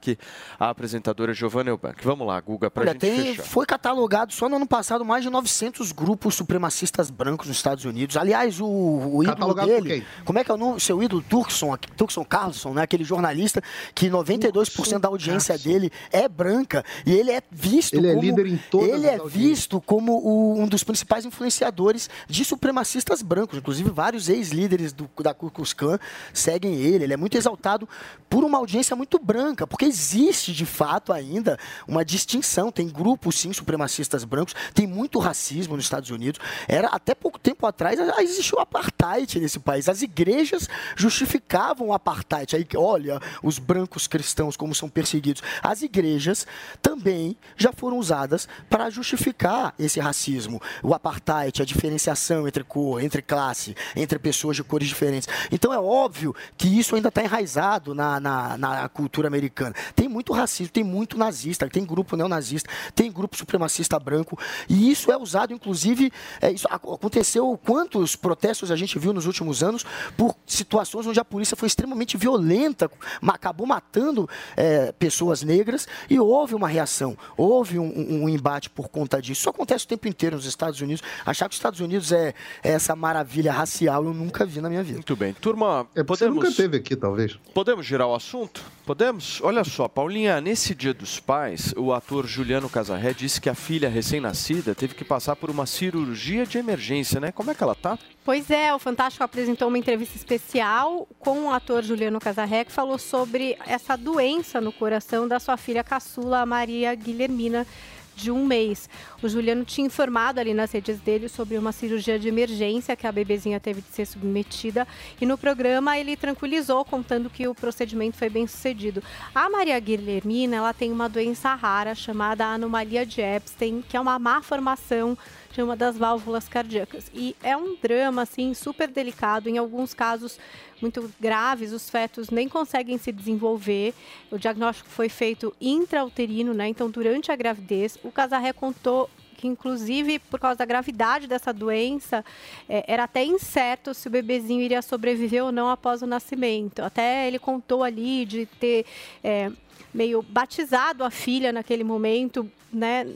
a apresentadora Giovanna Eubank. Vamos lá, Guga, pra Olha, gente tem, fechar. foi catalogado só no ano passado mais de 900 grupos supremacistas brancos nos Estados Unidos. Aliás, o, o ídolo Dele. Como é que é o nome? Seu ídolo Turkson, Turkson Carlson, né? Aquele jornalista que 92% da audiência dele é branca e ele é visto Ele é como líder em todas ele é visto como o- um dos principais influenciadores de supremacistas brancos, inclusive vários ex-líderes da Ku Klux Klan seguem ele. Ele é muito exaltado por uma audiência muito branca, porque existe de fato ainda uma distinção. Tem grupos sim supremacistas brancos, tem muito racismo nos Estados Unidos. Era até pouco tempo atrás existiu o apartheid nesse país. As igrejas justificavam o apartheid. Aí, olha, os brancos cristãos como são perseguidos. As igrejas também já foram usadas para justificar esse racismo, o apartheid, a diferenciação entre cor, entre classe, entre pessoas de cores diferentes. Então é óbvio que isso ainda está enraizado na, na, na cultura americana. Tem muito racismo, tem muito nazista, tem grupo neonazista, tem grupo supremacista branco, e isso é usado, inclusive, é, isso ac- aconteceu quantos protestos a gente viu nos últimos anos por situações onde a polícia foi extremamente violenta, ma- acabou matando é, pessoas negras e houve uma reação, houve um, um- um embate por conta disso. Isso acontece o tempo inteiro nos Estados Unidos. Achar que os Estados Unidos é, é essa maravilha racial eu nunca vi na minha vida. Muito bem. Turma, É, você podemos... nunca teve aqui, talvez. Podemos girar o assunto? Podemos? Olha só, Paulinha, nesse Dia dos Pais, o ator Juliano Casarré disse que a filha recém-nascida teve que passar por uma cirurgia de emergência, né? Como é que ela tá? Pois é, o Fantástico apresentou uma entrevista especial com o ator Juliano Casarré, que falou sobre essa doença no coração da sua filha caçula, Maria Guilhermina, de um mês. O Juliano tinha informado ali nas redes dele sobre uma cirurgia de emergência que a bebezinha teve de ser submetida e no programa ele tranquilizou, contando que o procedimento foi bem sucedido. A Maria Guilhermina, ela tem uma doença rara chamada anomalia de Epstein, que é uma má formação de uma das válvulas cardíacas. E é um drama, assim, super delicado. Em alguns casos muito graves, os fetos nem conseguem se desenvolver. O diagnóstico foi feito intrauterino, né? Então, durante a gravidez, o Casarré contou que, inclusive, por causa da gravidade dessa doença, eh, era até incerto se o bebezinho iria sobreviver ou não após o nascimento. Até ele contou ali de ter eh, meio batizado a filha naquele momento, né?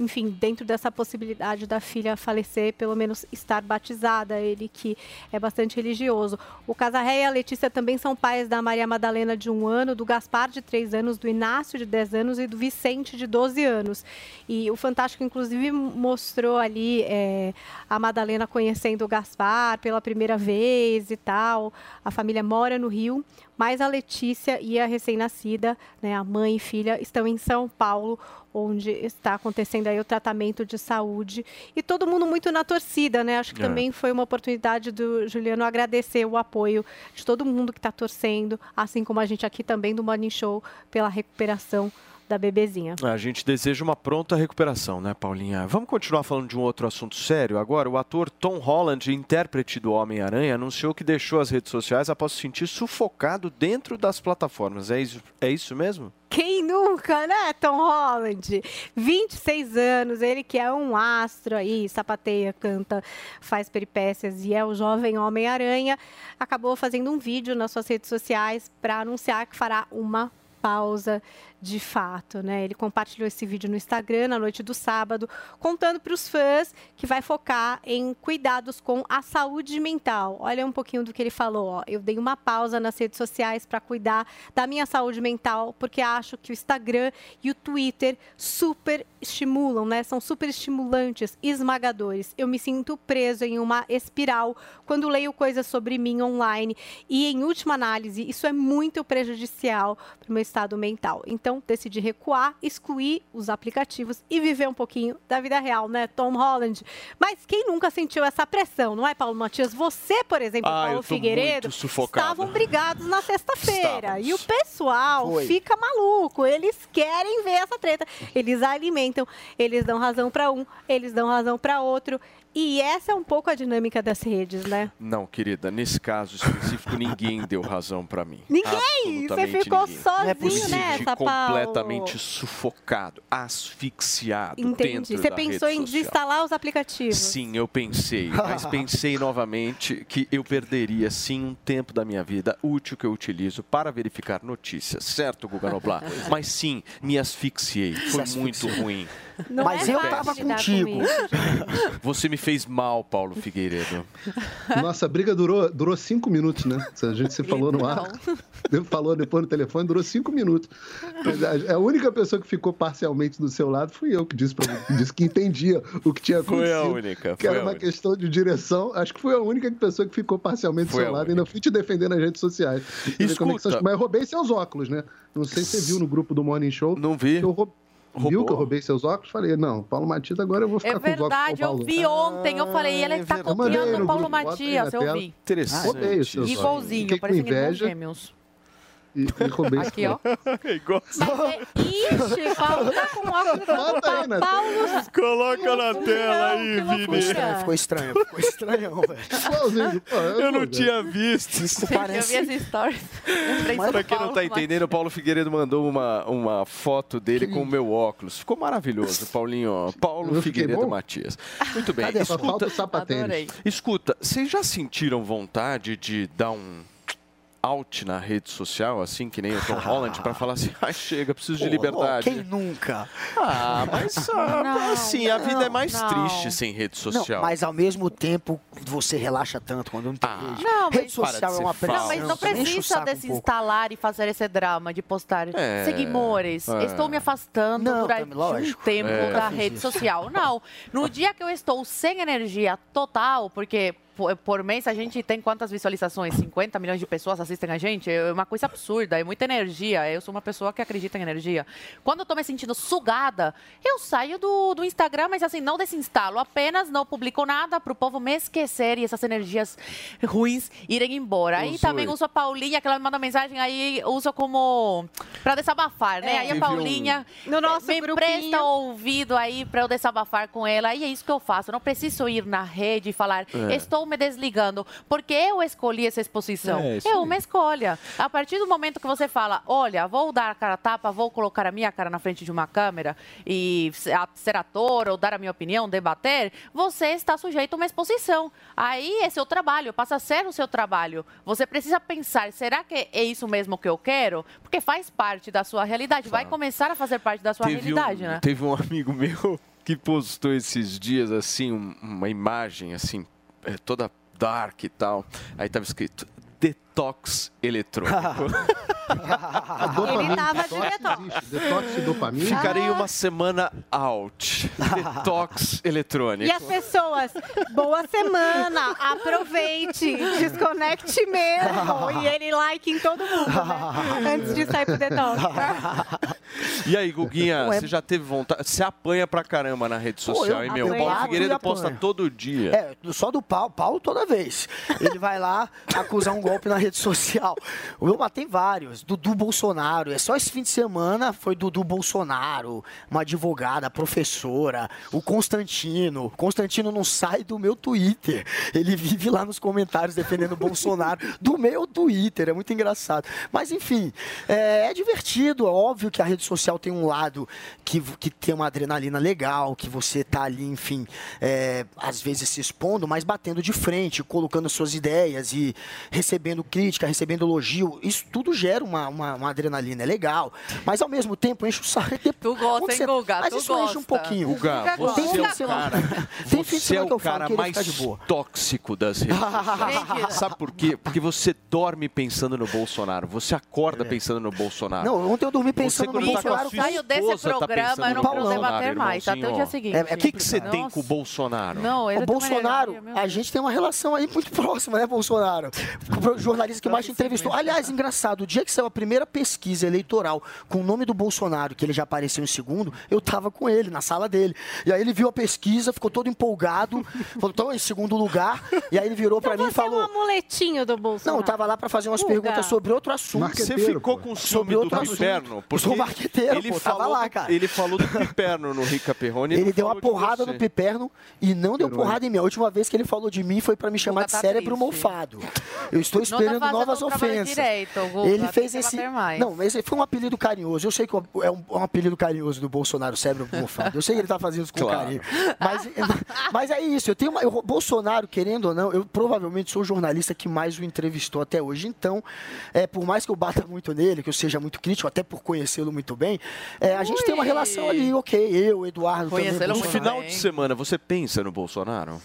Enfim, dentro dessa possibilidade da filha falecer, pelo menos estar batizada, ele que é bastante religioso. O Casarré e a Letícia também são pais da Maria Madalena de um ano, do Gaspar de três anos, do Inácio de 10 anos e do Vicente de 12 anos. E o Fantástico, inclusive, mostrou ali é, a Madalena conhecendo o Gaspar pela primeira vez e tal. A família mora no Rio, mas a Letícia e a recém-nascida, né, a mãe e filha, estão em São Paulo, onde está acontecendo aí o tratamento de saúde. E todo mundo muito na torcida, né? Acho que É. também foi uma oportunidade do Juliano agradecer o apoio de todo mundo que está torcendo, assim como a gente aqui também do Morning Show, pela recuperação da bebezinha. A gente deseja uma pronta recuperação, né, Paulinha? Vamos continuar falando de um outro assunto sério agora. O ator Tom Holland, intérprete do Homem-Aranha, anunciou que deixou as redes sociais após se sentir sufocado dentro das plataformas. É isso, é isso mesmo? Quem nunca, né, Tom Holland? 26 anos, ele que é um astro aí, sapateia, canta, faz peripécias e é o jovem Homem-Aranha, acabou fazendo um vídeo nas suas redes sociais para anunciar que fará uma pausa de fato, né? Ele compartilhou esse vídeo no Instagram na noite do sábado, contando para os fãs que vai focar em cuidados com a saúde mental. Olha um pouquinho do que ele falou. Ó. Eu dei uma pausa nas redes sociais para cuidar da minha saúde mental, porque acho que o Instagram e o Twitter super estimulam, né? São super estimulantes, esmagadores. Eu me sinto preso em uma espiral quando leio coisas sobre mim online e, em última análise, isso é muito prejudicial para o meu estado mental. Então, decidi recuar, excluir os aplicativos e viver um pouquinho da vida real, né, Tom Holland? Mas quem nunca sentiu essa pressão, não é, Paulo Matias? Você, por exemplo, Ah, Paulo Figueiredo, estavam brigados na sexta-feira. E o pessoal Foi. fica maluco. Eles querem ver essa treta. Eles alimentam, eles dão razão para um, eles dão razão para outro. E essa é um pouco a dinâmica das redes, né? Não, querida, nesse caso específico, ninguém deu razão pra mim. Ninguém! Você ficou ninguém. sozinho Me nessa, senti Paulo. completamente sufocado, asfixiado Entendi. dentro Você da pensou rede em social. desinstalar os aplicativos? Sim, eu pensei, mas pensei novamente que eu perderia sim um tempo da minha vida útil que eu utilizo para verificar notícias, certo, Guga Noblar? Mas sim, me asfixiei, foi muito ruim. Não Mas é eu tava contigo. Você me fez mal, Paulo Figueiredo. Nossa, a briga durou, durou cinco minutos, né? A gente se falou no ar. Falou depois no telefone, durou cinco minutos. A- única pessoa que ficou parcialmente do seu lado fui eu, que disse, pra, que disse que entendia o que tinha Foi acontecido. a única, Que foi era uma única. questão de direção. Acho que foi a única pessoa que ficou parcialmente do Foi seu a lado. Ainda fui te defender nas redes sociais. É Escuta. Mas eu roubei seus óculos, né? Não sei se você viu no grupo do Morning Show. Não vi. Eu roub... Viu Roubou? que eu roubei seus óculos? Falei, não, Paulo Matias, agora eu vou ficar É com os óculos verdade, do eu vi ontem, eu falei, ele tá Eu mandei copiando no o Paulo Matias, eu vi. Interessante. Roubei os seus óculos. Igualzinho, parecendo irmãos inveja gêmeos. E, e roubei Aqui, ó. Igual. Ixi, Paulo tá com óculos aí, né? Paulo. Coloca na tela aí, Vini. Ficou estranho, ficou estranho, ficou estranhão, velho. Pô, Eu não tinha visto. Eu parece... vi essa stories. Mas do pra quem não Paulo tá entendendo, o Paulo Figueiredo mandou uma, uma foto dele com o meu óculos. Ficou maravilhoso, Paulinho. Paulo Eu Figueiredo bom? Matias. Muito bem. Cadê? Só falta Escuta, escuta, vocês já sentiram vontade de dar um out na rede social, assim, que nem o Tom Holland, pra falar assim, ai, chega, preciso de liberdade. Quem nunca? Ah, mas ah, Não, assim, a vida é mais não. triste sem rede social. Não, mas ao mesmo tempo você relaxa tanto quando não tem rede. Não, rede social Para é uma pressão. Não, mas não precisa saco um desinstalar e fazer esse drama de postar É, seguidores. é. Estou me afastando Não, durante lógico. um tempo É. da rede social. Não. No dia que eu estou sem energia total, porque por, por mês a gente tem quantas visualizações? 50 milhões de pessoas assistem a gente? É uma coisa absurda, é muita energia. Eu sou uma pessoa que acredita em energia. Quando eu estou me sentindo sugada, eu saio do, do Instagram, mas assim, não desinstalo, apenas não publico nada para o povo me esquecer e essas energias ruins irem embora. Aí também uso a Paulinha, que ela me manda mensagem, aí uso como para desabafar, né? É. Aí a um- Paulinha No nosso me grupinho. presta o ouvido aí para eu desabafar com ela. E é isso que eu faço. Eu não preciso ir na rede e falar, É. estou me desligando, porque eu escolhi essa exposição. É, É uma escolha. A partir do momento que você fala, olha, vou dar a cara a tapa, vou colocar a minha cara na frente de uma câmera e ser ator ou dar a minha opinião, debater, você está sujeito a uma exposição. Aí é seu trabalho, passa a ser o seu trabalho. Você precisa pensar, será que é isso mesmo que eu quero? Porque faz parte da sua realidade, vai começar a fazer parte da sua teve realidade, um, né? Teve um amigo meu que postou esses dias, assim, um- uma imagem, assim, toda dark e tal. Aí tava escrito, detox eletrônico. A dopamina, Ele tava detox direto. existe. Detox e dopamina. Ficarei uma semana out. Detox eletrônico. E as pessoas, boa semana, aproveite, desconecte mesmo. E ele like em todo mundo, né? Antes de sair pro detox. E aí, Guguinha, Ué. você já teve vontade? Você apanha pra caramba na rede social, hein, meu? Paulo Figueiredo posta todo dia. É, só do Paulo, Paulo toda vez. Ele vai lá acusar um golpe na rede social. Eu matei vários. Dudu Bolsonaro. É só esse fim de semana foi Dudu Bolsonaro, uma advogada, professora, o Constantino. Constantino não sai do meu Twitter. Ele vive lá nos comentários defendendo o Bolsonaro do meu Twitter. É muito engraçado. Mas enfim, é, é divertido. É óbvio que a rede social tem um lado que, que tem uma adrenalina legal, que você tá ali, enfim, é, às vezes se expondo, mas batendo de frente, colocando suas ideias e recebendo crítica, recebendo elogio. Isso tudo gera uma, uma, uma adrenalina, é legal. Mas ao mesmo tempo enche o saco. Tu gosta, hein, você- Guga? Mas tu isso gosta. enche um pouquinho. Guga, você Tem é o cara, tem você é o cara mais fica de boa. tóxico das redes sociais. Sabe por quê? Porque você dorme pensando no Bolsonaro, você acorda pensando no Bolsonaro. Não, ontem eu dormi Você pensando no tá com a Bolsonaro. sua Saio desse tá programa, pensando eu não no Paulão. debater mais, até o dia seguinte. É, O que, que você tem com o Bolsonaro? Não, O Bolsonaro, a gente tem uma relação aí muito próxima, né, Bolsonaro? O jornalista que mais te entrevistou. Aliás, engraçado, o dia que saiu a primeira pesquisa eleitoral com o nome do Bolsonaro, que ele já apareceu em segundo, eu tava com ele, na sala dele. E aí ele viu a pesquisa, ficou todo empolgado, falou, tô em segundo lugar. E aí ele virou pra mim e Você é um falou. amuletinho do Bolsonaro. Não, eu tava lá pra fazer umas Guga. perguntas sobre outro assunto. Você ficou com Sobre do outro assunto. Piperno? Eu sou marqueteiro, ele pô, tava falou lá, do- cara. Ele falou do Piperno no Rica Perrone. Ele deu uma porrada no Piperno e não deu porrada em mim. A última vez que ele falou de mim foi pra me chamar de cérebro triste. mofado. Eu estou esperando fazendo novas ofensas. direito, Guga, ele fez esse. Não, mas foi um apelido carinhoso. Eu sei que é um, é um apelido carinhoso do Bolsonaro, cérebro mofado. Eu sei que ele tá fazendo isso com Claro. carinho. Mas, mas é isso. Eu tenho uma, eu- Bolsonaro, querendo ou não, eu provavelmente sou o jornalista que mais o entrevistou até hoje. Então, é, por mais que eu bata muito nele, que eu seja muito crítico, até por conhecê-lo muito muito bem. É, a gente tem uma relação ali, ok, eu, Eduardo, também, No final de semana, você pensa no Bolsonaro?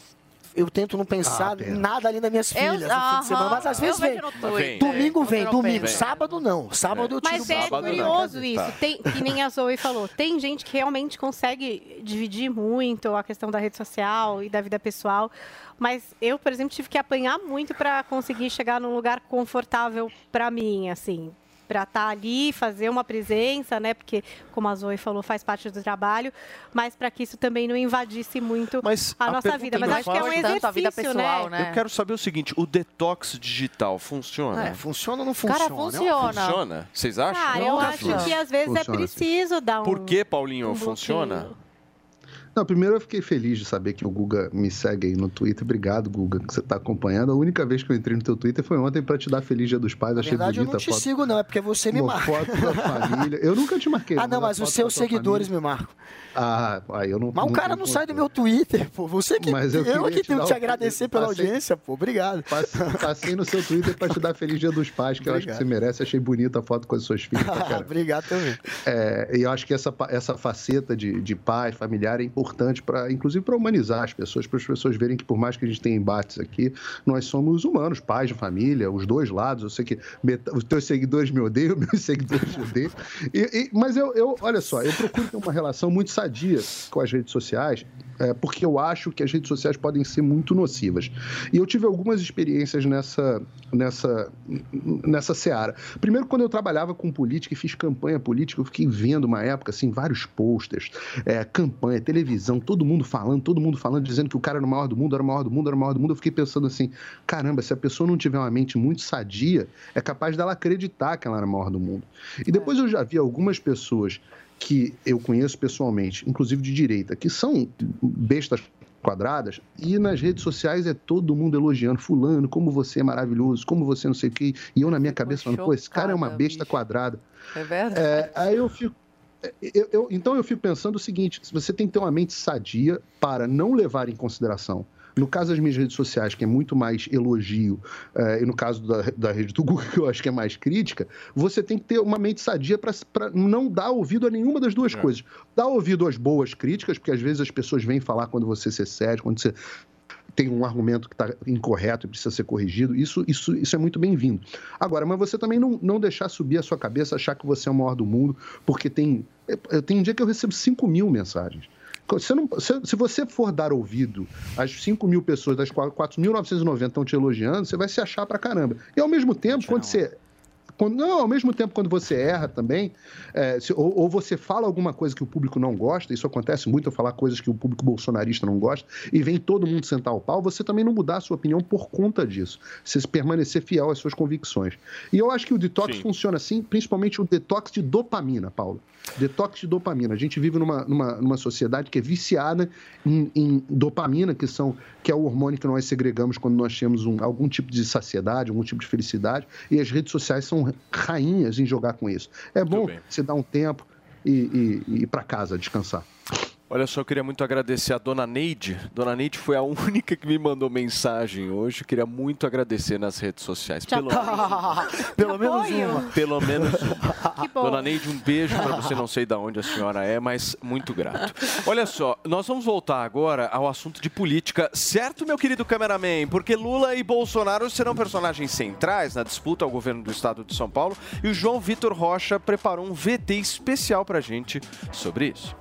Eu tento não pensar Ah, nada além das minhas Eu- filhas no fim de semana, mas às vezes eu vem. Twitter. Domingo vem, Eu domingo. Sábado não. Sábado eu tiro Mas é sábado, não. curioso isso. Tá. Tem, que nem a Zoe falou. Tem gente que realmente consegue dividir muito a questão da rede social e da vida pessoal. Mas eu, por exemplo, tive que apanhar muito para conseguir chegar num lugar confortável para mim, assim. Para estar ali, fazer uma presença, né? Porque, como a Zoe falou, faz parte do trabalho. Mas para que isso também não invadisse muito a, nossa pergunta vida. Mas acho que é um exercício, a vida pessoal, né? Eu quero saber o seguinte, o detox digital funciona? É, funciona ou não Cara, funciona? funciona. Funciona? Vocês acham? Cara, eu acho que às vezes é Funciona, sim. preciso dar um. Por que, Paulinho, um funciona? Não, primeiro eu fiquei feliz de saber que o Guga me segue aí no Twitter. Obrigado, Guga, que você tá acompanhando. A única vez que eu entrei no teu Twitter foi ontem pra te dar Feliz Dia dos Pais. Na Achei verdade, eu bonita não te foto. sigo, não. É porque você me marca. foto da família. Eu nunca te marquei. Ah, não, mas os seus seguidores família- me marcam. Ah, aí eu não Mas o cara não sai do meu Twitter, pô. Você que. Mas eu eu que te tenho que te agradecer pela passei- audiência, pô. Obrigado. Passei, no seu Twitter pra te dar Feliz Dia dos Pais, que eu acho que Obrigado. você merece. Achei bonita a foto com as suas filhas. caramba. Obrigado também. É, e eu acho que essa, essa faceta de, de pai, familiar, é importante, para, inclusive para humanizar as pessoas, para as pessoas verem que, por mais que a gente tenha embates aqui, nós somos humanos, pais de família, os dois lados. Eu sei que os teus seguidores me odeiam, meus seguidores me odeiam. E- e- mas eu, eu, olha só, eu procuro ter uma relação muito sadia com as redes sociais, é, porque eu acho que as redes sociais podem ser muito nocivas. E eu tive algumas experiências nessa, nessa, nessa seara. Primeiro, quando eu trabalhava com política e fiz campanha política, eu fiquei vendo uma época, assim, vários posters, é, campanha, televisão, todo mundo falando, todo mundo falando, dizendo que o cara era o maior do mundo, era o maior do mundo, era o maior do mundo. Eu fiquei pensando assim, caramba, se a pessoa não tiver uma mente muito sadia, é capaz dela acreditar que ela era a maior do mundo. E depois eu já vi algumas pessoas que eu conheço pessoalmente, inclusive de direita, que são bestas quadradas, e nas redes sociais é todo mundo elogiando, fulano, como você é maravilhoso, como você não sei o quê, e eu na minha cabeça falando, pô, esse cara é uma besta quadrada. É verdade. É, aí eu fico. Eu- eu- então eu fico pensando o seguinte: se você tem que ter uma mente sadia para não levar em consideração. No caso das minhas redes sociais, que é muito mais elogio, eh, e no caso da, da rede do Google, que eu acho que é mais crítica, você tem que ter uma mente sadia para não dar ouvido a nenhuma das duas coisas. Dar ouvido às boas críticas, porque às vezes as pessoas vêm falar quando você se cede, quando você tem um argumento que está incorreto e precisa ser corrigido, isso, isso, isso é muito bem-vindo. Agora, mas você também não, não deixar subir a sua cabeça, achar que você é o maior do mundo, porque tem. Eu tenho um dia que eu recebo 5 mil mensagens. Você não- se, se você for dar ouvido às 5 mil pessoas, das quais 4.990 estão te elogiando, você vai se achar pra caramba. E ao mesmo tempo, quando você. Quando, não, ao mesmo tempo, quando você erra também, é, se- ou, ou você fala alguma coisa que o público não gosta, isso acontece muito, eu falar coisas que o público bolsonarista não gosta, e vem todo mundo sentar o pau, você também não mudar a sua opinião por conta disso. Você se permanecer fiel às suas convicções. E eu acho que o detox funciona assim, principalmente o detox de dopamina, Paulo. Detox de dopamina. A gente vive numa, numa, numa sociedade que é viciada em, em dopamina, que, são, que é o hormônio que nós segregamos quando nós temos um, algum tipo de saciedade, algum tipo de felicidade, e as redes sociais são rainhas em jogar com isso. É bom você dar um tempo e, e- e ir para casa descansar. Olha só, eu queria muito agradecer a Dona Neide. Dona Neide foi a única que me mandou mensagem hoje. Eu queria muito agradecer nas redes sociais. Pelo, Pelo menos uma. pelo menos uma. Que bom. Dona Neide, um beijo para você. Não sei de onde a senhora é, mas muito grato. Olha só, nós vamos voltar agora ao assunto de política, certo, meu querido cameraman? Porque Lula e Bolsonaro serão personagens centrais na disputa ao governo do estado de São Paulo e o João Vitor Rocha preparou um VT especial para gente sobre isso.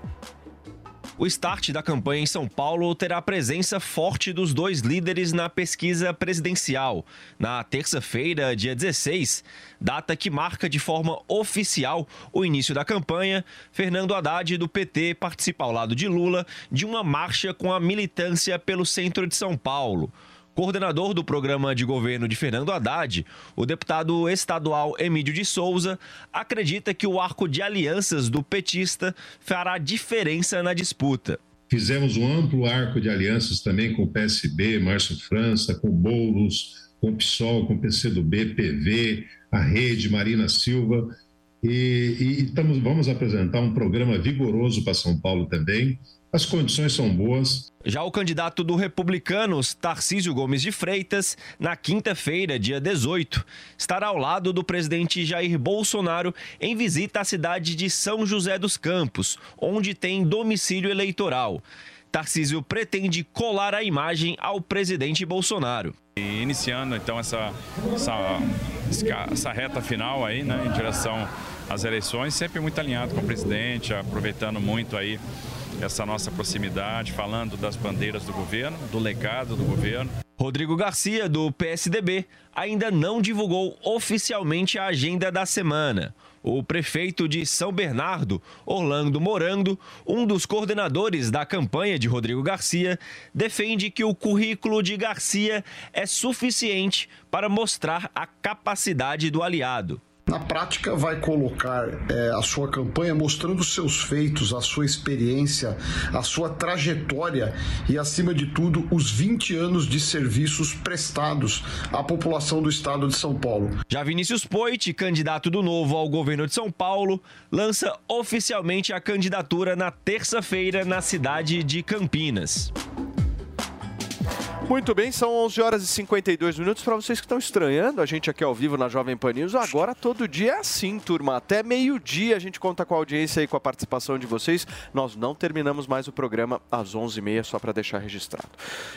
O start da campanha em São Paulo terá a presença forte dos dois líderes na pesquisa presidencial. Na terça-feira, dia 16, data que marca de forma oficial o início da campanha, Fernando Haddad, do PT, participa ao lado de Lula de uma marcha com a militância pelo centro de São Paulo. Coordenador do programa de governo de Fernando Haddad, o deputado estadual Emílio de Souza acredita que o arco de alianças do petista fará diferença na disputa. Fizemos um amplo arco de alianças também com o PSB, Márcio França, com Boulos, com o PSOL, com o PCdoB, PV, a Rede, Marina Silva. E, e vamos apresentar um programa vigoroso para São Paulo também. As condições são boas. Já o candidato do Republicanos, Tarcísio Gomes de Freitas, na quinta-feira, dia 18, estará ao lado do presidente Jair Bolsonaro em visita à cidade de São José dos Campos, onde tem domicílio eleitoral. Tarcísio pretende colar a imagem ao presidente Bolsonaro. E iniciando então essa, essa, essa reta final aí, né, em direção às eleições, sempre muito alinhado com o presidente, aproveitando muito aí essa nossa proximidade, falando das bandeiras do governo, do legado do governo. Rodrigo Garcia, do PSDB, ainda não divulgou oficialmente a agenda da semana. O prefeito de São Bernardo, Orlando Morando, um dos coordenadores da campanha de Rodrigo Garcia, defende que o currículo de Garcia é suficiente para mostrar a capacidade do aliado. Na prática, vai colocar é, a sua campanha mostrando os seus feitos, a sua experiência, a sua trajetória e, acima de tudo, os 20 anos de serviços prestados à população do estado de São Paulo. Já Vinícius Poit, candidato do Novo ao governo de São Paulo, lança oficialmente a candidatura na terça-feira na cidade de Campinas. Muito bem, são 11 horas e 52 minutos. Para vocês que estão estranhando, a gente aqui ao vivo na Jovem Pan News, agora todo dia é assim, turma. Até meio-dia a gente conta com a audiência e com a participação de vocês. Nós não terminamos mais o programa às 11h30, só para deixar registrado.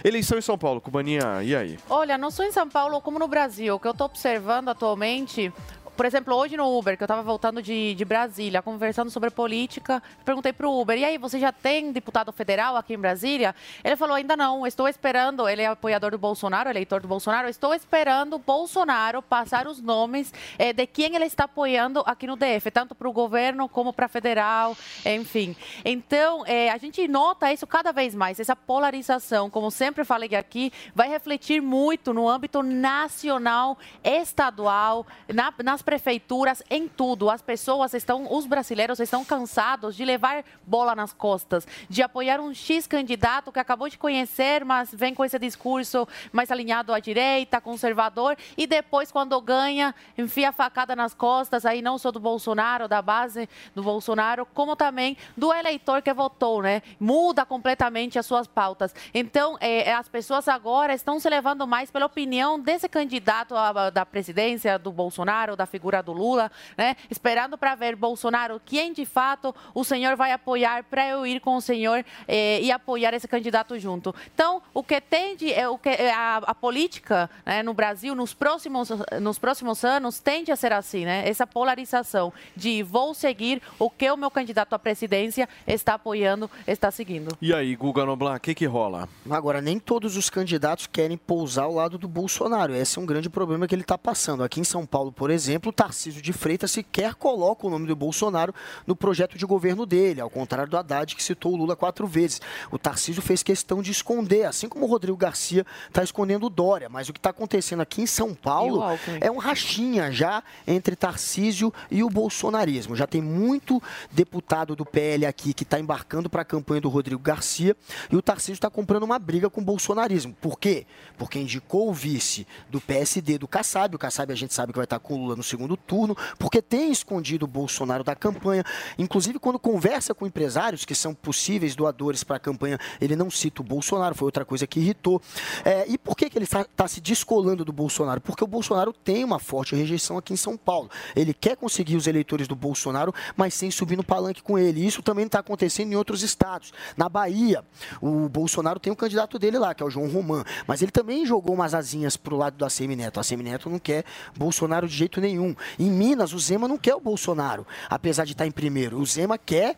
Eleição em São Paulo, Cubaninha, e aí? Olha, não só em São Paulo como no Brasil. O que eu estou observando atualmente por exemplo, hoje no Uber, que eu estava voltando de, de Brasília, conversando sobre política, perguntei para o Uber, e aí, você já tem deputado federal aqui em Brasília? Ele falou, ainda não, estou esperando, ele é apoiador do Bolsonaro, eleitor do Bolsonaro, estou esperando o Bolsonaro passar os nomes eh, de quem ele está apoiando aqui no DF, tanto para o governo como para federal, enfim. Então, eh, a gente nota isso cada vez mais, essa polarização, como sempre falei aqui, vai refletir muito no âmbito nacional, estadual, na, nas prefeituras, em tudo. As pessoas estão, os brasileiros estão cansados de levar bola nas costas, de apoiar um X candidato que acabou de conhecer, mas vem com esse discurso mais alinhado à direita, conservador, e depois, quando ganha, enfia a facada nas costas, aí não só do Bolsonaro, da base do Bolsonaro, como também do eleitor que votou, né? Muda completamente as suas pautas. Então, é, as pessoas agora estão se levando mais pela opinião desse candidato da presidência do Bolsonaro, da do Lula, né? Esperando para ver Bolsonaro quem de fato o senhor vai apoiar para eu ir com o senhor eh, e apoiar esse candidato junto. Então, o que tende é o que é a, a política né, no Brasil nos próximos nos próximos anos tende a ser assim, né? Essa polarização de vou seguir o que o meu candidato à presidência está apoiando, está seguindo. E aí, Guga Noblar, o que que rola? Agora, nem todos os candidatos querem pousar ao lado do Bolsonaro. Esse é um grande problema que ele está passando. Aqui em São Paulo, por exemplo, o Tarcísio de Freitas sequer coloca o nome do Bolsonaro no projeto de governo dele, ao contrário do Haddad, que citou o Lula quatro vezes. O Tarcísio fez questão de esconder, assim como o Rodrigo Garcia está escondendo o Dória. Mas o que está acontecendo aqui em São Paulo é um rachinha já entre Tarcísio e o bolsonarismo. Já tem muito deputado do PL aqui que está embarcando para a campanha do Rodrigo Garcia e o Tarcísio está comprando uma briga com o bolsonarismo. Por quê? Porque indicou o vice do PSD do Kassab. O Kassab a gente sabe que vai estar com o Lula no segundo turno, porque tem escondido o Bolsonaro da campanha. Inclusive, quando conversa com empresários que são possíveis doadores para a campanha, ele não cita o Bolsonaro, foi outra coisa que irritou. É, e por que, que ele está tá se descolando do Bolsonaro? Porque o Bolsonaro tem uma forte rejeição aqui em São Paulo. Ele quer conseguir os eleitores do Bolsonaro, mas sem subir no palanque com ele. Isso também está acontecendo em outros estados. Na Bahia, o Bolsonaro tem um candidato dele lá, que é o João Román, mas ele também jogou umas asinhas para o lado do ACM Neto. A ACM Neto não quer Bolsonaro de jeito nenhum. Em Minas, o Zema não quer o Bolsonaro, apesar de estar em primeiro. O Zema quer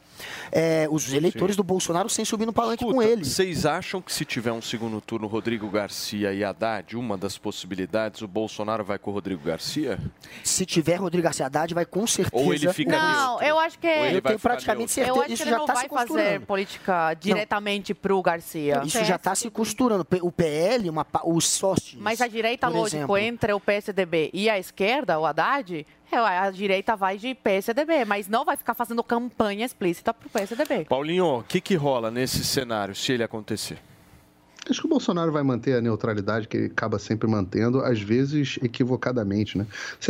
é, os eleitores do Bolsonaro sem subir no palanque com ele. Vocês acham que se tiver um segundo turno, Rodrigo Garcia e Haddad, uma das possibilidades, o Bolsonaro vai com o Rodrigo Garcia? Se tiver Rodrigo Garcia Haddad, vai com certeza. Ou ele fica Não, eu acho que eu tenho praticamente certeza. Eu acho isso que ele já não está vai se fazer costurando. política diretamente para o Garcia. Isso já está se costurando. O PL, uma, os sócios. Mas a direita, por lógico, exemplo. entre o PSDB e a esquerda, o Haddad, é, a direita vai de PSDB, mas não vai ficar fazendo campanha explícita para o PSDB. Paulinho, o que que rola nesse cenário, se ele acontecer? Acho que o Bolsonaro vai manter a neutralidade que ele acaba sempre mantendo, às vezes equivocadamente, né?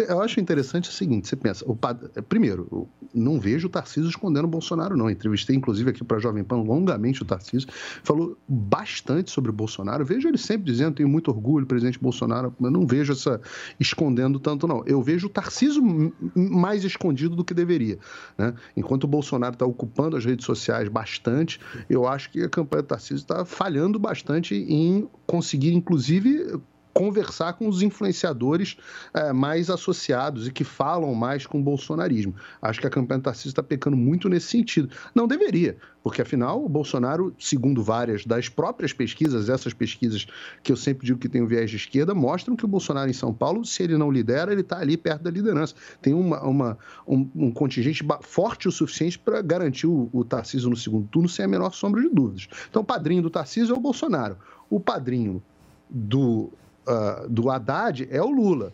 Eu acho interessante o seguinte, você pensa, o pad- primeiro, eu não vejo o Tarcísio escondendo o Bolsonaro, não. Entrevistei, inclusive, aqui para a Jovem Pan longamente o Tarcísio, falou bastante sobre o Bolsonaro. Vejo ele sempre dizendo, tenho muito orgulho, presidente Bolsonaro, eu não vejo essa escondendo tanto, não. Eu vejo o Tarcísio mais escondido do que deveria, né? Enquanto o Bolsonaro está ocupando as redes sociais bastante, eu acho que a campanha do Tarcísio está falhando bastante em conseguir, inclusive, conversar com os influenciadores eh, mais associados e que falam mais com o bolsonarismo. Acho que a campanha do Tarcísio está pecando muito nesse sentido. Não deveria, porque afinal o Bolsonaro, segundo várias das próprias pesquisas, essas pesquisas que eu sempre digo que tem o viés de esquerda, mostram que o Bolsonaro em São Paulo, se ele não lidera, ele está ali perto da liderança. Tem uma, uma- um, um contingente forte o suficiente para garantir o, o Tarcísio no segundo turno sem a menor sombra de dúvidas. Então o padrinho do Tarcísio é o Bolsonaro. O padrinho do, ah, do Haddad é o Lula.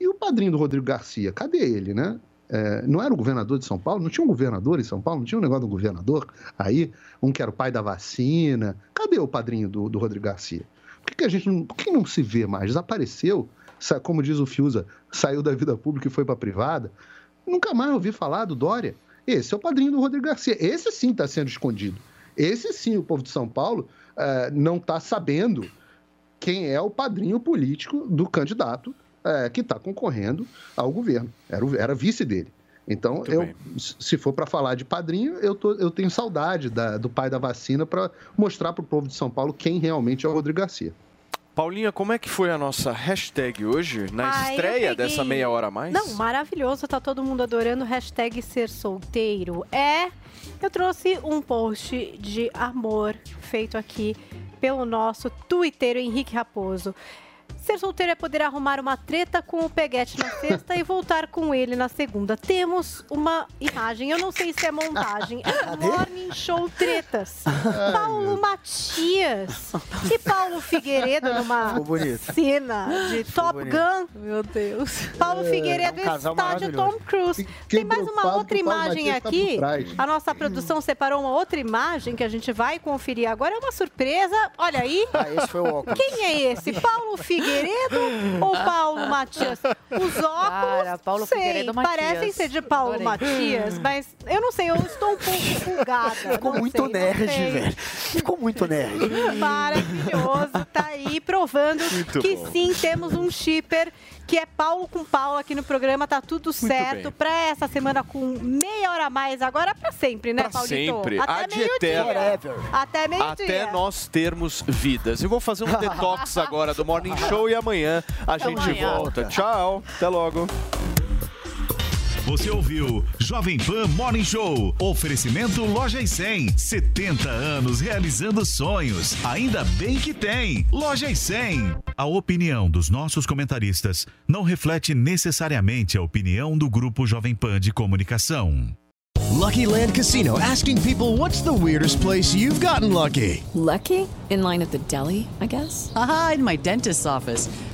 E o padrinho do Rodrigo Garcia, cadê ele, né? É, não era o governador de São Paulo? Não tinha um governador em São Paulo? Não tinha um negócio do governador aí? Um que era o pai da vacina? Cadê o padrinho do, do Rodrigo Garcia? Por que, que a gente não, por que não se vê mais? Desapareceu? Sa- Como diz o Fiuza, saiu da vida pública e foi para privada? Nunca mais ouvi falar do Dória. Esse é o padrinho do Rodrigo Garcia. Esse sim está sendo escondido. Esse sim, o povo de São Paulo eh, não está sabendo quem é o padrinho político do candidato eh, que está concorrendo ao governo. Era, o- era vice dele. Então, eu, se for para falar de padrinho, eu, tô- eu tenho saudade da- do pai da vacina para mostrar para o povo de São Paulo quem realmente é o Rodrigo Garcia. Paulinha, como é que foi a nossa hashtag hoje, na Ah, estreia peguei- dessa meia hora a mais? Não, maravilhoso, tá todo mundo adorando hashtag ser solteiro. É, eu trouxe um post de amor feito aqui pelo nosso twitteiro Henrique Raposo. Ser solteiro é poder arrumar uma treta com o peguete na sexta e voltar com ele na segunda. Temos uma imagem, eu não sei se é montagem, é Morning Show Tretas. Paulo Matias e Paulo Figueiredo numa cena de Top bonito. Gun. Meu Deus. Paulo É, Figueiredo é um estádio. Tom Cruise. Tem mais uma outra imagem Matias tá aqui. trás. A nossa produção separou uma outra imagem que a gente vai conferir agora. É uma surpresa. Olha aí. Ah, esse foi o óculos. Quem é esse? Paulo Figueiredo ou Paulo Matias? Os óculos, Cara, Paulo sei, Figueiredo Matias. parecem ser de Paulo Adorei. Matias, mas eu não sei, eu estou um pouco empolgada. Ficou não muito sei, nerd, velho. Ficou muito nerd. Maravilhoso, tá aí provando Muito que bom. sim, temos um shipper que é Paulo com Paulo aqui no programa, tá tudo certo pra essa semana com meia hora a mais agora pra sempre, né, Pra Paulito? sempre. Até Ad meio-dia. eterno. Até meio-dia. Até nós termos vidas. Eu vou fazer um detox agora do Morning Show e amanhã a gente amanhã. volta. Tchau, até logo. Você ouviu Jovem Pan Morning Show. Oferecimento Loja e 100. 70 anos realizando sonhos. Ainda bem que tem. Loja e 100. A opinião dos nossos comentaristas não reflete necessariamente a opinião do Grupo Jovem Pan de Comunicação. Lucky Land Casino asking people what's the weirdest place you've gotten lucky? Lucky? In line at the deli, I guess? Aha, in my dentist's office.